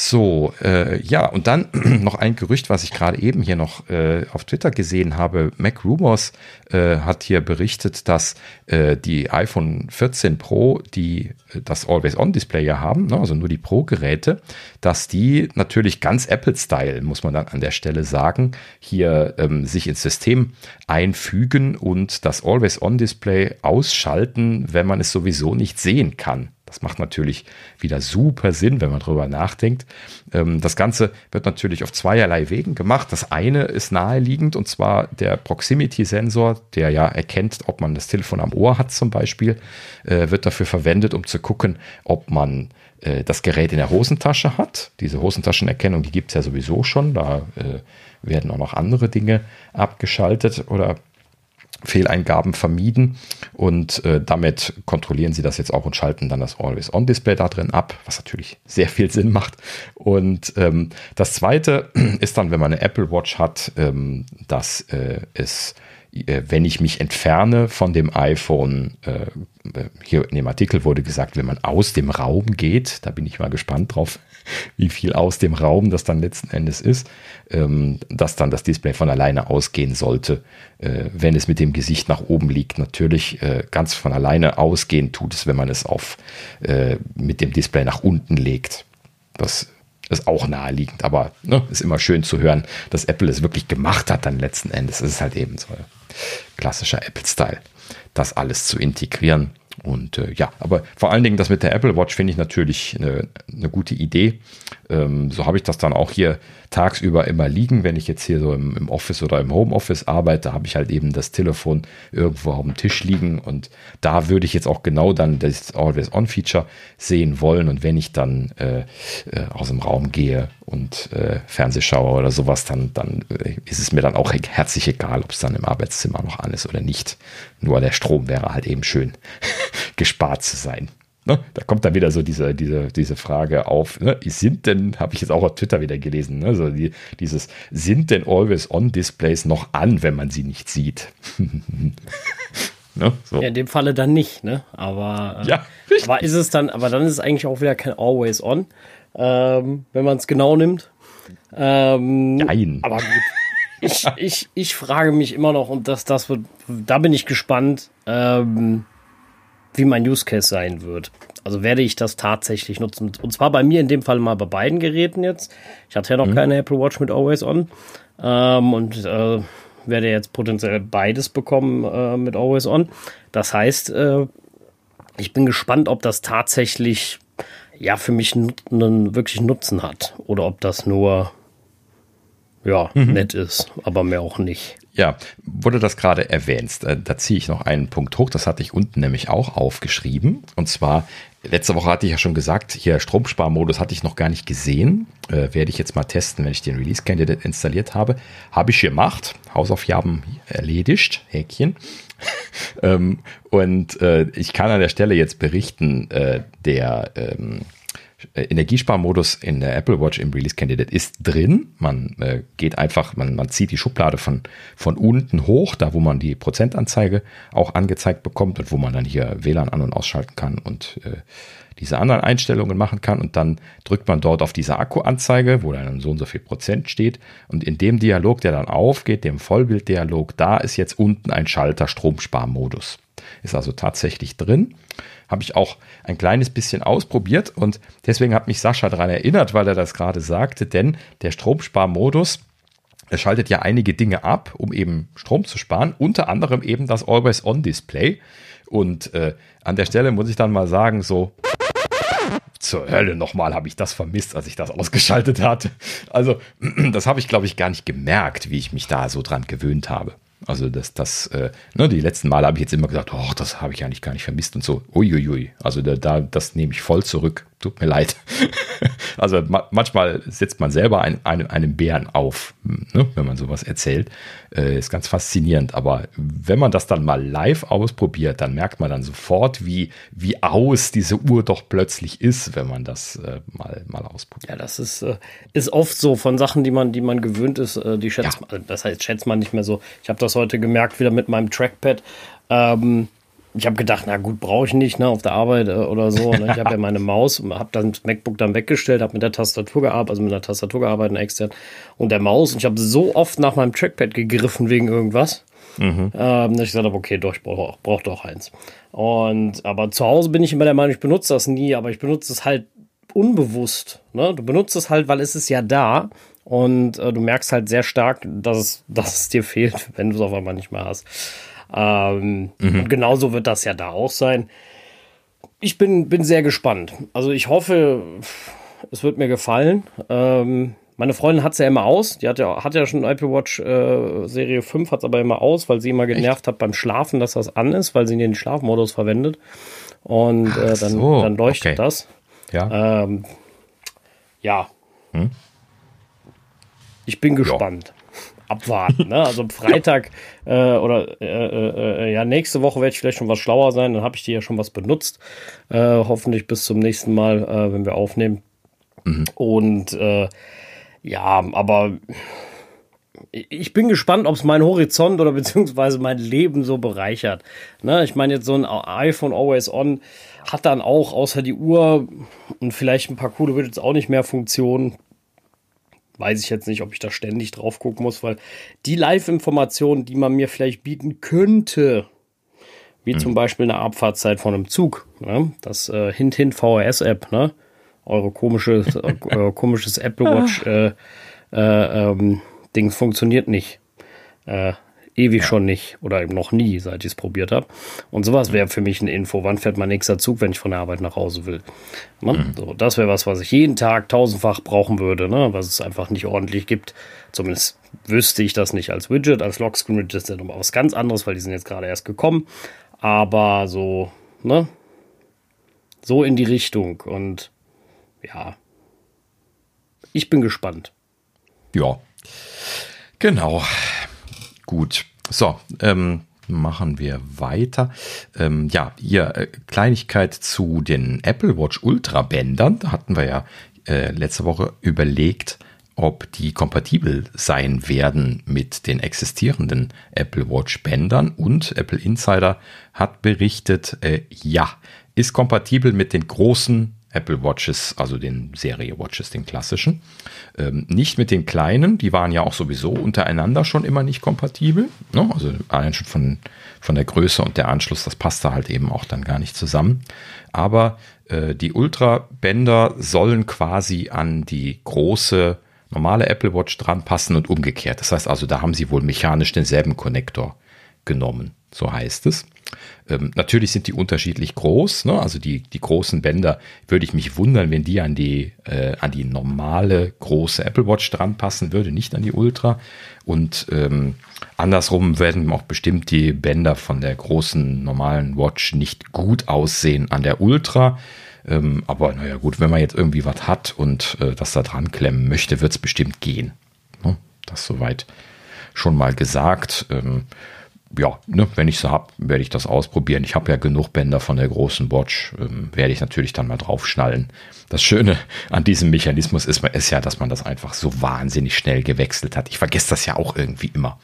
Speaker 2: So, äh, ja, und dann noch ein Gerücht, was ich gerade eben hier noch äh, auf Twitter gesehen habe. Mac Rumors äh, hat hier berichtet, dass äh, die iPhone 14 Pro, die äh, das Always-On-Display ja haben, ne, also nur die Pro-Geräte, dass die natürlich ganz Apple-Style, muss man dann an der Stelle sagen, hier ähm, sich ins System einfügen und das Always-On-Display ausschalten, wenn man es sowieso nicht sehen kann. Das macht natürlich wieder super Sinn, wenn man drüber nachdenkt. Ähm, das Ganze wird natürlich auf zweierlei Wegen gemacht. Das eine ist naheliegend und zwar der Proximity-Sensor, der ja erkennt, ob man das Telefon am Ohr hat zum Beispiel, äh, wird dafür verwendet, um zu gucken, ob man äh, das Gerät in der Hosentasche hat. Diese Hosentaschenerkennung, die gibt es ja sowieso schon. Da äh, werden auch noch andere Dinge abgeschaltet oder Fehleingaben vermieden und äh, damit kontrollieren sie das jetzt auch und schalten dann das Always-On-Display da drin ab, was natürlich sehr viel Sinn macht. Und ähm, das zweite ist dann, wenn man eine Apple Watch hat, ähm, dass äh, es äh, wenn ich mich entferne von dem iPhone, äh, hier in dem Artikel wurde gesagt, wenn man aus dem Raum geht, da bin ich mal gespannt drauf, wie viel aus dem Raum das dann letzten Endes ist, ähm, dass dann das Display von alleine ausgehen sollte, äh, wenn es mit dem Gesicht nach oben liegt. Natürlich ganz von alleine ausgehen tut es, wenn man es auf mit dem Display nach unten legt. Das ist auch naheliegend, aber ne, ist immer schön zu hören, dass Apple es wirklich gemacht hat dann letzten Endes. Es ist halt eben so klassischer Apple-Style, das alles zu integrieren. Und äh, ja, aber vor allen Dingen das mit der Apple Watch finde ich natürlich eine, eine gute Idee. Ähm, so habe ich das dann auch hier tagsüber immer liegen. Wenn ich jetzt hier so im, im Office oder im Homeoffice arbeite, habe ich halt eben das Telefon irgendwo auf dem Tisch liegen und da würde ich jetzt auch genau dann das Always-On-Feature sehen wollen. Und wenn ich dann äh, äh, aus dem Raum gehe und äh, Fernseh schaue oder sowas, dann, dann äh, ist es mir dann auch herzlich egal, ob es dann im Arbeitszimmer noch an ist oder nicht. Nur der Strom wäre halt eben schön gespart zu sein. Ne? Da kommt dann wieder so diese, diese, diese Frage auf, ne? sind denn, habe ich jetzt auch auf Twitter wieder gelesen, ne? so die, dieses, sind denn Always-On-Displays noch an, wenn man sie nicht sieht?
Speaker 1: ne? so. Ja, in dem Falle dann nicht, ne? Aber,
Speaker 2: äh, ja,
Speaker 1: aber ist es dann, aber dann ist es eigentlich auch wieder kein Always-On, ähm, wenn man es genau nimmt. Ähm,
Speaker 2: Nein.
Speaker 1: Aber gut. Ich, ich, ich frage mich immer noch, und das, das wird, da bin ich gespannt, ähm, wie mein Use Case sein wird. Also werde ich das tatsächlich nutzen. Und zwar bei mir in dem Fall mal bei beiden Geräten jetzt. Ich hatte ja noch mhm. keine Apple Watch mit Always On. Ähm, und äh, werde jetzt potenziell beides bekommen äh, mit Always On. Das heißt, äh, ich bin gespannt, ob das tatsächlich ja für mich einen wirklichen Nutzen hat oder ob das nur ja mhm. nett ist, aber mehr auch nicht.
Speaker 2: Ja, wurde das gerade erwähnt. Äh, da ziehe ich noch einen Punkt hoch. Das hatte ich unten nämlich auch aufgeschrieben. Und zwar, letzte Woche hatte ich ja schon gesagt, hier Stromsparmodus hatte ich noch gar nicht gesehen. Äh, werde ich jetzt mal testen, wenn ich den Release Candidate installiert habe. Habe ich gemacht. Hausaufgaben erledigt. Häkchen. ähm, und äh, ich kann an der Stelle jetzt berichten, äh, der ähm, äh, Energiesparmodus in der Apple Watch im Release Candidate ist drin. Man äh, geht einfach, man, man zieht die Schublade von, von unten hoch, da wo man die Prozentanzeige auch angezeigt bekommt und wo man dann hier WLAN an- und ausschalten kann und äh, diese anderen Einstellungen machen kann. Und dann drückt man dort auf diese Akkuanzeige, wo dann so und so viel Prozent steht. Und in dem Dialog, der dann aufgeht, dem Vollbilddialog, da ist jetzt unten ein Schalter Stromsparmodus. Ist also tatsächlich drin habe ich auch ein kleines bisschen ausprobiert und deswegen hat mich Sascha daran erinnert, weil er das gerade sagte, denn der Stromsparmodus, er schaltet ja einige Dinge ab, um eben Strom zu sparen, unter anderem eben das Always-On-Display. Und äh, an der Stelle muss ich dann mal sagen, so zur Hölle nochmal habe ich das vermisst, als ich das ausgeschaltet hatte. Also das habe ich, glaube ich, gar nicht gemerkt, wie ich mich da so dran gewöhnt habe. Also das, das, äh, ne, die letzten Male habe ich jetzt immer gesagt, oh, das habe ich eigentlich gar nicht vermisst und so. Uiuiui. Also da, da, das nehme ich voll zurück. Tut mir leid. also ma manchmal setzt man selber ein, einem, einem Bären auf, ne, wenn man sowas erzählt. Äh, ist ganz faszinierend. Aber wenn man das dann mal live ausprobiert, dann merkt man dann sofort, wie, wie aus diese Uhr doch plötzlich ist, wenn man das äh, mal, mal ausprobiert.
Speaker 1: Ja, das ist, äh, ist oft so von Sachen, die man, die man gewöhnt ist, äh, die schätzt ja. man, das heißt, schätzt man nicht mehr so. Ich habe das heute gemerkt, wieder mit meinem Trackpad. Ähm, ich habe gedacht, na gut, brauche ich nicht, ne, auf der Arbeit äh, oder so. Ne? Ich habe ja meine Maus, habe dann das MacBook dann weggestellt, habe mit der Tastatur gearbeitet, also mit der Tastatur gearbeitet, extern und der Maus. Und ich habe so oft nach meinem Trackpad gegriffen wegen irgendwas. Mhm. Ähm, dass ich gesagt habe, okay, doch, ich brauche brauch doch eins. Und aber zu Hause bin ich immer der Meinung, ich benutze das nie, aber ich benutze es halt unbewusst. Ne? Du benutzt es halt, weil es ist ja da. Und äh, du merkst halt sehr stark, dass es, dass es dir fehlt, wenn du es auf einmal nicht mehr hast. Ähm, mhm. Und genauso wird das ja da auch sein. Ich bin, bin sehr gespannt. Also ich hoffe, es wird mir gefallen. Ähm, meine Freundin hat es ja immer aus. Die hat ja, hat ja schon Apple Watch äh, Serie 5, hat es aber immer aus, weil sie immer genervt Echt? hat beim Schlafen, dass das an ist, weil sie den Schlafmodus verwendet. Und äh, dann, so, dann leuchtet okay. das.
Speaker 2: Ja.
Speaker 1: Ähm, ja. Hm? Ich bin gespannt. Abwarten. Ne? Also Freitag äh, oder äh, äh, äh, ja, nächste Woche werde ich vielleicht schon was schlauer sein. Dann habe ich die ja schon was benutzt. Äh, hoffentlich bis zum nächsten Mal, äh, wenn wir aufnehmen. Mhm. Und ja, aber ich bin gespannt, ob es meinen Horizont oder beziehungsweise mein Leben so bereichert. Ne? Ich meine, jetzt so ein iPhone Always On hat dann auch außer die Uhr und vielleicht ein paar coole Widgets auch nicht mehr Funktionen weiß ich jetzt nicht, ob ich da ständig drauf gucken muss, weil die Live-Informationen, die man mir vielleicht bieten könnte, wie mhm. zum Beispiel eine Abfahrtszeit von einem Zug, ne? das äh, Hint-Hint VHS-App, ne? eure komische, äh, komisches Apple Watch äh, äh, ähm, Ding funktioniert nicht. Ewig ja. schon nicht oder eben noch nie, seit ich es probiert habe. Und sowas wäre für mich eine Info. Wann fährt mein nächster Zug, wenn ich von der Arbeit nach Hause will? Ne? Mhm. So, das wäre was, was ich jeden Tag tausendfach brauchen würde, ne? was es einfach nicht ordentlich gibt. Zumindest wüsste ich das nicht als Widget. Als Lockscreen-Widget ist ja nochmal was ganz anderes, weil die sind jetzt gerade erst gekommen. Aber so, ne? So in die Richtung. Und ja, ich bin gespannt.
Speaker 2: Ja, genau. Gut. So, ähm, machen wir weiter. Ähm, ja, hier äh, Kleinigkeit zu den Apple Watch Ultra Bändern. Da hatten wir ja äh, letzte Woche überlegt, ob die kompatibel sein werden mit den existierenden Apple Watch Bändern. Und Apple Insider hat berichtet, äh, ja, ist kompatibel mit den großen Apple Watches, also den Serie Watches, den klassischen. Ähm, nicht mit den kleinen, die waren ja auch sowieso untereinander schon immer nicht kompatibel. Ne? Also allein schon von, von der Größe und der Anschluss, das passte halt eben auch dann gar nicht zusammen. Aber äh, die Ultra-Bänder sollen quasi an die große normale Apple Watch dran passen und umgekehrt. Das heißt also, da haben sie wohl mechanisch denselben Konnektor genommen, so heißt es. Ähm, natürlich sind die unterschiedlich groß. Ne? Also die, die großen Bänder würde ich mich wundern, wenn die an die, äh, an die normale große Apple Watch dran passen würde, nicht an die Ultra. Und ähm, andersrum werden auch bestimmt die Bänder von der großen normalen Watch nicht gut aussehen an der Ultra. Ähm, aber naja gut, wenn man jetzt irgendwie was hat und äh, das da dran klemmen möchte, wird es bestimmt gehen. Ne? Das soweit schon mal gesagt. Ähm, ja, ne, wenn ich so habe, werde ich das ausprobieren. Ich habe ja genug Bänder von der großen Watch, ähm, werde ich natürlich dann mal draufschnallen. Das Schöne an diesem Mechanismus ist, ist ja, dass man das einfach so wahnsinnig schnell gewechselt hat. Ich vergesse das ja auch irgendwie immer.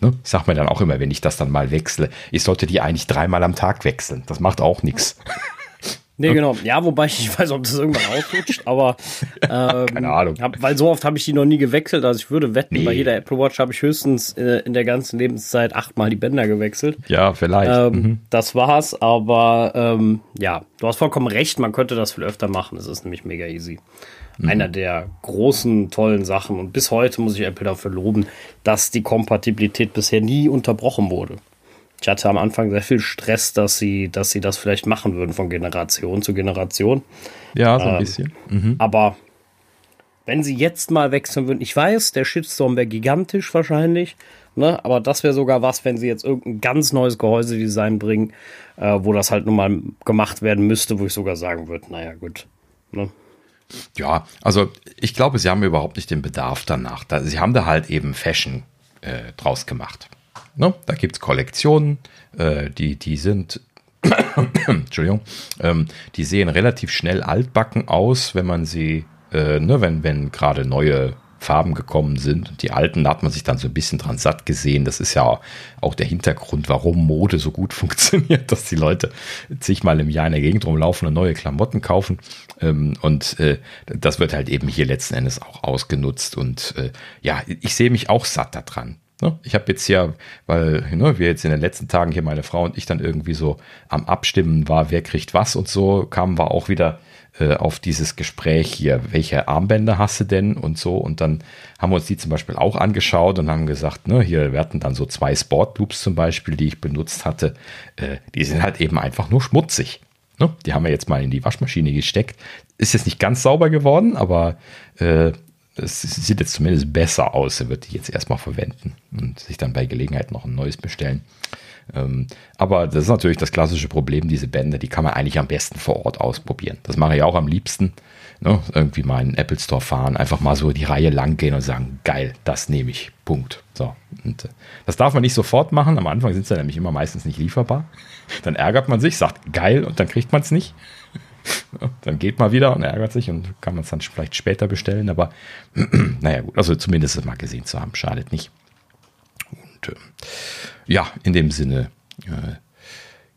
Speaker 2: Ne? Ich sage mir dann auch immer, wenn ich das dann mal wechsle, ich sollte die eigentlich dreimal am Tag wechseln. Das macht auch nichts.
Speaker 1: Nee, genau. Ja, wobei ich nicht weiß, ob das irgendwann ausrutscht, aber ähm,
Speaker 2: keine Ahnung.
Speaker 1: Hab, weil so oft habe ich die noch nie gewechselt. Also ich würde wetten, nee. bei jeder Apple Watch habe ich höchstens äh, in der ganzen Lebenszeit achtmal die Bänder gewechselt.
Speaker 2: Ja, vielleicht.
Speaker 1: Ähm, mhm. Das war's, aber ähm, ja, du hast vollkommen recht, man könnte das viel öfter machen. Es ist nämlich mega easy. Mhm. Einer der großen, tollen Sachen. Und bis heute muss ich Apple dafür loben, dass die Kompatibilität bisher nie unterbrochen wurde. Ich hatte am Anfang sehr viel Stress, dass sie, dass sie das vielleicht machen würden von Generation zu Generation.
Speaker 2: Ja, so ein ähm, bisschen.
Speaker 1: Mhm. Aber wenn sie jetzt mal wechseln würden, ich weiß, der Shitstorm wäre gigantisch wahrscheinlich, ne? aber das wäre sogar was, wenn sie jetzt irgendein ganz neues Gehäusedesign bringen, äh, wo das halt nun mal gemacht werden müsste, wo ich sogar sagen würde, naja, gut. Ne?
Speaker 2: Ja, also ich glaube, sie haben überhaupt nicht den Bedarf danach. sie haben da halt eben Fashion äh, draus gemacht. Ne? Da gibt es Kollektionen, äh, die, die sind, Entschuldigung, ähm, die sehen relativ schnell altbacken aus, wenn man sie, äh, ne, wenn, wenn gerade neue Farben gekommen sind. Die alten, da hat man sich dann so ein bisschen dran satt gesehen. Das ist ja auch der Hintergrund, warum Mode so gut funktioniert, dass die Leute sich mal im Jahr in der Gegend rumlaufen und neue Klamotten kaufen. Ähm, und äh, das wird halt eben hier letzten Endes auch ausgenutzt. Und äh, ja, ich sehe mich auch satt daran. Ne? Ich habe jetzt hier, weil ne, wir jetzt in den letzten Tagen hier meine Frau und ich dann irgendwie so am Abstimmen war, wer kriegt was und so, kamen wir auch wieder äh, auf dieses Gespräch hier, welche Armbänder hast du denn und so. Und dann haben wir uns die zum Beispiel auch angeschaut und haben gesagt, ne, hier, hatten dann so zwei Sportloops zum Beispiel, die ich benutzt hatte. Äh, die sind halt eben einfach nur schmutzig. Ne? Die haben wir jetzt mal in die Waschmaschine gesteckt. Ist jetzt nicht ganz sauber geworden, aber äh, es sieht jetzt zumindest besser aus. Er wird die jetzt erstmal verwenden und sich dann bei Gelegenheit noch ein neues bestellen. Ähm, aber das ist natürlich das klassische Problem, diese Bänder, die kann man eigentlich am besten vor Ort ausprobieren. Das mache ich auch am liebsten. Ne? Irgendwie mal in den Apple Store fahren, einfach mal so die Reihe lang gehen und sagen, geil, das nehme ich. Punkt. So. Und äh, das darf man nicht sofort machen. Am Anfang sind sie nämlich immer meistens nicht lieferbar. Dann ärgert man sich, sagt geil und dann kriegt man es nicht. dann geht man wieder und ärgert sich und kann man es dann vielleicht später bestellen. Aber naja, gut, also zumindest mal gesehen zu haben, schadet nicht. Und äh, ja, in dem Sinne äh,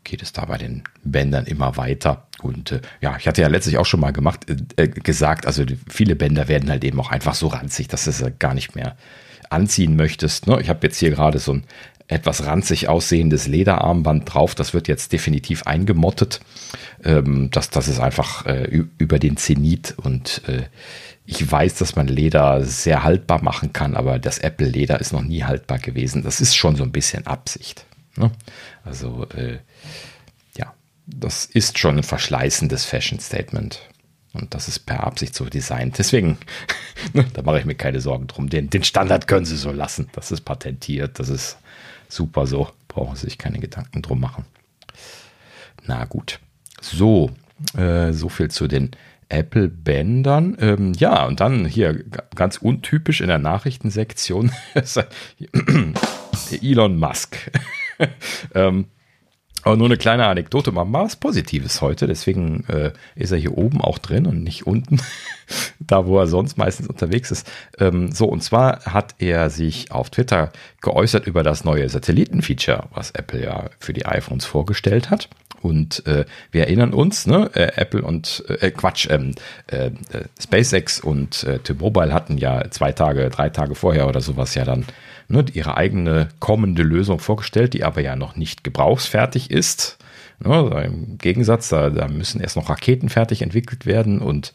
Speaker 2: geht es da bei den Bändern immer weiter. Und äh, ja, ich hatte ja letztlich auch schon mal gemacht, äh, gesagt, also viele Bänder werden halt eben auch einfach so ranzig, dass du es gar nicht mehr anziehen möchtest. Ne? Ich habe jetzt hier gerade so ein etwas ranzig aussehendes Lederarmband drauf. Das wird jetzt definitiv eingemottet. Ähm, das, das ist einfach äh, über den Zenit und äh, ich weiß, dass man Leder sehr haltbar machen kann, aber das Apple-Leder ist noch nie haltbar gewesen. Das ist schon so ein bisschen Absicht. Ne? Also, äh, ja, das ist schon ein verschleißendes Fashion-Statement. Und das ist per Absicht so designt. Deswegen, ne, da mache ich mir keine Sorgen drum. Den, den Standard können sie so lassen. Das ist patentiert. Das ist super so. Brauchen Sie sich keine Gedanken drum machen. Na gut. So, äh, so viel zu den Apple-Bändern. Ähm, ja, und dann hier ganz untypisch in der Nachrichtensektion Elon Musk. ähm, aber nur eine kleine Anekdote, mal was Positives heute, deswegen äh, ist er hier oben auch drin und nicht unten, da wo er sonst meistens unterwegs ist. Ähm, so, und zwar hat er sich auf Twitter geäußert über das neue Satellitenfeature, was Apple ja für die iPhones vorgestellt hat. Und äh, wir erinnern uns, ne, äh, Apple und äh, Quatsch, ähm, äh, äh, SpaceX und äh, T-Mobile hatten ja zwei Tage, drei Tage vorher oder sowas ja dann ne, ihre eigene kommende Lösung vorgestellt, die aber ja noch nicht gebrauchsfertig ist. Ne, Im Gegensatz, da, da, müssen erst noch Raketen fertig entwickelt werden und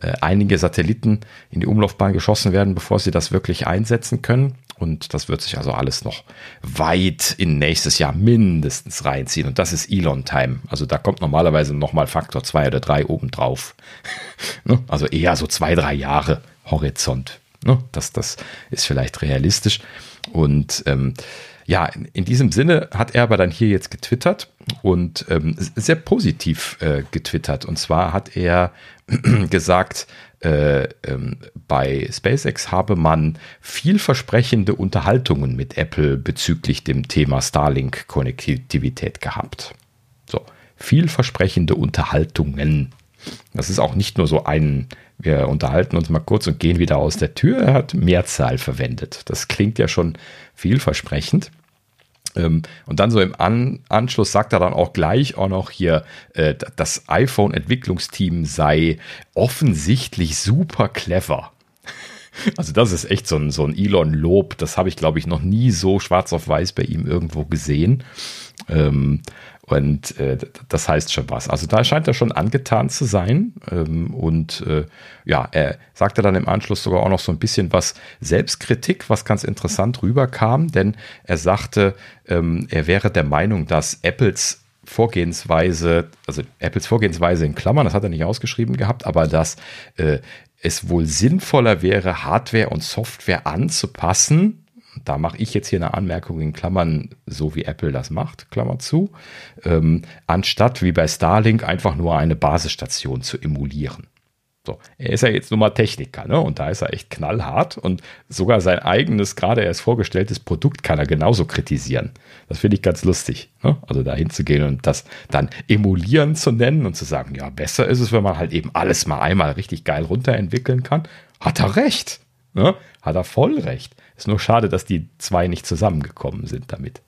Speaker 2: äh, einige Satelliten in die Umlaufbahn geschossen werden, bevor sie das wirklich einsetzen können. Und das wird sich also alles noch weit in nächstes Jahr mindestens reinziehen. Und das ist Elon-Time. Also da kommt normalerweise nochmal Faktor zwei oder drei obendrauf. ne? Also eher so zwei, drei Jahre Horizont. Ne? Das, das ist vielleicht realistisch. Und ähm, ja, in, in, diesem Sinne hat er aber dann hier jetzt getwittert und ähm, sehr positiv äh, getwittert. Und zwar hat er gesagt, äh, ähm, bei SpaceX habe man vielversprechende Unterhaltungen mit Apple bezüglich dem Thema Starlink-Konnektivität gehabt. So, vielversprechende Unterhaltungen. Das ist auch nicht nur so ein, wir unterhalten uns mal kurz und gehen wieder aus der Tür. Er hat Mehrzahl verwendet. Das klingt ja schon vielversprechend. Ähm, und dann so im An Anschluss sagt er dann auch gleich auch noch hier, äh, das iPhone-Entwicklungsteam sei offensichtlich super clever. Also das ist echt so ein, so ein Elon-Lob. Das habe ich, glaube ich, noch nie so schwarz auf weiß bei ihm irgendwo gesehen. Ähm, und äh, das heißt schon was. Also da scheint er schon angetan zu sein. Ähm, und äh, ja, er sagte dann im Anschluss sogar auch noch so ein bisschen was Selbstkritik, was ganz interessant rüberkam, denn er sagte, ähm, er wäre der Meinung, dass Apples Vorgehensweise, also Apples Vorgehensweise in Klammern, das hat er nicht ausgeschrieben gehabt, aber dass äh, es wohl sinnvoller wäre, Hardware und Software anzupassen, da mache ich jetzt hier eine Anmerkung in Klammern, so wie Apple das macht, Klammer zu, ähm, anstatt wie bei Starlink einfach nur eine Basisstation zu emulieren. So, er ist ja jetzt nur mal Techniker, ne? Und da ist er echt knallhart und sogar sein eigenes, gerade erst vorgestelltes Produkt kann er genauso kritisieren. Das finde ich ganz lustig, ne? Also da hinzugehen und das dann emulieren zu nennen und zu sagen, ja, besser ist es, wenn man halt eben alles mal einmal richtig geil runterentwickeln kann. Hat er recht, ne? Hat er voll recht. Ist nur schade, dass die zwei nicht zusammengekommen sind damit.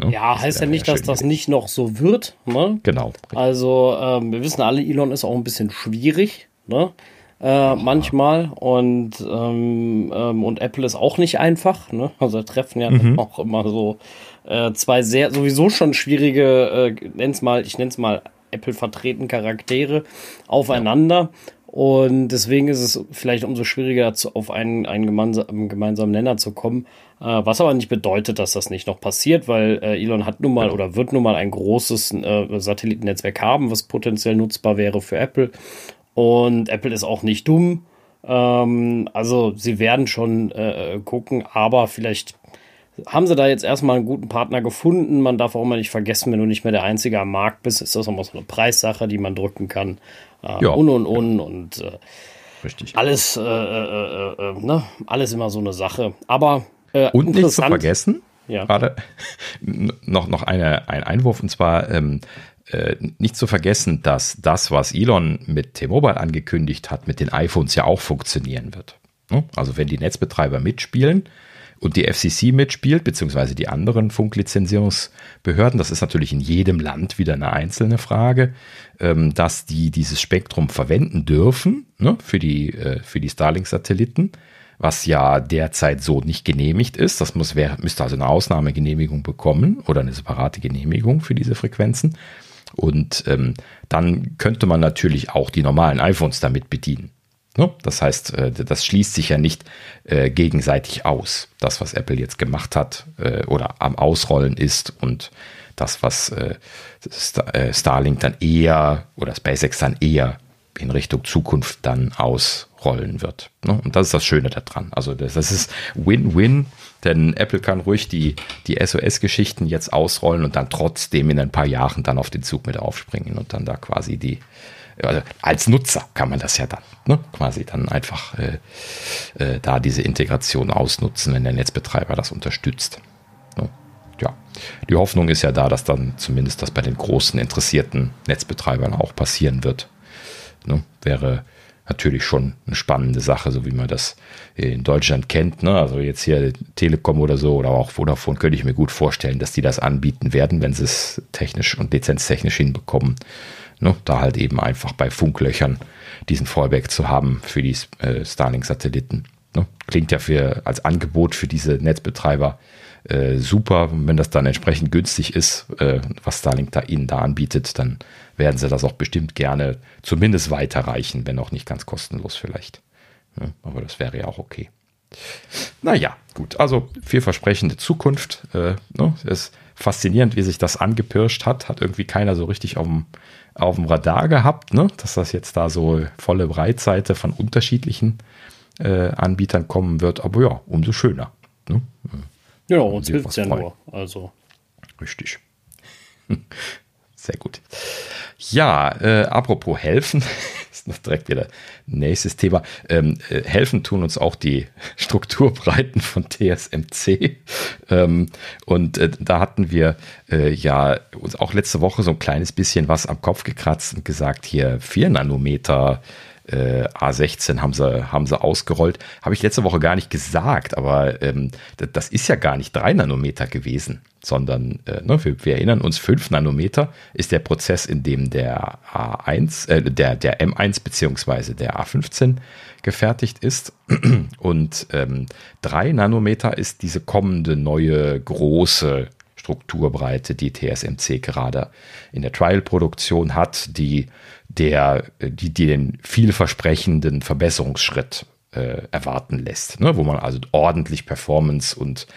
Speaker 1: Ja, ja heißt ja nicht, dass das nicht noch so wird. Ne?
Speaker 2: Genau.
Speaker 1: Also ähm, wir wissen alle, Elon ist auch ein bisschen schwierig. Ne? Äh, manchmal und ähm, ähm, und Apple ist auch nicht einfach. Ne? Also treffen ja mhm. auch immer so äh, zwei sehr sowieso schon schwierige, äh, nenn's mal, ich nenne es mal Apple vertreten Charaktere aufeinander. Ja. Und deswegen ist es vielleicht umso schwieriger, zu, auf einen, einen gemeinsamen, gemeinsamen Nenner zu kommen. Äh, was aber nicht bedeutet, dass das nicht noch passiert, weil äh, Elon hat nun mal oder wird nun mal ein großes äh, Satellitennetzwerk haben, was potenziell nutzbar wäre für Apple. Und Apple ist auch nicht dumm. Ähm, also sie werden schon äh, gucken, aber vielleicht haben sie da jetzt erstmal einen guten Partner gefunden. Man darf auch immer nicht vergessen, wenn du nicht mehr der Einzige am Markt bist, ist das immer so eine Preissache, die man drücken kann. Äh, ja. Und und und und äh, Richtig. alles, äh, äh, äh, ne? alles immer so eine Sache. Aber
Speaker 2: äh, und nicht zu vergessen, ja. gerade noch, noch eine, ein Einwurf und zwar ähm, äh, nicht zu vergessen, dass das, was Elon mit T-Mobile angekündigt hat, mit den iPhones ja auch funktionieren wird. Ne? Also wenn die Netzbetreiber mitspielen, und die FCC mitspielt, beziehungsweise die anderen Funklizenzierungsbehörden, das ist natürlich in jedem Land wieder eine einzelne Frage, ähm, dass die dieses Spektrum verwenden dürfen ne, für die, äh, für die Starlink-Satelliten, was ja derzeit so nicht genehmigt ist. Das muss, müsste also eine Ausnahmegenehmigung bekommen oder eine separate Genehmigung für diese Frequenzen. Und ähm, dann könnte man natürlich auch die normalen iPhones damit bedienen. Ne? Das heißt, äh, das schließt sich ja nicht äh, gegenseitig aus. Das, was Apple jetzt gemacht hat äh, oder am Ausrollen ist und das, was Starlink dann eher oder SpaceX dann eher in Richtung Zukunft dann ausrollen wird. Ne? Und das ist das Schöne daran. Also das, ist Win-Win, denn Apple kann ruhig die, die SOS-Geschichten jetzt ausrollen und dann trotzdem in ein paar Jahren dann auf den Zug mit aufspringen und dann da quasi die, also als Nutzer kann man das ja dann ne, quasi dann einfach äh, äh, da diese Integration ausnutzen, wenn der Netzbetreiber das unterstützt. Ne? Ja, die Hoffnung ist ja da, dass dann zumindest das bei den großen interessierten Netzbetreibern auch passieren wird. Ne? Wäre natürlich schon eine spannende Sache, so wie man das in Deutschland kennt. Ne? Also jetzt hier Telekom oder so oder auch Vodafone könnte ich mir gut vorstellen, dass die das anbieten werden, wenn sie es technisch und lizenztechnisch hinbekommen. Ne? Da halt eben einfach bei Funklöchern diesen Fallback zu haben für die äh, Starlink-Satelliten. Ne? Klingt ja für, als Angebot für diese Netzbetreiber äh, super. Wenn das dann entsprechend günstig ist, äh, was Starlink da ihnen da anbietet, dann werden sie das auch bestimmt gerne zumindest weiterreichen, wenn auch nicht ganz kostenlos vielleicht. Ja, aber das wäre ja auch okay. Naja, gut. Also vielversprechende Zukunft. Äh, ne? Ist faszinierend, wie sich das angepirscht hat. Hat irgendwie keiner so richtig auf dem, auf dem Radar gehabt, ne? dass das jetzt da so volle Breitseite von unterschiedlichen äh, Anbietern kommen wird. Aber ja, umso schöner. Ne?
Speaker 1: Ja, uns hilft es ja nur. Also.
Speaker 2: Richtig. Sehr gut. Ja, äh, apropos helfen, ist noch direkt wieder nächstes Thema. Ähm, äh, helfen tun uns auch die Strukturbreiten von TSMC. Ähm, und äh, da hatten wir äh, ja uns auch letzte Woche so ein kleines bisschen was am Kopf gekratzt und gesagt, hier 4 Nanometer äh, A16 haben sie, haben sie ausgerollt. Habe ich letzte Woche gar nicht gesagt, aber ähm, das ist ja gar nicht 3 Nanometer gewesen, sondern äh, ne, wir, wir, erinnern uns, 5 Nanometer ist der Prozess, in dem der A1, äh, der, der M1 beziehungsweise der A15 gefertigt ist. Und ähm, 3 Nanometer ist diese kommende neue große Strukturbreite, die TSMC gerade in der Trial-Produktion hat, die der, die, die den vielversprechenden Verbesserungsschritt äh, erwarten lässt, ne? wo man also ordentlich Performance und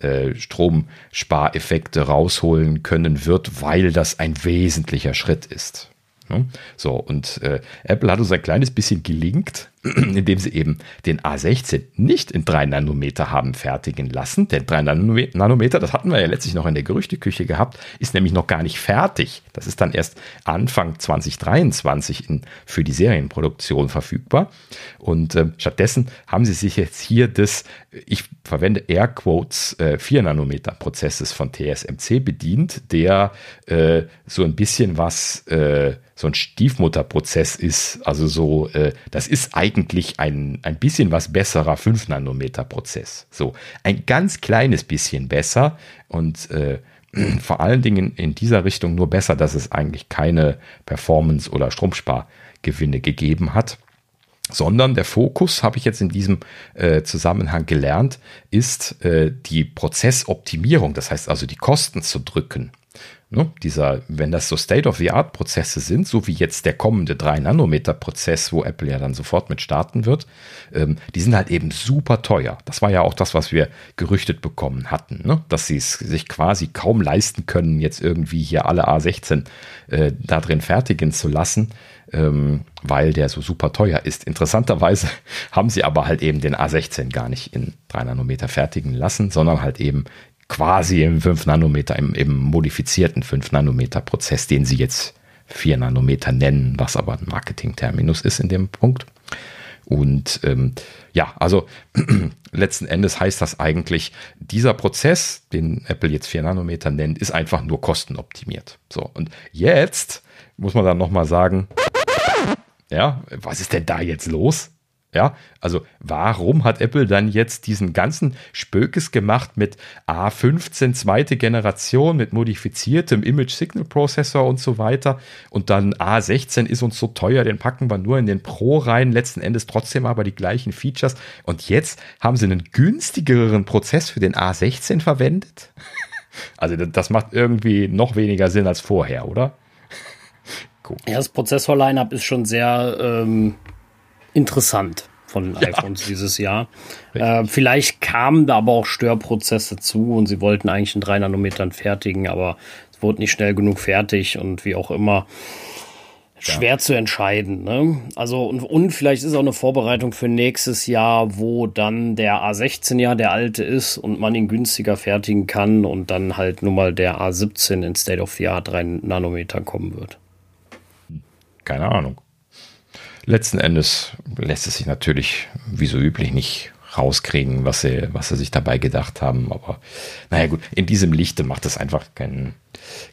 Speaker 2: äh, Stromspareffekte rausholen können wird, weil das ein wesentlicher Schritt ist. Ne? So, und äh, Apple hat uns ein kleines bisschen gelingt, indem sie eben den A16 nicht in 3 Nanometer haben fertigen lassen. Denn 3 Nanometer, das hatten wir ja letztlich noch in der Gerüchteküche gehabt, ist nämlich noch gar nicht fertig. Das ist dann erst Anfang 2023 in, für die Serienproduktion verfügbar. Und äh, stattdessen haben sie sich jetzt hier des, ich verwende Airquotes, äh, 4 Nanometer Prozesses von TSMC bedient, der äh, so ein bisschen was äh, so ein Stiefmutterprozess ist. Also so, äh, das ist eigentlich ein, ein bisschen was besserer 5-Nanometer-Prozess. So, ein ganz kleines bisschen besser und äh, vor allen Dingen in dieser Richtung nur besser, dass es eigentlich keine Performance- oder Stromspargewinne gegeben hat sondern der Fokus, habe ich jetzt in diesem äh, Zusammenhang gelernt, ist äh, die Prozessoptimierung, das heißt also die Kosten zu drücken. Ne, dieser, wenn das so State-of-the-Art-Prozesse sind, so wie jetzt der kommende 3-Nanometer-Prozess, wo Apple ja dann sofort mit starten wird, ähm, die sind halt eben super teuer. Das war ja auch das, was wir gerüchtet bekommen hatten, ne? dass sie es sich quasi kaum leisten können, jetzt irgendwie hier alle A16 äh, da drin fertigen zu lassen, ähm, weil der so super teuer ist. Interessanterweise haben sie aber halt eben den A16 gar nicht in 3 Nanometer fertigen lassen, sondern halt eben quasi im 5 Nanometer, im, im modifizierten 5 Nanometer Prozess, den sie jetzt 4 Nanometer nennen, was aber ein Marketing-Terminus ist in dem Punkt. Und ähm, ja, also letzten Endes heißt das eigentlich, dieser Prozess, den Apple jetzt 4 Nanometer nennt, ist einfach nur kostenoptimiert. So, und jetzt muss man dann nochmal sagen, ja, was ist denn da jetzt los? Ja, also warum hat Apple dann jetzt diesen ganzen Spökes gemacht mit A15 zweite Generation mit modifiziertem Image Signal Prozessor und so weiter und dann A16 ist uns so teuer, den packen wir nur in den Pro rein, letzten Endes trotzdem aber die gleichen Features und jetzt haben sie einen günstigeren Prozess für den A16 verwendet? Also das macht irgendwie noch weniger Sinn als vorher, oder?
Speaker 1: Ja, das Prozessor-Line-Up ist schon sehr ähm, interessant von den ja. iPhones dieses Jahr. Äh, vielleicht kamen da aber auch Störprozesse zu und sie wollten eigentlich in drei Nanometern fertigen, aber es wurde nicht schnell genug fertig und wie auch immer. Schwer ja. zu entscheiden. Ne? Also und, und vielleicht ist auch eine Vorbereitung für nächstes Jahr, wo dann der A16 ja der alte ist und man ihn günstiger fertigen kann und dann halt nur mal der A17 in State of the Art 3 Nanometer kommen wird.
Speaker 2: Keine Ahnung. Letzten Endes lässt es sich natürlich, wie so üblich, nicht rauskriegen, was sie, was sie sich dabei gedacht haben. Aber naja gut, in diesem Lichte macht es einfach keinen,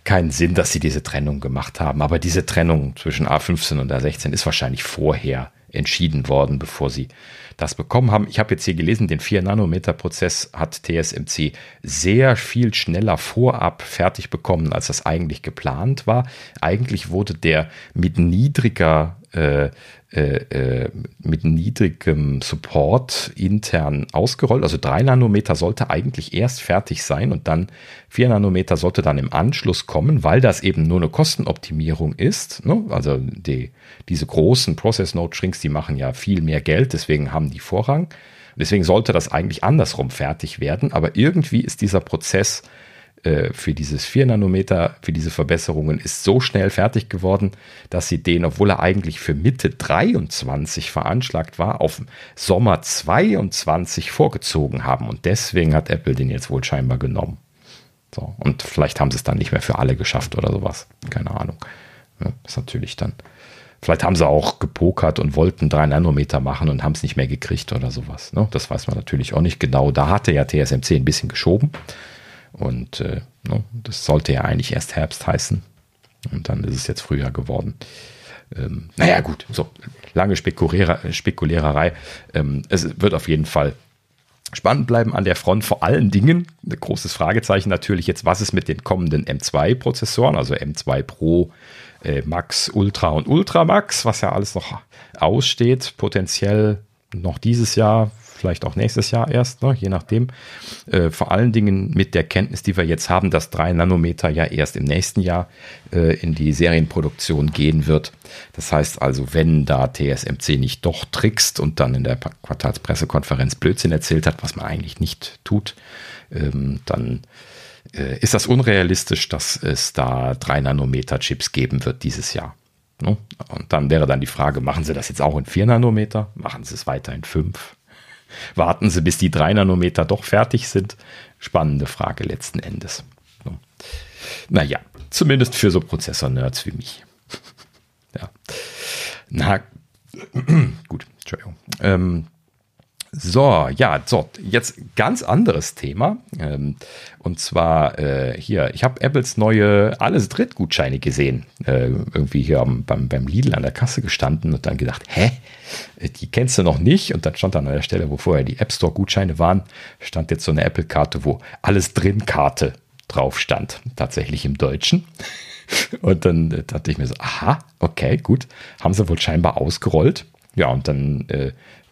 Speaker 2: keinen Sinn, dass sie diese Trennung gemacht haben. Aber diese Trennung zwischen A15 und A16 ist wahrscheinlich vorher entschieden worden, bevor sie das bekommen haben. Ich habe jetzt hier gelesen, den 4-Nanometer-Prozess hat TSMC sehr viel schneller vorab fertig bekommen, als das eigentlich geplant war. Eigentlich wurde der mit niedriger äh, äh, äh, mit niedrigem Support intern ausgerollt. Also 3 Nanometer sollte eigentlich erst fertig sein und dann 4 Nanometer sollte dann im Anschluss kommen, weil das eben nur eine Kostenoptimierung ist. Ne? Also die, diese großen Process Node Shrinks, die machen ja viel mehr Geld, deswegen haben die Vorrang. Deswegen sollte das eigentlich andersrum fertig werden, aber irgendwie ist dieser Prozess äh, für dieses 4 Nanometer, für diese Verbesserungen ist so schnell fertig geworden, dass sie den, obwohl er eigentlich für Mitte 23 veranschlagt war, auf Sommer 22 vorgezogen haben. Und deswegen hat Apple den jetzt wohl scheinbar genommen. So, und vielleicht haben sie es dann nicht mehr für alle geschafft oder sowas. Keine Ahnung. Ja, ist natürlich dann. Vielleicht haben sie auch gepokert und wollten 3 Nanometer machen und haben es nicht mehr gekriegt oder sowas. Ne? Das weiß man natürlich auch nicht genau. Da hatte ja TSMC ein bisschen geschoben. Und äh, no, ne, das sollte ja eigentlich erst Herbst heißen. Und dann ist es jetzt Frühjahr geworden. Ähm, naja, gut, so lange Spekuliererei. Ähm, es wird auf jeden Fall spannend bleiben an der Front. Vor allen Dingen, ein großes Fragezeichen natürlich jetzt, was ist mit den kommenden M2-Prozessoren, also M2 Pro, äh, Max, Ultra und Ultra Max, was ja alles noch aussteht, potenziell noch dieses Jahr, vielleicht auch nächstes Jahr erst, ne, je nachdem. Äh, vor allen Dingen mit der Kenntnis, die wir jetzt haben, dass 3 Nanometer ja erst im nächsten Jahr äh, in die Serienproduktion gehen wird. Das heißt also, wenn da TSMC nicht doch trickst und dann in der Quartalspressekonferenz Blödsinn erzählt hat, was man eigentlich nicht tut, ähm, dann äh, ist das unrealistisch, dass es da 3 Nanometer Chips geben wird dieses Jahr. Ne? Und dann wäre dann die Frage, machen Sie das jetzt auch in 4 Nanometer? Machen Sie es weiter in 5? Warten Sie, bis die 3 Nanometer doch fertig sind? Spannende Frage letzten Endes. Naja, zumindest für so Prozessor-Nerds wie mich. ja. Na, gut, Entschuldigung. Ähm, so, ja, so, jetzt ganz anderes Thema. Ähm, und zwar äh, hier, ich habe Apples neue Alles Dritt-Gutscheine gesehen. Äh, irgendwie hier am, beim, beim Lidl an der Kasse gestanden und dann gedacht, hä? Die kennst du noch nicht? Und dann stand an der Stelle, wo vorher die App Store-Gutscheine waren, stand jetzt so eine Apple-Karte, wo Alles drin-Karte drauf stand. Tatsächlich im Deutschen. Und dann äh, dachte ich mir so, aha, okay, gut. Haben sie wohl scheinbar ausgerollt. Ja, und dann äh,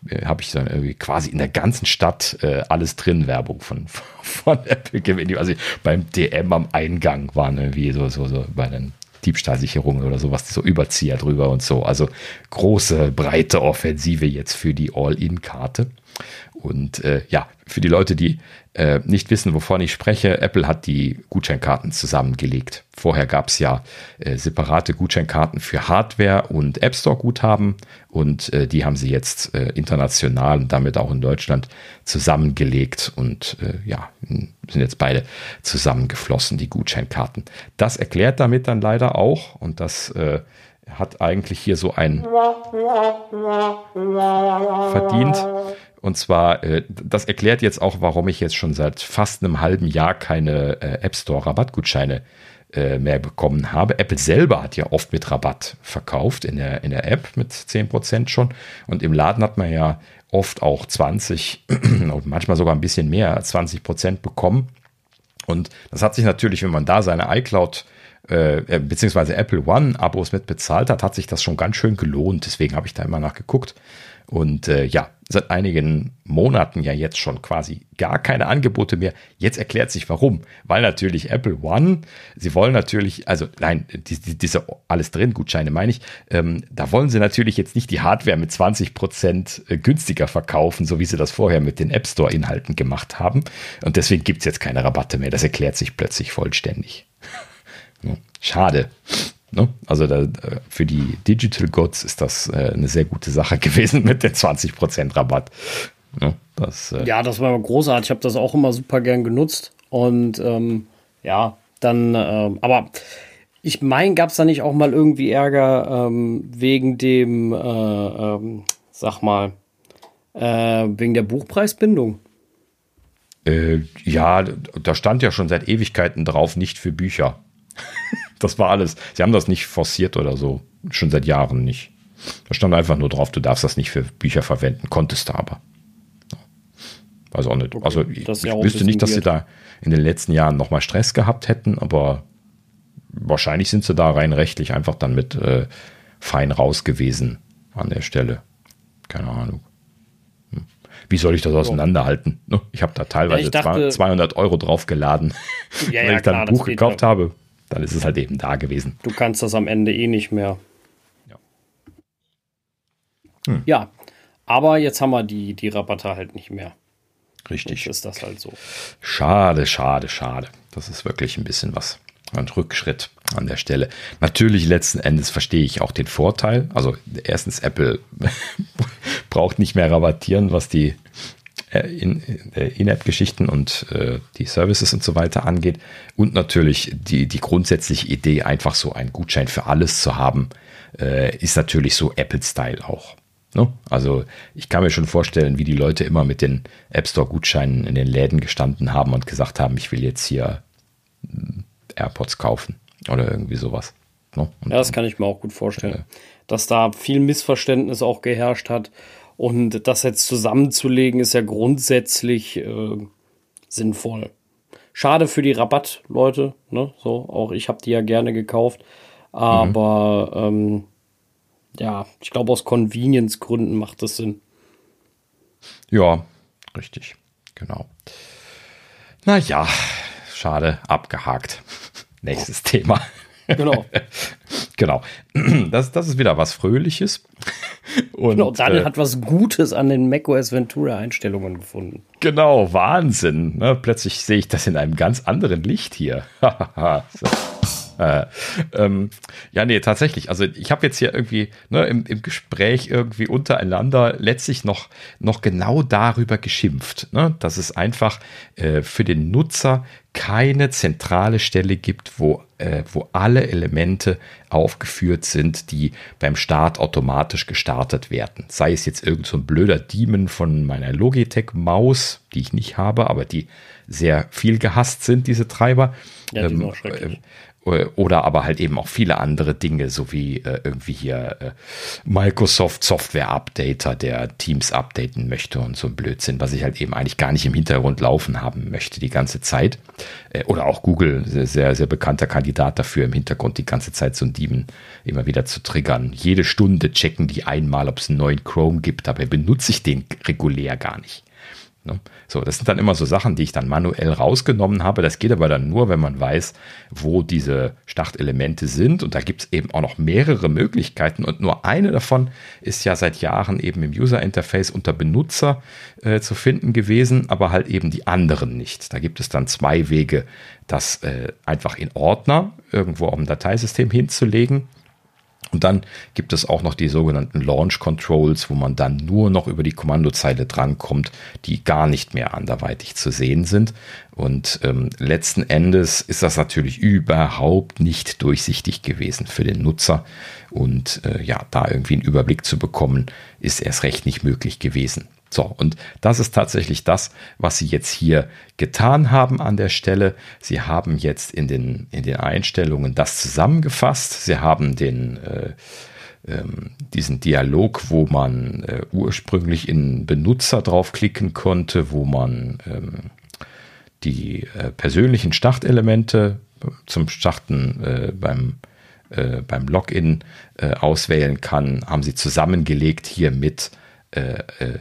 Speaker 2: äh, habe ich dann irgendwie quasi in der ganzen Stadt äh, alles drin Werbung von, von Apple gewinnt. Also beim DM am Eingang waren irgendwie so, so, so bei den Diebstahlsicherungen oder sowas, so Überzieher drüber und so. Also große, breite Offensive jetzt für die All-In-Karte. Und äh, ja, für die Leute, die äh, nicht wissen, wovon ich spreche, Apple hat die Gutscheinkarten zusammengelegt. Vorher gab es ja äh, separate Gutscheinkarten für Hardware und App Store Guthaben und äh, die haben sie jetzt äh, international und damit auch in Deutschland zusammengelegt und äh, ja, sind jetzt beide zusammengeflossen, die Gutscheinkarten. Das erklärt damit dann leider auch und das hat eigentlich hier so ein verdient und zwar, äh, das erklärt jetzt auch, warum ich jetzt schon seit fast einem halben Jahr keine äh, App Store Rabattgutscheine äh, mehr bekommen habe. Apple selber hat ja oft mit Rabatt verkauft in der, in der App mit 10% schon. Und im Laden hat man ja oft auch 20 und manchmal sogar ein bisschen mehr als 20% bekommen. Und das hat sich natürlich, wenn man da seine iCloud äh, äh, beziehungsweise Apple One Abos mit bezahlt hat, hat sich das schon ganz schön gelohnt. Deswegen habe ich da immer nachgeguckt. Und äh, ja, seit einigen Monaten ja jetzt schon quasi gar keine Angebote mehr. Jetzt erklärt sich warum. Weil natürlich Apple One, sie wollen natürlich, also nein, die, die, diese alles drin Gutscheine meine ich, ähm, da wollen sie natürlich jetzt nicht die Hardware mit 20 Prozent äh, günstiger verkaufen, so wie sie das vorher mit den App Store Inhalten gemacht haben. Und deswegen gibt es jetzt keine Rabatte mehr. Das erklärt sich plötzlich vollständig. Schade. Ne? Also da, für die Digital Goods ist das äh, eine sehr gute Sache gewesen mit den 20% Rabatt.
Speaker 1: Ne? Das, äh ja, das war großartig. Ich habe das auch immer super gern genutzt. Und ähm, ja, dann, äh, aber ich meine, gab es da nicht auch mal irgendwie Ärger ähm, wegen dem, äh, ähm, sag mal, äh, wegen der Buchpreisbindung?
Speaker 2: Äh, ja, da stand ja schon seit Ewigkeiten drauf, nicht für Bücher. Das war alles. Sie haben das nicht forciert oder so. Schon seit Jahren nicht. Da stand einfach nur drauf, du darfst das nicht für Bücher verwenden, konntest du aber. Weiß auch nicht. Okay, also ich, ich ja wüsste nicht, dass weird. sie da in den letzten Jahren nochmal Stress gehabt hätten, aber wahrscheinlich sind sie da rein rechtlich einfach dann mit äh, fein raus gewesen an der Stelle. Keine Ahnung. Hm. Wie soll ich das auseinanderhalten? Ne? Ich habe da teilweise ja, dachte, 200 Euro draufgeladen. Ja, Wenn ich dann klar, ein Buch gekauft habe, dann ist es halt eben da gewesen.
Speaker 1: Du kannst das am Ende eh nicht mehr. Ja. Hm. ja, aber jetzt haben wir die, die Rabatte halt nicht mehr.
Speaker 2: Richtig.
Speaker 1: Jetzt ist das halt so.
Speaker 2: Schade, schade, schade. Das ist wirklich ein bisschen was. Ein Rückschritt an der Stelle. Natürlich letzten Endes verstehe ich auch den Vorteil. Also erstens, Apple braucht nicht mehr rabattieren, was die In-App-Geschichten und äh, die Services und so weiter angeht. Und natürlich die, die grundsätzliche Idee, einfach so einen Gutschein für alles zu haben, äh, ist natürlich so Apple-Style auch. Ne? Also ich kann mir schon vorstellen, wie die Leute immer mit den App Store-Gutscheinen in den Läden gestanden haben und gesagt haben, ich will jetzt hier hm, AirPods kaufen oder irgendwie sowas.
Speaker 1: Ne? ja, das kann ich mir auch gut vorstellen, äh, dass da viel Missverständnis auch geherrscht hat. Und das jetzt zusammenzulegen, ist ja grundsätzlich äh, sinnvoll. Schade für die Rabattleute, ne? So, auch ich habe die ja gerne gekauft. Aber mhm. ähm, ja, ich glaube, aus Convenience-Gründen macht das Sinn.
Speaker 2: Ja, richtig. Genau. Naja, schade, abgehakt. Nächstes Thema. Genau. genau. Das, das ist wieder was Fröhliches.
Speaker 1: Und, genau, Daniel äh, hat was Gutes an den macOS Ventura Einstellungen gefunden.
Speaker 2: Genau, Wahnsinn. Ne? Plötzlich sehe ich das in einem ganz anderen Licht hier. so. Äh, ähm, ja, nee, tatsächlich. Also ich habe jetzt hier irgendwie ne, im, im Gespräch irgendwie untereinander letztlich noch, noch genau darüber geschimpft, ne, dass es einfach äh, für den Nutzer keine zentrale Stelle gibt, wo, äh, wo alle Elemente aufgeführt sind, die beim Start automatisch gestartet werden. Sei es jetzt irgend so ein blöder Demon von meiner Logitech-Maus, die ich nicht habe, aber die sehr viel gehasst sind, diese Treiber. Ja, die ähm, Äh, oder aber halt eben auch viele andere Dinge, so wie äh, irgendwie hier äh, Microsoft Software Updater, der Teams updaten möchte und so ein Blödsinn, was ich halt eben eigentlich gar nicht im Hintergrund laufen haben möchte die ganze Zeit. Äh, oder auch Google, sehr, sehr bekannter Kandidat dafür, im Hintergrund die ganze Zeit so ein Demon immer wieder zu triggern. Jede Stunde checken die einmal, ob es einen neuen Chrome gibt, dabei benutze ich den regulär gar nicht. Ne? So, das sind dann immer so Sachen, die ich dann manuell rausgenommen habe. Das geht aber dann nur, wenn man weiß, wo diese Startelemente sind. Und da gibt es eben auch noch mehrere Möglichkeiten. Und nur eine davon ist ja seit Jahren eben im User Interface unter Benutzer äh, zu finden gewesen, aber halt eben die anderen nicht. Da gibt es dann zwei Wege, das äh, einfach in Ordner irgendwo auf dem Dateisystem hinzulegen und dann gibt es auch noch die sogenannten Launch Controls, wo man dann nur noch über die Kommandozeile drankommt, die gar nicht mehr anderweitig zu sehen sind. Und ähm, letzten Endes ist das natürlich überhaupt nicht durchsichtig gewesen für den Nutzer. Und äh, ja, da irgendwie einen Überblick zu bekommen, ist erst recht nicht möglich gewesen. So, und das ist tatsächlich das, was sie jetzt hier getan haben an der Stelle. Sie haben jetzt in den, in den Einstellungen das zusammengefasst. Sie haben den, äh, ähm, diesen Dialog, wo man äh, ursprünglich in Benutzer draufklicken konnte, wo man ähm, die äh, persönlichen Startelemente zum Starten äh, beim äh, beim Login äh, auswählen kann, haben sie zusammengelegt hier mit äh, äh,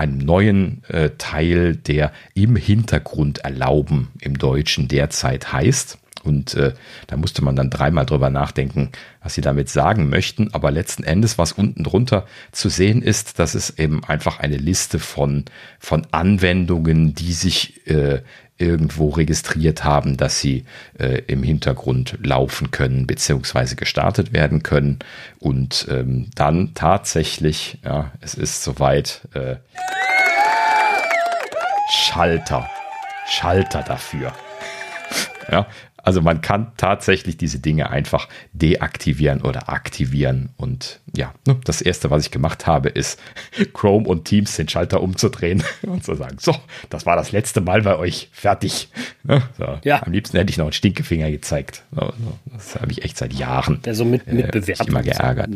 Speaker 2: einem neuen äh, Teil, der im Hintergrund erlauben im Deutschen derzeit heißt. Und äh, da musste man dann dreimal drüber nachdenken, was sie damit sagen möchten. Aber letzten Endes, was unten drunter zu sehen ist, das ist eben einfach eine Liste von, von Anwendungen, die sich äh, irgendwo registriert haben, dass sie äh, im Hintergrund laufen können beziehungsweise gestartet werden können und ähm, dann tatsächlich, ja, es ist soweit äh, Schalter, Schalter dafür. Ja, also man kann tatsächlich diese Dinge einfach deaktivieren oder aktivieren. Und ja, ne, das erste, was ich gemacht habe, ist Chrome und Teams den Schalter umzudrehen und zu sagen, so, das war das letzte Mal bei euch, fertig. Ne, so, ja. Am liebsten hätte ich noch einen Stinkefinger gezeigt. Das habe ich echt seit Jahren
Speaker 1: Der so mit, mit
Speaker 2: äh, immer geärgert.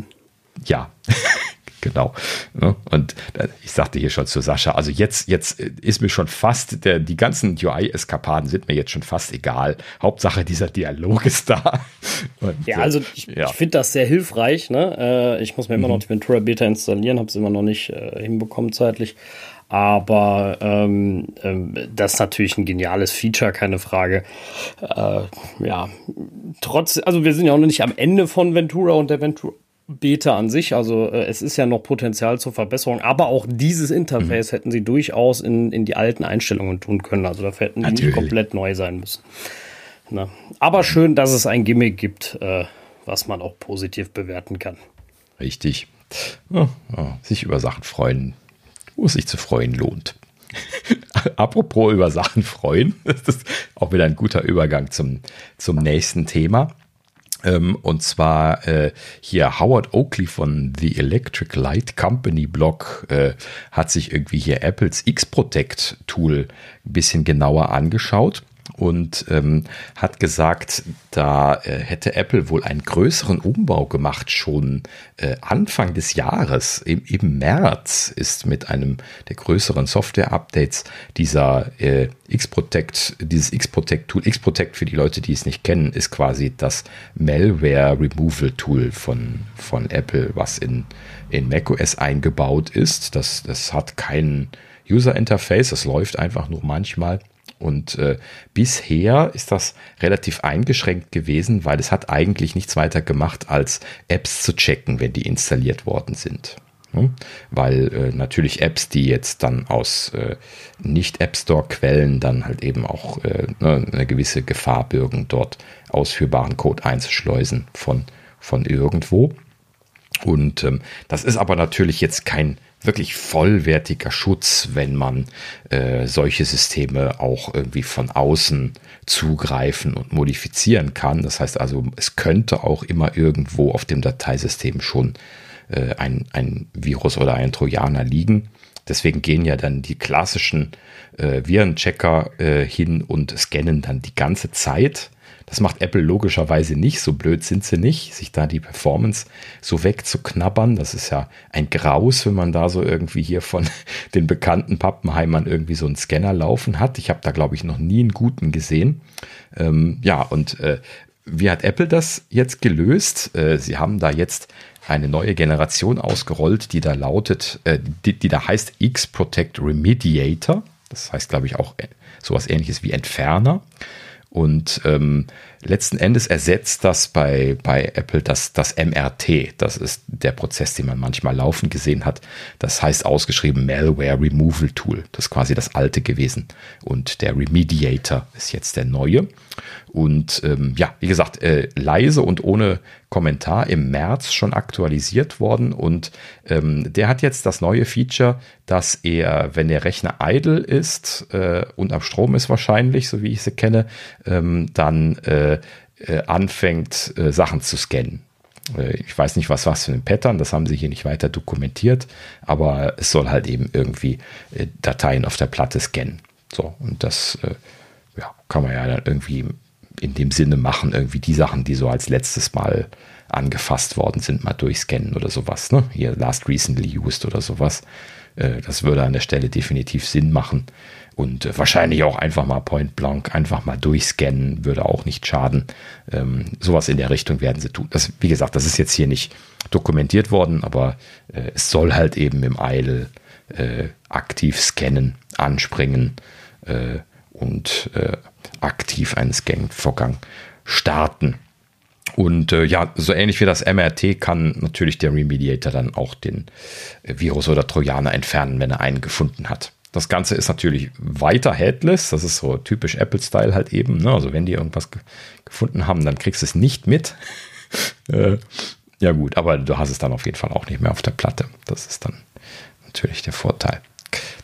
Speaker 2: ja, genau. Ne? Und äh, ich sagte hier schon zu Sascha, also jetzt, jetzt ist mir schon fast, der, die ganzen UI-Eskapaden sind mir jetzt schon fast egal. Hauptsache dieser Dialog ist da.
Speaker 1: Und, ja, also ich, ja. ich finde das sehr hilfreich. Ne? Äh, ich muss mir immer mhm. noch die Ventura Beta installieren, habe es immer noch nicht äh, hinbekommen zeitlich. Aber ähm, ähm, das ist natürlich ein geniales Feature, keine Frage. Äh, ja, trotz, also wir sind ja auch noch nicht am Ende von Ventura und der Ventura Beta an sich. Also äh, es ist ja noch Potenzial zur Verbesserung, aber auch dieses Interface mhm. hätten sie durchaus in, in die alten Einstellungen tun können. Also da hätten die nicht komplett neu sein müssen. Na. Aber schön, dass es ein Gimmick gibt, äh, was man auch positiv bewerten kann.
Speaker 2: Richtig. Oh, oh, sich über Sachen freuen, wo es sich zu freuen lohnt. Apropos über Sachen freuen, das ist auch wieder ein guter Übergang zum, zum nächsten Thema. Ähm, und zwar äh, hier Howard Oakley von The Electric Light Company Blog äh, hat sich irgendwie hier Apples X-Protect Tool ein bisschen genauer angeschaut und ähm, hat gesagt, da äh, hätte Apple wohl einen größeren Umbau gemacht. Schon äh, Anfang des Jahres, im, im März, ist mit einem der größeren Software-Updates dieser äh, X-Protect, dieses X-Protect-Tool, X-Protect für die Leute, die es nicht kennen, ist quasi das Malware-Removal-Tool von, von Apple, was in, in macOS eingebaut ist. Das, das hat kein User-Interface, das läuft einfach nur manchmal und äh, bisher ist das relativ eingeschränkt gewesen, weil es hat eigentlich nichts weiter gemacht, als Apps zu checken, wenn die installiert worden sind. Weil äh, natürlich Apps, die jetzt dann aus äh, nicht App Store Quellen dann halt eben auch äh, ne, eine gewisse Gefahr bürgen, dort ausführbaren Code einzuschleusen von, von irgendwo. Und ähm, das ist aber natürlich jetzt kein wirklich vollwertiger Schutz, wenn man äh, solche Systeme auch irgendwie von außen zugreifen und modifizieren kann. Das heißt also, es könnte auch immer irgendwo auf dem Dateisystem schon äh, ein, ein Virus oder ein Trojaner liegen. Deswegen gehen ja dann die klassischen äh, Virenchecker äh, hin und scannen dann die ganze Zeit das macht Apple logischerweise nicht, so blöd sind sie nicht, sich da die Performance so wegzuknabbern. Das ist ja ein Graus, wenn man da so irgendwie hier von den bekannten Pappenheimern irgendwie so einen Scanner laufen hat. Ich habe da, glaube ich, noch nie einen guten gesehen. Ähm, ja, und äh, wie hat Apple das jetzt gelöst? Äh, sie haben da jetzt eine neue Generation ausgerollt, die da lautet, äh, die, die da heißt X-Protect Remediator. Das heißt, glaube ich, auch äh, sowas ähnliches wie Entferner. Und ähm, letzten Endes ersetzt das bei, bei Apple das, das MRT. Das ist der Prozess, den man manchmal laufen gesehen hat. Das heißt ausgeschrieben Malware Removal Tool. Das ist quasi das alte gewesen. Und der Remediator ist jetzt der neue. Und ähm, ja, wie gesagt, äh, leise und ohne Kommentar im März schon aktualisiert worden. Und ähm, der hat jetzt das neue Feature, dass er, wenn der Rechner idle ist äh, und am Strom ist wahrscheinlich, so wie ich sie kenne, ähm, dann äh, äh anfängt, äh, Sachen zu scannen. Äh, ich weiß nicht, was was für ein Pattern, das haben sie hier nicht weiter dokumentiert, aber es soll halt eben irgendwie Dateien auf der Platte scannen. So, und das ja, kann man ja dann irgendwie in dem Sinne machen, irgendwie die Sachen, die so als letztes Mal angefasst worden sind, mal durchscannen oder sowas. Ne? Hier last recently used oder sowas. Äh, das würde an der Stelle definitiv Sinn machen. Und äh, wahrscheinlich auch einfach mal point blank, einfach mal durchscannen, würde auch nicht schaden. Ähm, sowas in der Richtung werden sie tun. Das, wie gesagt, das ist jetzt hier nicht dokumentiert worden, aber äh, es soll halt eben im Eil äh, aktiv scannen, anspringen äh, und äh, aktiv einen Scan-Vorgang starten. Und äh, ja, so ähnlich wie das MRT kann natürlich der Remediator dann auch den Virus oder Trojaner entfernen, wenn er einen gefunden hat. Das Ganze ist natürlich weiter headless. Das ist so typisch Apple-Style halt eben. Ne? Also wenn die irgendwas ge gefunden haben, dann kriegst du es nicht mit. äh, ja gut, aber du hast es dann auf jeden Fall auch nicht mehr auf der Platte. Das ist dann natürlich der Vorteil.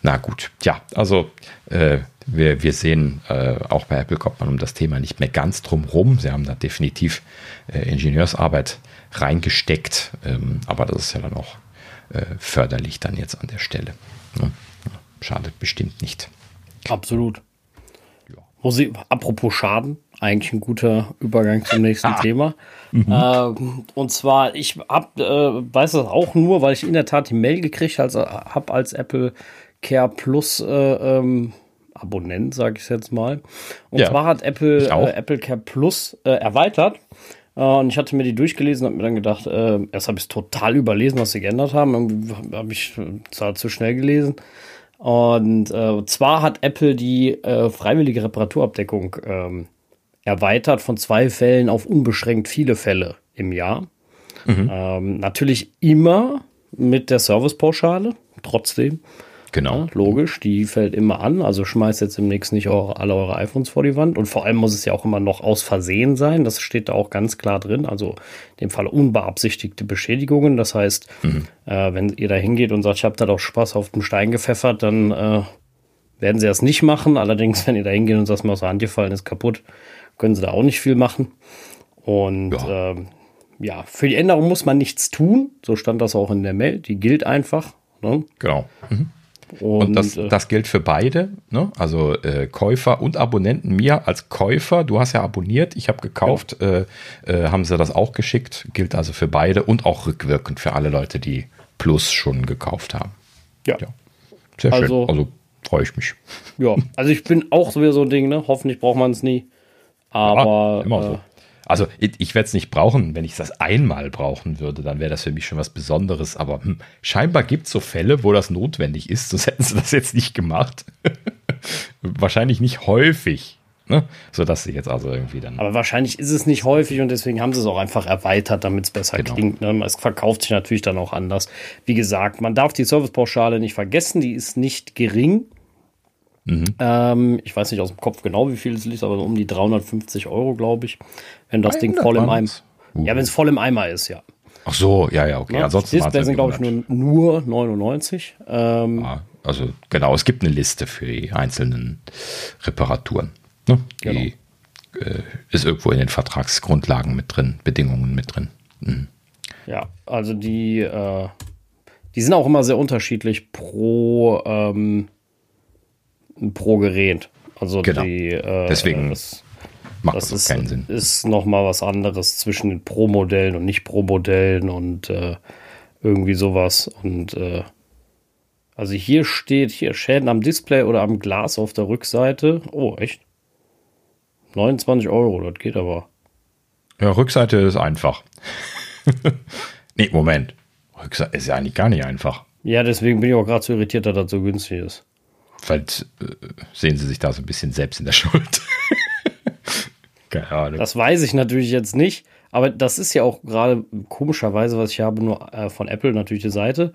Speaker 2: Na gut, ja, also äh, wir, wir sehen, äh, auch bei Apple kommt man um das Thema nicht mehr ganz drum rum. Sie haben da definitiv äh, Ingenieursarbeit reingesteckt, ähm, aber das ist ja dann auch äh, förderlich dann jetzt an der Stelle. Ne? Schadet bestimmt nicht.
Speaker 1: Absolut. Ja. Muss ich, apropos Schaden, eigentlich ein guter Übergang zum nächsten ah. Thema. Mhm. Ähm, und zwar, ich hab, äh, weiß das auch nur, weil ich in der Tat die Mail gekriegt habe als Apple Care Plus äh, ähm, Abonnent, sage ich jetzt mal. Und ja, zwar hat Apple äh, Apple Care Plus äh, erweitert. Äh, und ich hatte mir die durchgelesen und mir dann gedacht, äh, erst habe ich es total überlesen, was sie geändert haben. Irgendwie habe ich zwar zu schnell gelesen. Und äh, zwar hat Apple die äh, freiwillige Reparaturabdeckung ähm, erweitert von zwei Fällen auf unbeschränkt viele Fälle im Jahr. Mhm. Ähm, natürlich immer mit der Servicepauschale, trotzdem.
Speaker 2: Genau. Ja,
Speaker 1: logisch, die fällt immer an. Also schmeißt jetzt demnächst nicht eure, alle eure iPhones vor die Wand. Und vor allem muss es ja auch immer noch aus Versehen sein. Das steht da auch ganz klar drin. Also in dem Fall unbeabsichtigte Beschädigungen. Das heißt, mhm. äh, wenn ihr da hingeht und sagt, ich habe da doch Spaß auf den Stein gepfeffert, dann äh, werden sie das nicht machen. Allerdings, wenn ihr da hingeht und sagt, mir aus der Hand gefallen ist kaputt, können sie da auch nicht viel machen. Und ja. Ähm, ja, für die Änderung muss man nichts tun. So stand das auch in der Mail. Die gilt einfach.
Speaker 2: Ne? Genau. Mhm. Und, und das, äh, das, gilt für beide, ne? also äh, Käufer und Abonnenten. Mir als Käufer, du hast ja abonniert, ich habe gekauft, ja. äh, äh, haben sie das auch geschickt, gilt also für beide und auch rückwirkend für alle Leute, die Plus schon gekauft haben.
Speaker 1: Ja. ja.
Speaker 2: Sehr also, schön. Also freue ich mich.
Speaker 1: Ja, also ich bin auch so so ein Ding, ne? Hoffentlich braucht man es nie. Aber ja, immer
Speaker 2: so. Also ich, ich werde es nicht brauchen. Wenn ich das einmal brauchen würde, dann wäre das für mich schon was Besonderes. Aber hm, scheinbar gibt es so Fälle, wo das notwendig ist. Sonst hätten sie das jetzt nicht gemacht. wahrscheinlich nicht häufig. Ne? Sodass sie jetzt also irgendwie dann.
Speaker 1: Aber wahrscheinlich ist es nicht häufig und deswegen haben sie es auch einfach erweitert, damit es besser genau. klingt. Ne? Es verkauft sich natürlich dann auch anders. Wie gesagt, man darf die Servicepauschale nicht vergessen, die ist nicht gering. Mhm. Ähm, ich weiß nicht aus dem Kopf genau, wie viel es liegt, aber um die 350 Euro, glaube ich. Wenn das Ding voll im Eimer ist. Uh. Ja, wenn es voll im Eimer ist, ja.
Speaker 2: Ach so, ja, ja, okay. Ja,
Speaker 1: Ansonsten Display sind, glaube ich, nur, nur 99. Ähm,
Speaker 2: ah, also genau, es gibt eine Liste für die einzelnen Reparaturen. Ne? Genau. Die äh, ist irgendwo in den Vertragsgrundlagen mit drin, Bedingungen mit drin. Mhm.
Speaker 1: Ja, also die, äh, die sind auch immer sehr unterschiedlich pro ähm, pro Gerät. Also
Speaker 2: genau.
Speaker 1: die,
Speaker 2: äh, Deswegen das, macht das,
Speaker 1: das ist,
Speaker 2: keinen Sinn.
Speaker 1: Ist noch mal was anderes zwischen den Pro-Modellen und nicht Pro-Modellen und äh, irgendwie sowas. Und äh, also hier steht hier Schäden am Display oder am Glas auf der Rückseite. Oh, echt? 29 Euro, das geht aber.
Speaker 2: Ja, Rückseite ist einfach. nee, Moment. Rückseite ist ja eigentlich gar nicht einfach.
Speaker 1: Ja, deswegen bin ich auch gerade so irritiert, dass das so günstig ist.
Speaker 2: Vielleicht äh, sehen sie sich da so ein bisschen selbst in der Schuld.
Speaker 1: Keine Ahnung. Das weiß ich natürlich jetzt nicht, aber das ist ja auch gerade komischerweise, was ich habe, nur äh, von Apple natürlich die Seite,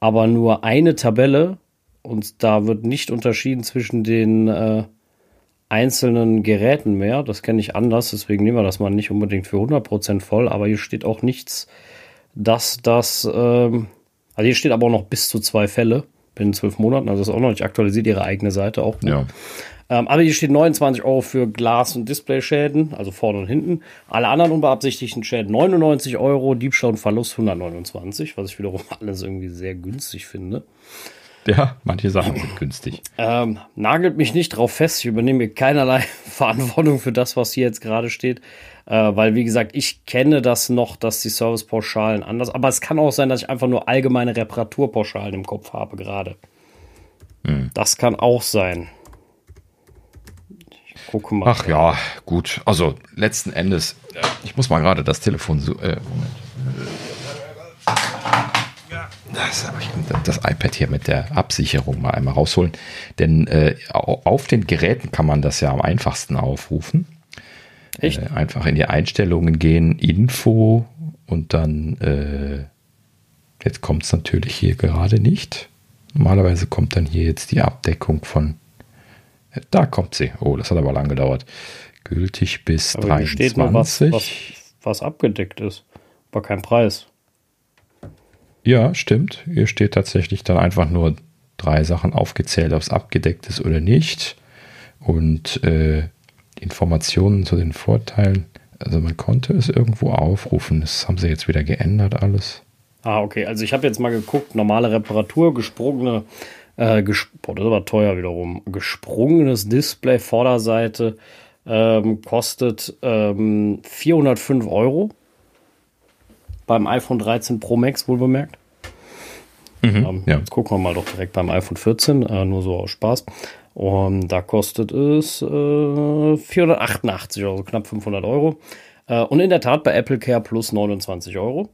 Speaker 1: aber nur eine Tabelle und da wird nicht unterschieden zwischen den äh, einzelnen Geräten mehr. Das kenne ich anders, deswegen nehmen wir das mal nicht unbedingt für 100% voll, aber hier steht auch nichts, dass das, ähm, also hier steht aber auch noch bis zu zwei Fälle binnen zwölf Monaten. Also das ist auch noch nicht aktualisiert, ihre eigene Seite auch.
Speaker 2: Ja.
Speaker 1: Ähm, aber hier steht 29 Euro für Glas- und Displayschäden, also vorne und hinten. Alle anderen unbeabsichtigten Schäden 99 Euro, Diebstahl und Verlust 129, was ich wiederum alles irgendwie sehr günstig finde.
Speaker 2: Ja, manche Sachen sind günstig.
Speaker 1: Ähm, nagelt mich nicht drauf fest. Ich übernehme mir keinerlei Verantwortung für das, was hier jetzt gerade steht. Äh, weil, wie gesagt, ich kenne das noch, dass die Servicepauschalen anders. Aber es kann auch sein, dass ich einfach nur allgemeine Reparaturpauschalen im Kopf habe gerade. Hm. Das kann auch sein.
Speaker 2: Ich gucke mal. Ach ja, gut. Also letzten Endes, ich muss mal gerade das Telefon so. Äh, Moment. Das, das, iPad hier mit der Absicherung mal einmal rausholen. Denn äh, auf den Geräten kann man das ja am einfachsten aufrufen. Echt? Äh, einfach in die Einstellungen gehen, Info und dann, äh, jetzt kommt es natürlich hier gerade nicht. Normalerweise kommt dann hier jetzt die Abdeckung von, äh, da kommt sie. Oh, das hat aber lang gedauert. Gültig bis aber 23. Steht noch
Speaker 1: was, was, was abgedeckt ist, aber kein Preis.
Speaker 2: Ja, stimmt. Hier steht tatsächlich dann einfach nur drei Sachen aufgezählt, ob es abgedeckt ist oder nicht. Und äh, Informationen zu den Vorteilen. Also man konnte es irgendwo aufrufen. Das haben sie jetzt wieder geändert alles.
Speaker 1: Ah, okay. Also ich habe jetzt mal geguckt, normale Reparatur, gesprungene, äh, gesp oh, das war teuer wiederum, gesprungenes Display, Vorderseite, ähm, kostet ähm, 405 Euro. Beim iPhone 13 Pro Max wohl bemerkt. Mhm, ähm, ja. Jetzt gucken wir mal doch direkt beim iPhone 14, äh, nur so aus Spaß. Und da kostet es äh, 488 Euro, knapp 500 Euro. Äh, und in der Tat bei Apple Care Plus 29 Euro.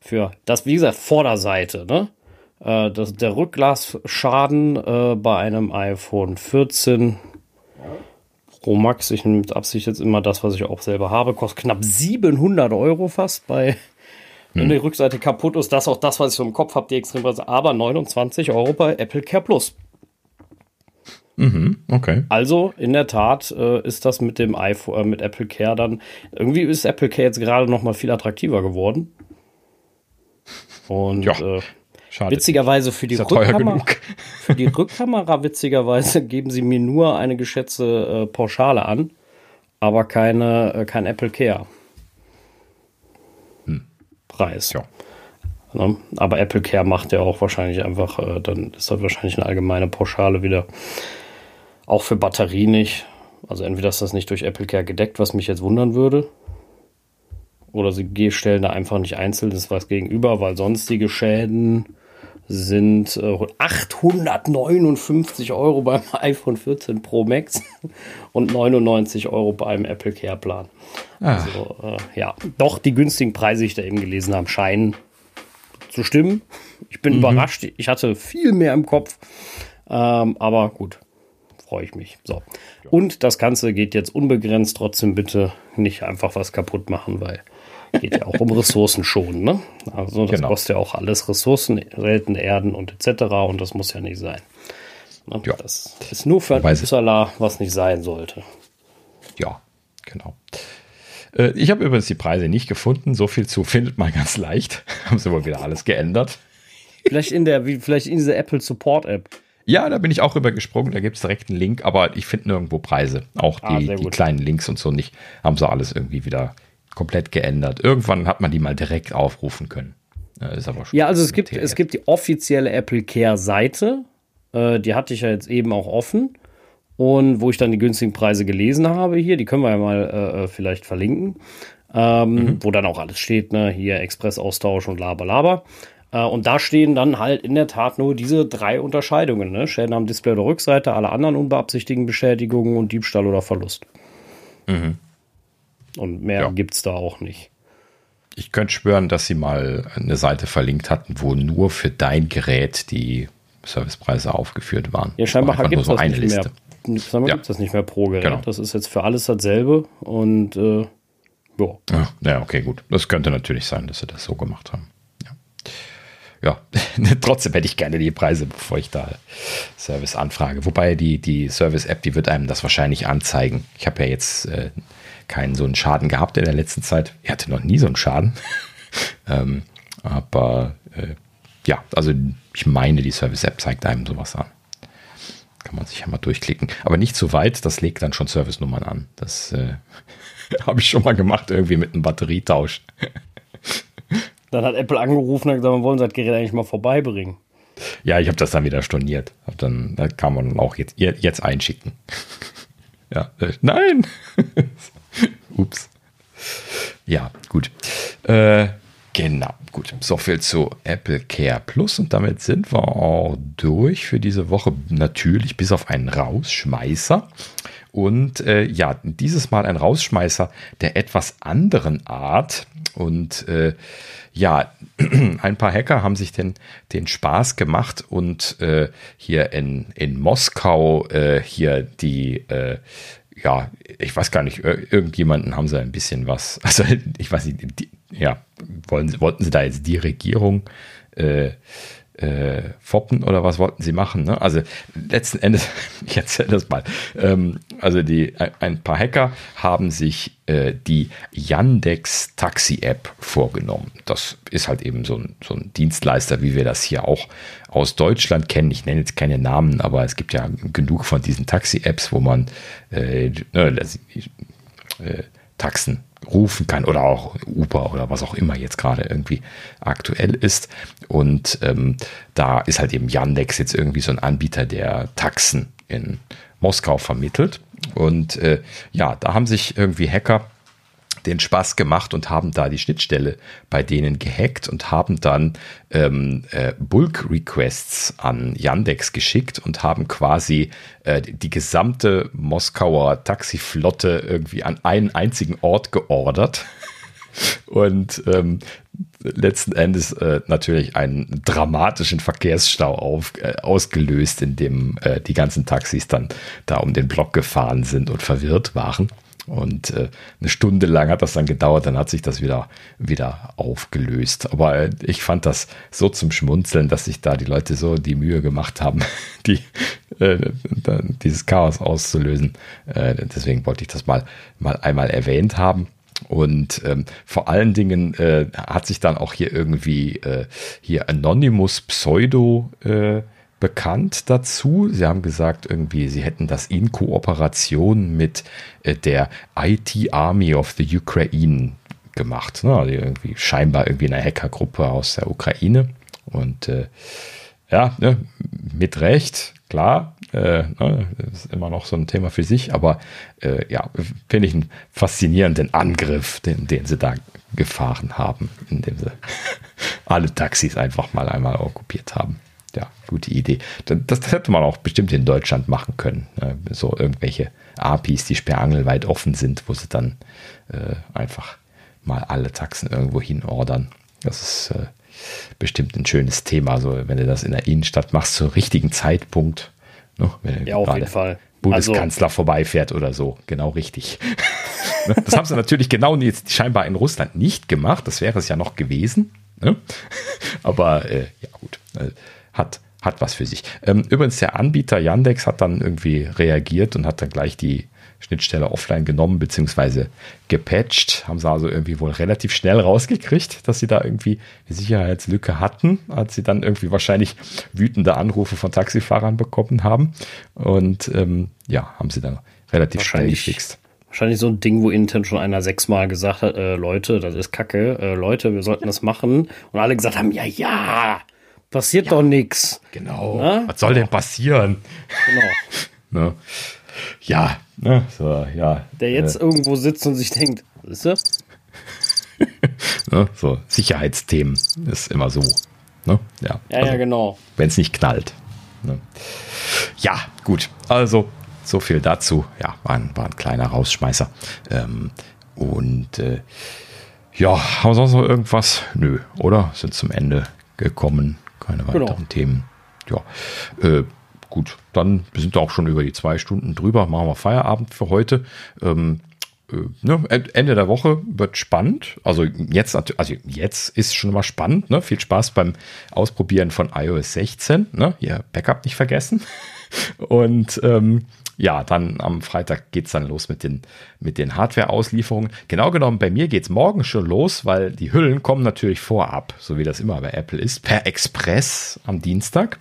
Speaker 1: Für das, wie gesagt, Vorderseite, ne? Äh, das, der Rückglasschaden äh, bei einem iPhone 14 Pro Max, ich nehme mit Absicht jetzt immer das, was ich auch selber habe, kostet knapp 700 Euro fast bei wenn hm. die Rückseite kaputt ist, das ist auch das, was ich so im Kopf habe, die Extrempreise, aber 29 Euro bei Apple Care Plus.
Speaker 2: Mhm, okay.
Speaker 1: Also in der Tat äh, ist das mit dem iPhone, äh, mit Apple Care dann irgendwie ist Apple Care jetzt gerade noch mal viel attraktiver geworden. Und ja, äh, witzigerweise für die, Rückkamera, für die Rückkamera witzigerweise geben sie mir nur eine geschätzte äh, Pauschale an, aber keine äh, kein Apple Care. Hm. Preis. Ja. Ne? Aber Apple Care macht ja auch wahrscheinlich einfach, äh, dann ist das wahrscheinlich eine allgemeine Pauschale wieder. Auch für Batterie nicht. Also entweder ist das nicht durch Apple Care gedeckt, was mich jetzt wundern würde. Oder sie stellen da einfach nicht einzeln das was gegenüber, weil sonstige Schäden sind äh, 859 Euro beim iPhone 14 Pro Max und 99 Euro beim Apple Care Plan. Ah. Also äh, ja, doch die günstigen Preise, die ich da eben gelesen habe, scheinen zu stimmen. Ich bin mhm. überrascht. Ich hatte viel mehr im Kopf. Ähm, aber gut, freue ich mich. So. Und das Ganze geht jetzt unbegrenzt. Trotzdem bitte nicht einfach was kaputt machen, weil geht ja auch um Ressourcen schon. Ne? Also das genau. kostet ja auch alles Ressourcen, seltene Erden und etc. Und das muss ja nicht sein. Ne? Ja. Das ist nur für ein Upsala, was nicht sein sollte.
Speaker 2: Ja, genau. Äh, ich habe übrigens die Preise nicht gefunden. So viel zu findet man ganz leicht. Haben sie wohl wieder alles geändert.
Speaker 1: Vielleicht in der, wie, vielleicht in dieser Apple Support App.
Speaker 2: Ja, da bin ich auch rübergesprungen. Da gibt es direkt einen Link, aber ich finde nirgendwo Preise. Auch ah, die, die kleinen Links und so nicht. Haben sie alles irgendwie wieder komplett geändert. Irgendwann hat man die mal direkt aufrufen können.
Speaker 1: Ist aber schon ja, also es gibt, es gibt die offizielle Apple Care Seite. Äh, die hatte ich ja jetzt eben auch offen und wo ich dann die günstigen Preise gelesen habe hier, die können wir ja mal äh, äh, vielleicht verlinken, ähm, mhm. wo dann auch alles steht, ne, hier Expressaustausch und laber, laber. Äh, und da stehen dann halt in der Tat nur diese drei Unterscheidungen, ne, Schäden am Display oder Rückseite, alle anderen unbeabsichtigten Beschädigungen und Diebstahl oder Verlust. Mhm. Und mehr ja. gibt's da auch nicht.
Speaker 2: Ich könnte schwören, dass sie mal eine Seite verlinkt hatten, wo nur für dein Gerät die Servicepreise aufgeführt waren.
Speaker 1: Ja, scheinbar gibt es so eine Liste. Mehr wir, ja. gibt das nicht mehr pro Gerät. Genau. Das ist jetzt für alles dasselbe und äh,
Speaker 2: ja. ja. Ja, okay, gut. Das könnte natürlich sein, dass sie das so gemacht haben. Ja, ja. trotzdem hätte ich gerne die Preise, bevor ich da Service anfrage. Wobei die, die Service-App, die wird einem das wahrscheinlich anzeigen. Ich habe ja jetzt äh, keinen so einen Schaden gehabt in der letzten Zeit. Ich hatte noch nie so einen Schaden. ähm, aber äh, ja, also ich meine, die Service-App zeigt einem sowas an. Kann man sich ja mal durchklicken. Aber nicht zu weit, das legt dann schon Servicenummern an. Das äh, habe ich schon mal gemacht, irgendwie mit einem Batterietausch.
Speaker 1: Dann hat Apple angerufen und gesagt, wir wollen das Gerät eigentlich mal vorbeibringen.
Speaker 2: Ja, ich habe das dann wieder storniert. Hab dann, da kann man auch jetzt, jetzt einschicken. ja, äh, nein! Ups. Ja, gut. Äh, Genau, gut. So viel zu Apple Care Plus und damit sind wir auch durch für diese Woche. Natürlich bis auf einen Rausschmeißer. Und äh, ja, dieses Mal ein Rausschmeißer der etwas anderen Art. Und äh, ja, ein paar Hacker haben sich den, den Spaß gemacht und äh, hier in, in Moskau äh, hier die äh, ja, ich weiß gar nicht, irgendjemanden haben sie ein bisschen was, also ich weiß nicht, die, ja, wollen, wollten sie da jetzt die Regierung äh, äh, foppen oder was wollten sie machen? Ne? Also letzten Endes, ich erzähle das mal. Ähm, also die, ein paar Hacker haben sich äh, die Yandex Taxi App vorgenommen. Das ist halt eben so ein, so ein Dienstleister, wie wir das hier auch aus Deutschland kennen. Ich nenne jetzt keine Namen, aber es gibt ja genug von diesen Taxi-Apps, wo man äh, äh, Taxen rufen kann oder auch Uber oder was auch immer jetzt gerade irgendwie aktuell ist. Und ähm, da ist halt eben Yandex jetzt irgendwie so ein Anbieter, der Taxen in Moskau vermittelt. Und äh, ja, da haben sich irgendwie Hacker den Spaß gemacht und haben da die Schnittstelle bei denen gehackt und haben dann ähm, äh, Bulk-Requests an Yandex geschickt und haben quasi äh, die gesamte Moskauer Taxiflotte irgendwie an einen einzigen Ort geordert. Und ähm, letzten Endes äh, natürlich einen dramatischen Verkehrsstau auf, äh, ausgelöst, in dem äh, die ganzen Taxis dann da um den Block gefahren sind und verwirrt waren. Und äh, eine Stunde lang hat das dann gedauert, dann hat sich das wieder, wieder aufgelöst. Aber äh, ich fand das so zum Schmunzeln, dass sich da die Leute so die Mühe gemacht haben, die, äh, dieses Chaos auszulösen. Äh, deswegen wollte ich das mal, mal einmal erwähnt haben. Und ähm, vor allen Dingen äh, hat sich dann auch hier irgendwie äh, hier Anonymous Pseudo äh, bekannt dazu. Sie haben gesagt, irgendwie, sie hätten das in Kooperation mit äh, der IT Army of the Ukraine gemacht. Ne? Also irgendwie scheinbar irgendwie eine Hackergruppe aus der Ukraine. Und äh, ja, ne, mit Recht, klar, äh, ne, ist immer noch so ein Thema für sich, aber äh, ja, finde ich einen faszinierenden Angriff, den, den sie da gefahren haben, indem sie alle Taxis einfach mal einmal okkupiert haben ja, gute Idee. Das, das, hätte man auch bestimmt in Deutschland machen können. Ne? So irgendwelche APIs, die sperrangelweit offen sind, wo sie dann äh, einfach mal alle Taxen irgendwo hin ordern. Das ist äh, bestimmt ein schönes Thema. So, wenn du das in der Innenstadt machst, zum richtigen Zeitpunkt.
Speaker 1: Ne? ja, auf jeden Fall.
Speaker 2: Bundeskanzler also, vorbeifährt oder so. Genau richtig. Ne? das haben sie natürlich genau jetzt scheinbar in Russland nicht gemacht. Das wäre es ja noch gewesen. Ne? Aber äh, ja, gut. Hat, hat was für sich. Ähm, übrigens, der Anbieter Yandex hat dann irgendwie reagiert und hat dann gleich die Schnittstelle offline genommen bzw. gepatcht. Haben sie also irgendwie wohl relativ schnell rausgekriegt, dass sie da irgendwie eine Sicherheitslücke hatten, als sie dann irgendwie wahrscheinlich wütende Anrufe von Taxifahrern bekommen haben. Und ähm, ja, haben sie dann relativ schnell gefixt.
Speaker 1: Wahrscheinlich so ein Ding, wo intern schon einer sechsmal gesagt hat, äh, Leute, das ist Kacke, äh, Leute, wir sollten das machen. Und alle gesagt haben, ja, ja, Passiert ja, doch nichts.
Speaker 2: Genau. Na? Was soll denn passieren? Genau. ne? Ja, ne? so, ja.
Speaker 1: Der jetzt äh. irgendwo sitzt und sich denkt, ist er?
Speaker 2: ne? So, Sicherheitsthemen ist immer so. Ne?
Speaker 1: Ja, ja, also, ja genau.
Speaker 2: Wenn es nicht knallt. Ne? Ja, gut. Also, so viel dazu. Ja, war ein, war ein kleiner Rausschmeißer. Ähm, und äh, ja, haben wir sonst noch irgendwas? Nö, oder? Sind zum Ende gekommen. Keine weiteren genau. Themen. Ja, äh, gut, dann sind wir auch schon über die zwei Stunden drüber. Machen wir Feierabend für heute. Ähm, äh, ne, Ende der Woche wird spannend. Also jetzt, also jetzt ist schon mal spannend. Ne? Viel Spaß beim Ausprobieren von iOS 16. Ne? Ihr Backup nicht vergessen. Und ähm, ja, dann am Freitag geht es dann los mit den, mit den Hardware-Auslieferungen. Genau genommen, bei mir geht es morgen schon los, weil die Hüllen kommen natürlich vorab, so wie das immer bei Apple ist, per Express am Dienstag.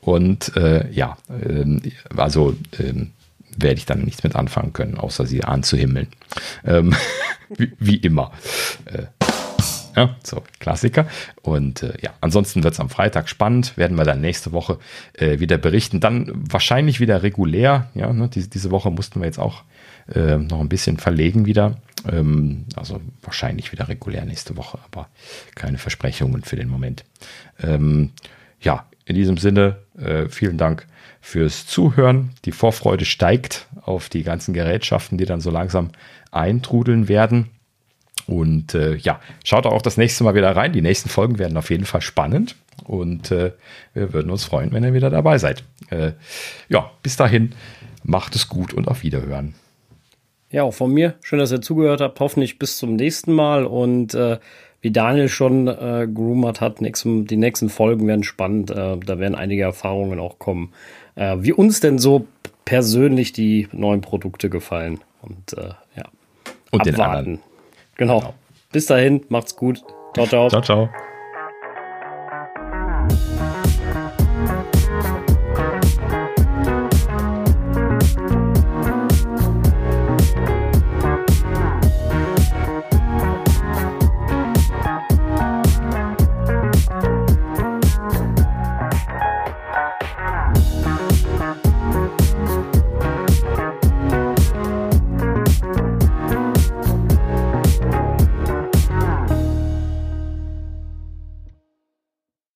Speaker 2: Und äh, ja, äh, also äh, werde ich dann nichts mit anfangen können, außer sie anzuhimmeln. Ähm, wie, wie, immer. Ja, so, Klassiker. Und äh, ja, ansonsten wird es am Freitag spannend. Werden wir dann nächste Woche äh, wieder berichten. Dann wahrscheinlich wieder regulär. Ja, ne, diese, diese Woche mussten wir jetzt auch äh, noch ein bisschen verlegen wieder. Ähm, also wahrscheinlich wieder regulär nächste Woche, aber keine Versprechungen für den Moment. Ähm, ja, in diesem Sinne, äh, vielen Dank fürs Zuhören. Die Vorfreude steigt auf die ganzen Gerätschaften, die dann so langsam eintrudeln werden. Und äh, ja, schaut auch das nächste Mal wieder rein. Die nächsten Folgen werden auf jeden Fall spannend. Und äh, wir würden uns freuen, wenn ihr wieder dabei seid. Äh, ja, bis dahin, macht es gut und auf Wiederhören.
Speaker 1: Ja, auch von mir. Schön, dass ihr zugehört habt. Hoffentlich bis zum nächsten Mal. Und äh, wie Daniel schon äh, gerumert hat, nächsten, die nächsten Folgen werden spannend. Äh, da werden einige Erfahrungen auch kommen. Äh, wie uns denn so persönlich die neuen Produkte gefallen. Und ja,
Speaker 2: und abwarten. den anderen.
Speaker 1: Genau. genau. Bis dahin, macht's gut. Ciao, ciao.
Speaker 2: Ciao, ciao.